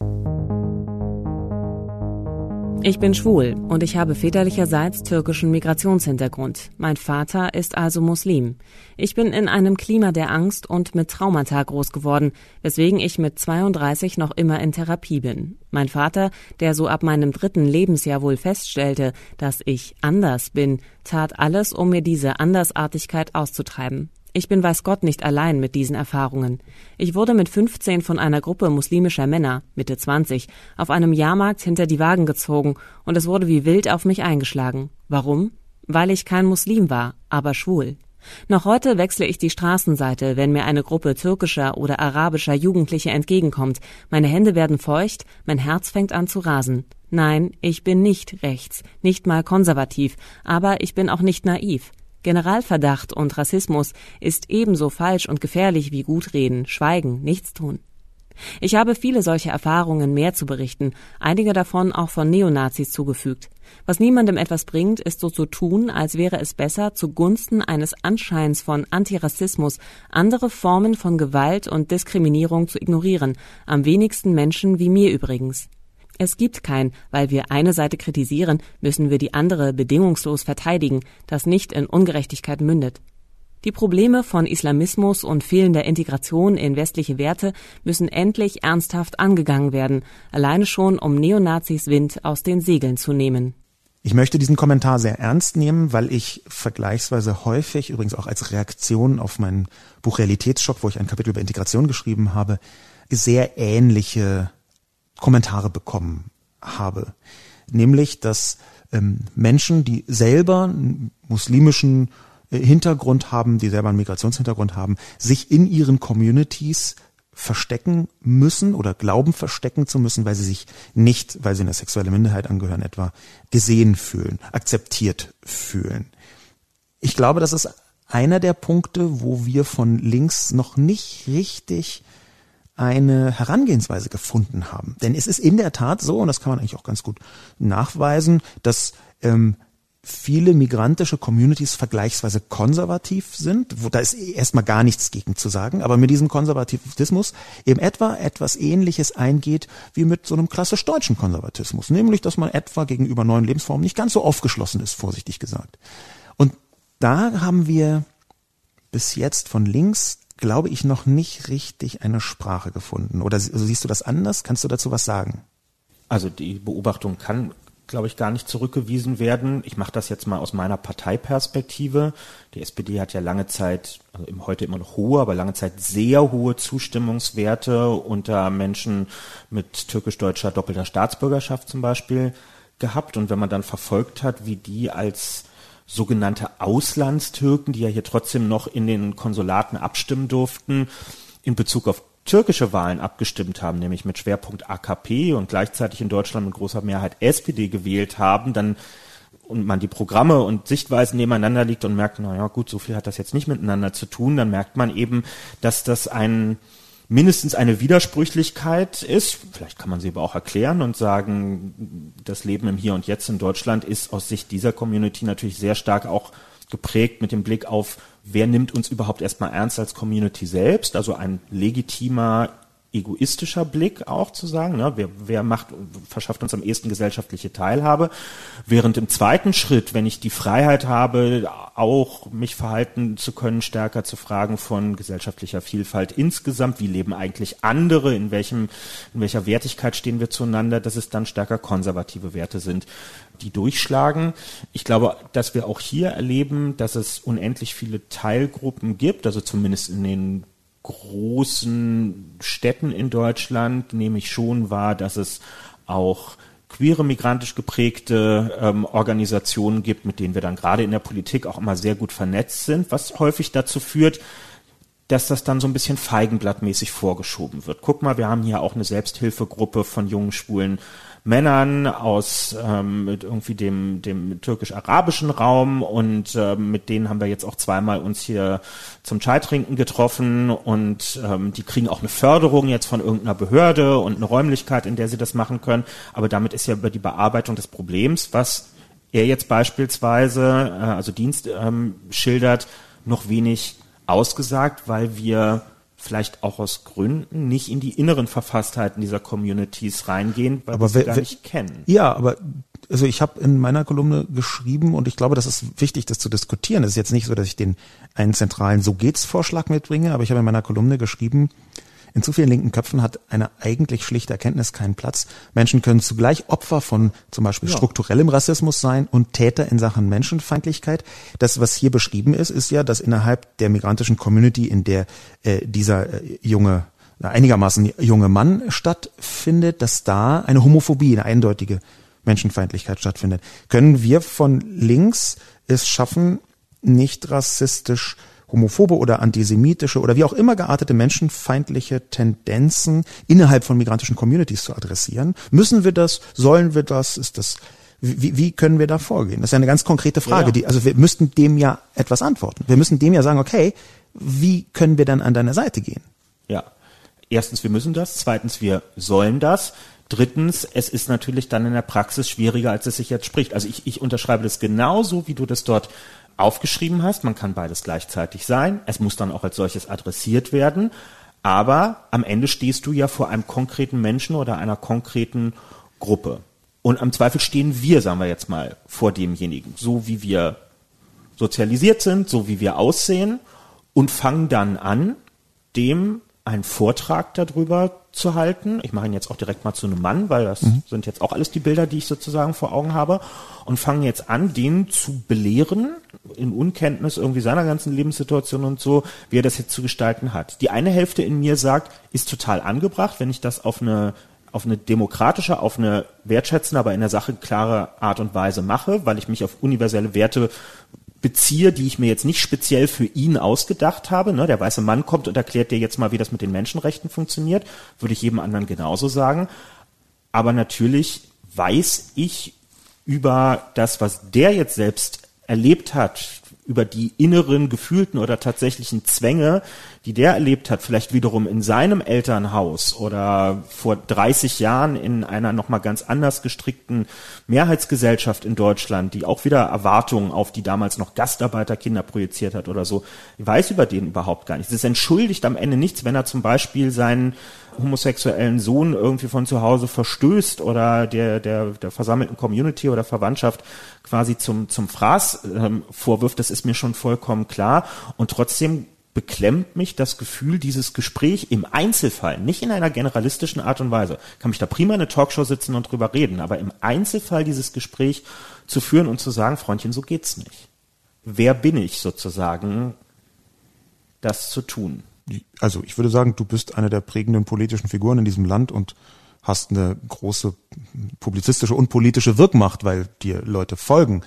Ich bin schwul und ich habe väterlicherseits türkischen Migrationshintergrund. Mein Vater ist also Muslim. Ich bin in einem Klima der Angst und mit Traumata groß geworden, weswegen ich mit 32 noch immer in Therapie bin. Mein Vater, der so ab meinem dritten Lebensjahr wohl feststellte, dass ich anders bin, tat alles, um mir diese Andersartigkeit auszutreiben. Ich bin weiß Gott nicht allein mit diesen Erfahrungen. Ich wurde mit 15 von einer Gruppe muslimischer Männer, Mitte 20, auf einem Jahrmarkt hinter die Wagen gezogen und es wurde wie wild auf mich eingeschlagen. Warum? Weil ich kein Muslim war, aber schwul. Noch heute wechsle ich die Straßenseite, wenn mir eine Gruppe türkischer oder arabischer Jugendliche entgegenkommt. Meine Hände werden feucht, mein Herz fängt an zu rasen. Nein, ich bin nicht rechts, nicht mal konservativ, aber ich bin auch nicht naiv. Generalverdacht und Rassismus ist ebenso falsch und gefährlich wie Gutreden, Schweigen, Nichtstun. Ich habe viele solche Erfahrungen mehr zu berichten, einige davon auch von Neonazis zugefügt. Was niemandem etwas bringt, ist so zu tun, als wäre es besser, zugunsten eines Anscheins von Antirassismus andere Formen von Gewalt und Diskriminierung zu ignorieren, am wenigsten Menschen wie mir übrigens. Es gibt kein, weil wir eine Seite kritisieren, müssen wir die andere bedingungslos verteidigen, das nicht in Ungerechtigkeit mündet. Die Probleme von Islamismus und fehlender Integration in westliche Werte müssen endlich ernsthaft angegangen werden, alleine schon um Neonazis Wind aus den Segeln zu nehmen. Ich möchte diesen Kommentar sehr ernst nehmen, weil ich vergleichsweise häufig, übrigens auch als Reaktion auf mein Buch Realitätsschock, wo ich ein Kapitel über Integration geschrieben habe, sehr ähnliche Kommentare bekommen habe. Nämlich, dass ähm, Menschen, die selber einen muslimischen äh, Hintergrund haben, die selber einen Migrationshintergrund haben, sich in ihren Communities verstecken müssen oder glauben verstecken zu müssen, weil sie sich nicht, weil sie einer sexuelle Minderheit angehören, etwa gesehen fühlen, akzeptiert fühlen. Ich glaube, das ist einer der Punkte, wo wir von links noch nicht richtig eine Herangehensweise gefunden haben. Denn es ist in der Tat so, und das kann man eigentlich auch ganz gut nachweisen, dass ähm, viele migrantische Communities vergleichsweise konservativ sind, wo da ist erstmal gar nichts gegen zu sagen, aber mit diesem Konservatismus eben etwa etwas ähnliches eingeht wie mit so einem klassisch deutschen Konservatismus, nämlich dass man etwa gegenüber neuen Lebensformen nicht ganz so aufgeschlossen ist, vorsichtig gesagt. Und da haben wir bis jetzt von links glaube ich, noch nicht richtig eine Sprache gefunden. Oder also siehst du das anders? Kannst du dazu was sagen? Also die Beobachtung kann, glaube ich, gar nicht zurückgewiesen werden. Ich mache das jetzt mal aus meiner Parteiperspektive. Die SPD hat ja lange Zeit, also heute immer noch hohe, aber lange Zeit sehr hohe Zustimmungswerte unter Menschen mit türkisch-deutscher doppelter Staatsbürgerschaft zum Beispiel gehabt. Und wenn man dann verfolgt hat, wie die als sogenannte Auslandstürken, die ja hier trotzdem noch in den Konsulaten abstimmen durften, in Bezug auf türkische Wahlen abgestimmt haben, nämlich mit Schwerpunkt AKP und gleichzeitig in Deutschland mit großer Mehrheit SPD gewählt haben, dann und man die Programme und Sichtweisen nebeneinander liegt und merkt, naja gut, so viel hat das jetzt nicht miteinander zu tun, dann merkt man eben, dass das ein mindestens eine Widersprüchlichkeit ist. Vielleicht kann man sie aber auch erklären und sagen, das Leben im Hier und Jetzt in Deutschland ist aus Sicht dieser Community natürlich sehr stark auch geprägt mit dem Blick auf, wer nimmt uns überhaupt erstmal ernst als Community selbst, also ein legitimer egoistischer Blick auch zu sagen, ne, wer, wer macht, verschafft uns am ehesten gesellschaftliche Teilhabe, während im zweiten Schritt, wenn ich die Freiheit habe, auch mich verhalten zu können, stärker zu fragen von gesellschaftlicher Vielfalt insgesamt, wie leben eigentlich andere, in welchem, in welcher Wertigkeit stehen wir zueinander, dass es dann stärker konservative Werte sind, die durchschlagen. Ich glaube, dass wir auch hier erleben, dass es unendlich viele Teilgruppen gibt, also zumindest in den großen Städten in Deutschland nehme ich schon wahr, dass es auch queere, migrantisch geprägte ähm, Organisationen gibt, mit denen wir dann gerade in der Politik auch immer sehr gut vernetzt sind, was häufig dazu führt, dass das dann so ein bisschen feigenblattmäßig vorgeschoben wird. Guck mal, wir haben hier auch eine Selbsthilfegruppe von jungen schwulen Männern aus ähm, mit irgendwie dem, dem türkisch-arabischen Raum und ähm, mit denen haben wir jetzt auch zweimal uns hier zum Chai trinken getroffen und ähm, die kriegen auch eine Förderung jetzt von irgendeiner Behörde und eine Räumlichkeit, in der sie das machen können. Aber damit ist ja über die Bearbeitung des Problems, was er jetzt beispielsweise, äh, also Dienst ähm, schildert, noch wenig ausgesagt, weil wir vielleicht auch aus Gründen nicht in die inneren Verfasstheiten dieser Communities reingehen, weil aber wir sie gar nicht kennen. Ja, aber also ich habe in meiner Kolumne geschrieben und ich glaube, das ist wichtig, das zu diskutieren. Es ist jetzt nicht so, dass ich den einen zentralen So geht's Vorschlag mitbringe, aber ich habe in meiner Kolumne geschrieben, in zu vielen linken Köpfen hat eine eigentlich schlichte Erkenntnis keinen Platz. Menschen können zugleich Opfer von zum Beispiel ja. strukturellem Rassismus sein und Täter in Sachen Menschenfeindlichkeit. Das, was hier beschrieben ist, ist ja, dass innerhalb der migrantischen Community, in der äh, dieser äh, junge einigermaßen junge Mann stattfindet, dass da eine Homophobie, eine eindeutige Menschenfeindlichkeit stattfindet. Können wir von links es schaffen, nicht rassistisch homophobe oder antisemitische oder wie auch immer geartete menschenfeindliche Tendenzen innerhalb von migrantischen Communities zu adressieren? Müssen wir das? Sollen wir das? Ist das wie, wie können wir da vorgehen? Das ist ja eine ganz konkrete Frage. Ja. Die, also wir müssten dem ja etwas antworten. Wir müssen dem ja sagen, okay, wie können wir dann an deiner Seite gehen? Ja. Erstens, wir müssen das. Zweitens, wir sollen das. Drittens, es ist natürlich dann in der Praxis schwieriger, als es sich jetzt spricht. Also ich, ich unterschreibe das genauso, wie du das dort aufgeschrieben hast. Man kann beides gleichzeitig sein. Es muss dann auch als solches adressiert werden. Aber am Ende stehst du ja vor einem konkreten Menschen oder einer konkreten Gruppe. Und am Zweifel stehen wir, sagen wir jetzt mal, vor demjenigen, so wie wir sozialisiert sind, so wie wir aussehen und fangen dann an, dem einen Vortrag darüber zu halten. Ich mache ihn jetzt auch direkt mal zu einem Mann, weil das mhm. sind jetzt auch alles die Bilder, die ich sozusagen vor Augen habe und fange jetzt an, den zu belehren in Unkenntnis irgendwie seiner ganzen Lebenssituation und so, wie er das jetzt zu gestalten hat. Die eine Hälfte in mir sagt, ist total angebracht, wenn ich das auf eine auf eine demokratische, auf eine wertschätzende, aber in der Sache klare Art und Weise mache, weil ich mich auf universelle Werte beziehe, die ich mir jetzt nicht speziell für ihn ausgedacht habe. Ne? Der weiße Mann kommt und erklärt dir jetzt mal, wie das mit den Menschenrechten funktioniert, würde ich jedem anderen genauso sagen. Aber natürlich weiß ich über das, was der jetzt selbst erlebt hat, über die inneren gefühlten oder tatsächlichen Zwänge, die der erlebt hat, vielleicht wiederum in seinem Elternhaus oder vor 30 Jahren in einer nochmal ganz anders gestrickten Mehrheitsgesellschaft in Deutschland, die auch wieder Erwartungen auf die damals noch Gastarbeiterkinder projiziert hat oder so, ich weiß über den überhaupt gar nichts. Es entschuldigt am Ende nichts, wenn er zum Beispiel seinen homosexuellen Sohn irgendwie von zu Hause verstößt oder der, der, der versammelten Community oder Verwandtschaft quasi zum, zum Fraß ähm, vorwirft, das ist mir schon vollkommen klar. Und trotzdem beklemmt mich das Gefühl, dieses Gespräch im Einzelfall, nicht in einer generalistischen Art und Weise, kann mich da prima in eine Talkshow sitzen und drüber reden, aber im Einzelfall dieses Gespräch zu führen und zu sagen, Freundchen, so geht's nicht. Wer bin ich sozusagen, das zu tun? Also ich würde sagen, du bist eine der prägenden politischen Figuren in diesem Land und hast eine große publizistische und politische Wirkmacht, weil dir Leute folgen.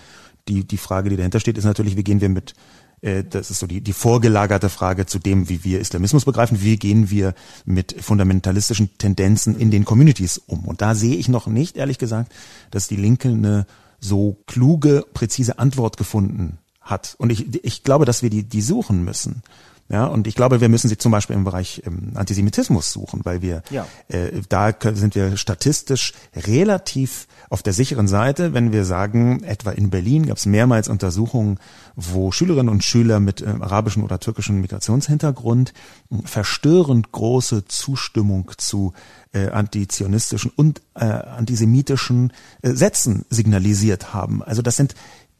Die, die Frage, die dahinter steht, ist natürlich, wie gehen wir mit, äh, das ist so die, die vorgelagerte Frage zu dem, wie wir Islamismus begreifen, wie gehen wir mit fundamentalistischen Tendenzen in den Communities um. Und da sehe ich noch nicht, ehrlich gesagt, dass die Linke eine so kluge, präzise Antwort gefunden hat. Und ich, ich glaube, dass wir die, die suchen müssen. Ja, und ich glaube, wir müssen sie zum Beispiel im Bereich ähm, Antisemitismus suchen, weil wir ja. äh, da sind wir statistisch relativ auf der sicheren Seite, wenn wir sagen, etwa in Berlin gab es mehrmals Untersuchungen, wo Schülerinnen und Schüler mit äh, arabischem oder türkischem Migrationshintergrund äh, verstörend große Zustimmung zu äh, antizionistischen und äh, antisemitischen äh, Sätzen signalisiert haben. Also das sind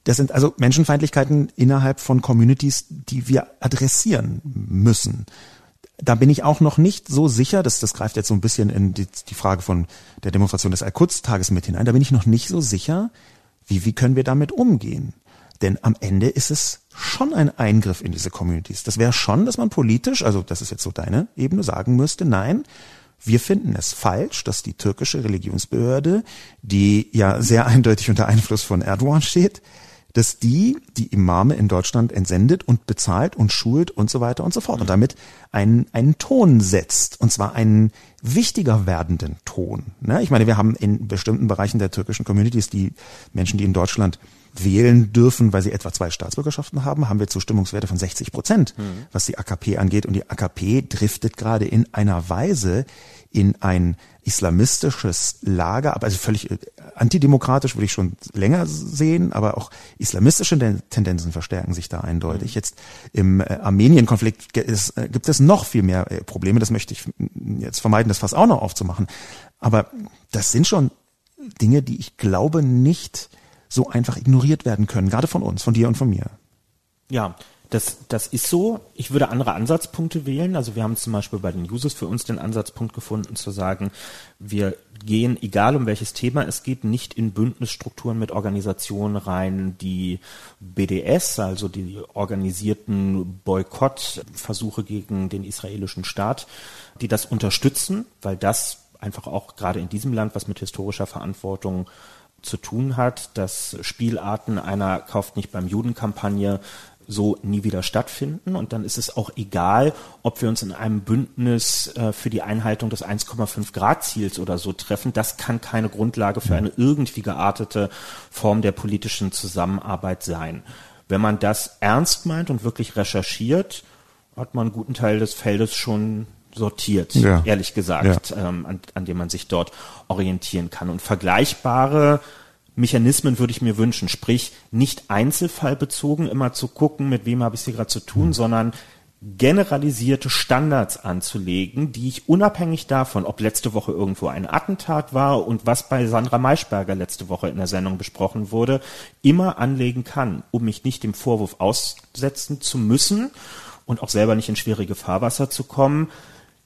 das sind also Menschenfeindlichkeiten innerhalb von Communities, die wir adressieren müssen. Da bin ich auch noch nicht so sicher, das, das greift jetzt so ein bisschen in die, die Frage von der Demonstration des Al-Quds-Tages mit hinein, da bin ich noch nicht so sicher, wie, wie können wir damit umgehen. Denn am Ende ist es schon ein Eingriff in diese Communities. Das wäre schon, dass man politisch, also das ist jetzt so deine Ebene, sagen müsste, nein, Wir finden es falsch, dass die türkische Religionsbehörde, die ja sehr eindeutig unter Einfluss von Erdogan steht, dass die die Imame in Deutschland entsendet und bezahlt und schult und so weiter und so fort und damit einen, einen Ton setzt und zwar einen wichtiger werdenden Ton. Ne? Ich meine, wir haben in bestimmten Bereichen der türkischen Communities die Menschen, die in Deutschland wählen dürfen, weil sie etwa zwei Staatsbürgerschaften haben, haben wir Zustimmungswerte von 60 Prozent, mhm. was die AKP angeht. Und die AKP driftet gerade in einer Weise in ein islamistisches Lager, aber also völlig äh, antidemokratisch würde ich schon länger sehen, aber auch islamistische Tendenzen verstärken sich da eindeutig. Mhm. Jetzt im äh, Armenien-Konflikt gibt es, äh, gibt es noch viel mehr Probleme. Das möchte ich jetzt vermeiden, das fast auch noch aufzumachen. Aber das sind schon Dinge, die ich glaube nicht so einfach ignoriert werden können, gerade von uns, von dir und von mir. Ja, das, das ist so. Ich würde andere Ansatzpunkte wählen. Also wir haben zum Beispiel bei den Users für uns den Ansatzpunkt gefunden, zu sagen, wir gehen, egal um welches Thema es geht, nicht in Bündnisstrukturen mit Organisationen rein, die BDS, also die organisierten Boykottversuche gegen den israelischen Staat, die das unterstützen, weil das einfach auch gerade in diesem Land was mit historischer Verantwortung zu tun hat, dass Spielarten einer kauft nicht beim Judenkampagne so nie wieder stattfinden. Und dann ist es auch egal, ob wir uns in einem Bündnis äh, für die Einhaltung des 1,5 Grad Ziels oder so treffen. Das kann keine Grundlage für eine irgendwie geartete Form der politischen Zusammenarbeit sein. Wenn man das ernst meint und wirklich recherchiert, hat man einen guten Teil des Feldes schon sortiert, ja. ehrlich gesagt, ja. ähm, an, an dem man sich dort orientieren kann. Und vergleichbare Mechanismen würde ich mir wünschen, sprich nicht einzelfallbezogen immer zu gucken, mit wem habe ich es hier gerade zu tun, mhm. sondern generalisierte Standards anzulegen, die ich unabhängig davon, ob letzte Woche irgendwo ein Attentat war und was bei Sandra Maischberger letzte Woche in der Sendung besprochen wurde, immer anlegen kann, um mich nicht dem Vorwurf aussetzen zu müssen und auch selber nicht in schwierige Fahrwasser zu kommen,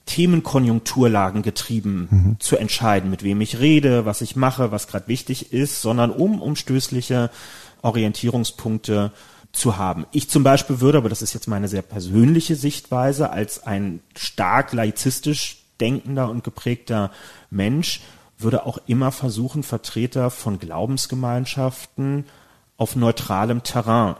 Themenkonjunkturlagen getrieben mhm. zu entscheiden, mit wem ich rede, was ich mache, was gerade wichtig ist, sondern um umstößliche Orientierungspunkte zu haben. Ich zum Beispiel würde, aber das ist jetzt meine sehr persönliche Sichtweise, als ein stark laizistisch denkender und geprägter Mensch, würde auch immer versuchen, Vertreter von Glaubensgemeinschaften auf neutralem Terrain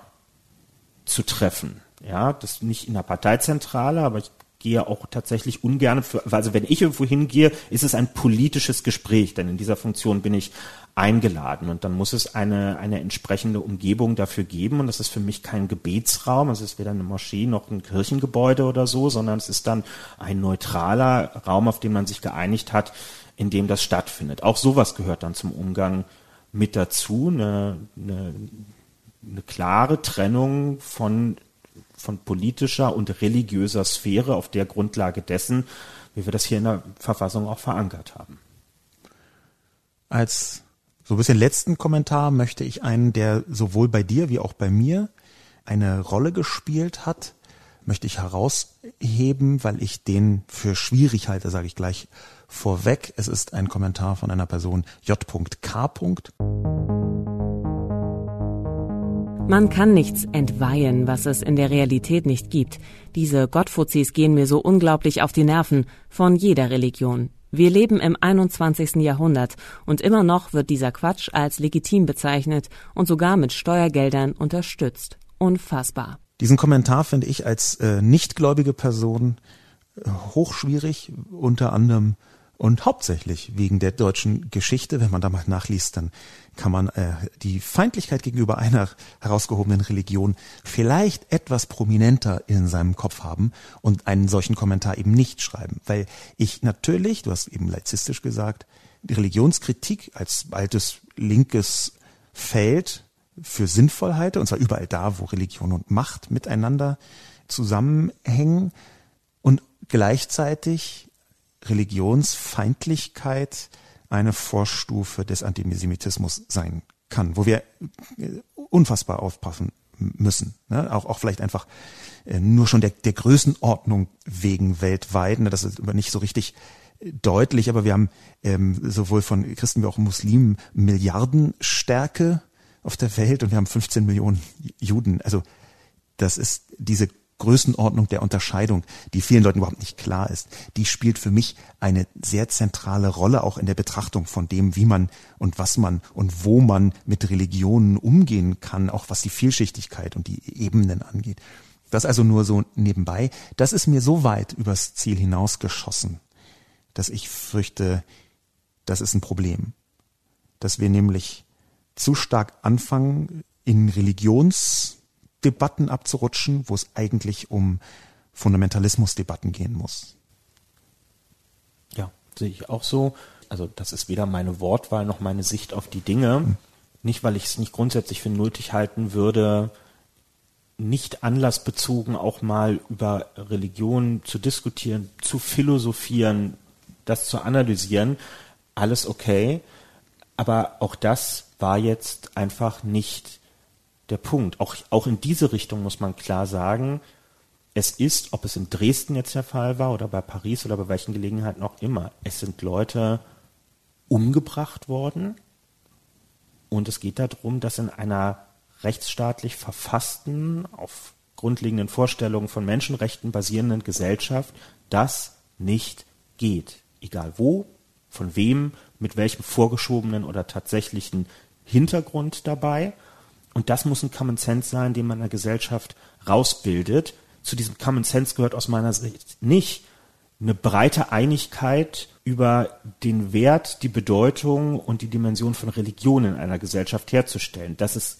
zu treffen. Ja, das nicht in der Parteizentrale, aber ich gehe auch tatsächlich ungern für, also wenn ich irgendwo hingehe, ist es ein politisches Gespräch, denn in dieser Funktion bin ich eingeladen und dann muss es eine, eine entsprechende Umgebung dafür geben und das ist für mich kein Gebetsraum, es ist weder eine Moschee noch ein Kirchengebäude oder so, sondern es ist dann ein neutraler Raum, auf den man sich geeinigt hat, in dem das stattfindet. Auch sowas gehört dann zum Umgang mit dazu, eine, eine, eine klare Trennung von von politischer und religiöser Sphäre auf der Grundlage dessen, wie wir das hier in der Verfassung auch verankert haben. Als so ein bisschen letzten Kommentar möchte ich einen, der sowohl bei dir wie auch bei mir eine Rolle gespielt hat, möchte ich herausheben, weil ich den für schwierig halte, sage ich gleich vorweg. Es ist ein Kommentar von einer Person J.K. Man kann nichts entweihen, was es in der Realität nicht gibt. Diese Gottfuzis gehen mir so unglaublich auf die Nerven, von jeder Religion. Wir leben im 21. Jahrhundert und immer noch wird dieser Quatsch als legitim bezeichnet und sogar mit Steuergeldern unterstützt. Unfassbar. Diesen Kommentar finde ich als äh, nichtgläubige Person äh, hochschwierig, unter anderem und hauptsächlich wegen der deutschen Geschichte, wenn man da mal nachliest, dann kann man äh, die Feindlichkeit gegenüber einer herausgehobenen Religion vielleicht etwas prominenter in seinem Kopf haben und einen solchen Kommentar eben nicht schreiben. Weil ich natürlich, du hast eben laizistisch gesagt, die Religionskritik als altes linkes Feld für sinnvoll halte, und zwar überall da, wo Religion und Macht miteinander zusammenhängen und gleichzeitig Religionsfeindlichkeit eine Vorstufe des Antisemitismus sein kann, wo wir äh, unfassbar aufpassen müssen. Ne? Auch, auch vielleicht einfach äh, nur schon der, der Größenordnung wegen weltweit. Ne? Das ist aber nicht so richtig äh, deutlich, aber wir haben ähm, sowohl von Christen wie auch Muslimen Milliardenstärke auf der Welt und wir haben 15 Millionen Juden. Also das ist diese Größenordnung der Unterscheidung, die vielen Leuten überhaupt nicht klar ist, die spielt für mich eine sehr zentrale Rolle auch in der Betrachtung von dem, wie man und was man und wo man mit Religionen umgehen kann, auch was die Vielschichtigkeit und die Ebenen angeht. Das also nur so nebenbei. Das ist mir so weit übers Ziel hinausgeschossen, dass ich fürchte, das ist ein Problem. Dass wir nämlich zu stark anfangen, in Religionsdebatten abzurutschen, wo es eigentlich um Fundamentalismusdebatten gehen muss. Ja, sehe ich auch so. Also das ist weder meine Wortwahl noch meine Sicht auf die Dinge. Hm. Nicht, weil ich es nicht grundsätzlich für nötig halten würde, nicht anlassbezogen auch mal über Religion zu diskutieren, zu philosophieren, das zu analysieren. Alles okay. Aber auch das war jetzt einfach nicht der Punkt. Auch, auch in diese Richtung muss man klar sagen, es ist, ob es in Dresden jetzt der Fall war oder bei Paris oder bei welchen Gelegenheiten auch immer, es sind Leute umgebracht worden und es geht darum, dass in einer rechtsstaatlich verfassten, auf grundlegenden Vorstellungen von Menschenrechten basierenden Gesellschaft das nicht geht. Egal wo, von wem, mit welchem vorgeschobenen oder tatsächlichen Hintergrund dabei. Und das muss ein Common Sense sein, den man in der Gesellschaft rausbildet. Zu diesem Common Sense gehört aus meiner Sicht nicht eine breite Einigkeit über den Wert, die Bedeutung und die Dimension von Religion in einer Gesellschaft herzustellen. Das ist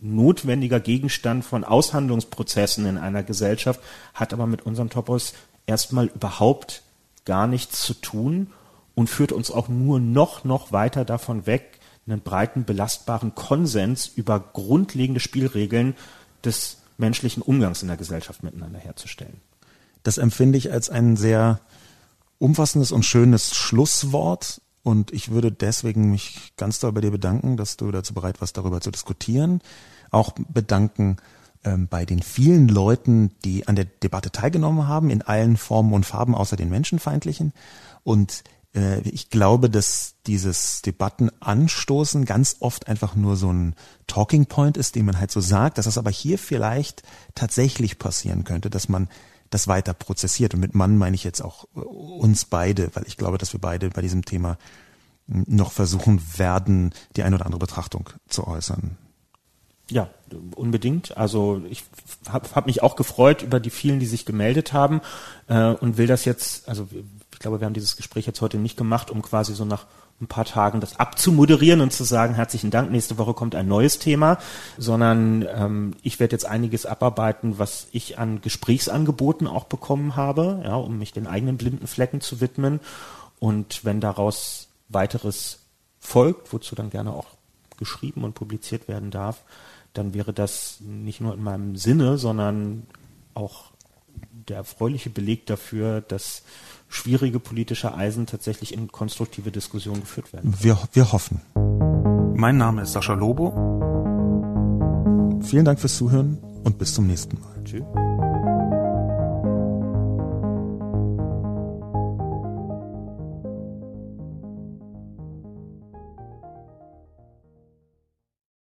notwendiger Gegenstand von Aushandlungsprozessen in einer Gesellschaft, hat aber mit unserem Topos erstmal überhaupt gar nichts zu tun und führt uns auch nur noch, noch weiter davon weg, einen breiten, belastbaren Konsens über grundlegende Spielregeln des menschlichen Umgangs in der Gesellschaft miteinander herzustellen. Das empfinde ich als ein sehr umfassendes und schönes Schlusswort. Und ich würde deswegen mich ganz doll bei dir bedanken, dass du dazu bereit warst, darüber zu diskutieren. Auch bedanken ähm, bei den vielen Leuten, die an der Debatte teilgenommen haben, in allen Formen und Farben außer den menschenfeindlichen. Und äh, ich glaube, dass dieses Debatten anstoßen ganz oft einfach nur so ein Talking Point ist, den man halt so sagt, dass das aber hier vielleicht tatsächlich passieren könnte, dass man das weiter prozessiert. Und mit Mann meine ich jetzt auch äh, uns beide, weil ich glaube, dass wir beide bei diesem Thema noch versuchen werden, die ein oder andere Betrachtung zu äußern. Ja, unbedingt. Also ich habe hab mich auch gefreut über die vielen, die sich gemeldet haben äh, und will das jetzt, also glaube, wir haben dieses Gespräch jetzt heute nicht gemacht, um quasi so nach ein paar Tagen das abzumoderieren und zu sagen, herzlichen Dank, nächste Woche kommt ein neues Thema, sondern ähm, ich werde jetzt einiges abarbeiten, was ich an Gesprächsangeboten auch bekommen habe, ja, um mich den eigenen blinden Flecken zu widmen. Und wenn daraus weiteres folgt, wozu dann gerne auch geschrieben und publiziert werden darf, dann wäre das nicht nur in meinem Sinne, sondern auch der erfreuliche Beleg dafür, dass schwierige politische Eisen tatsächlich in konstruktive Diskussionen geführt werden. Wir, wir hoffen. Mein Name ist Sascha Lobo. Vielen Dank fürs Zuhören und bis zum nächsten Mal. Tschüss.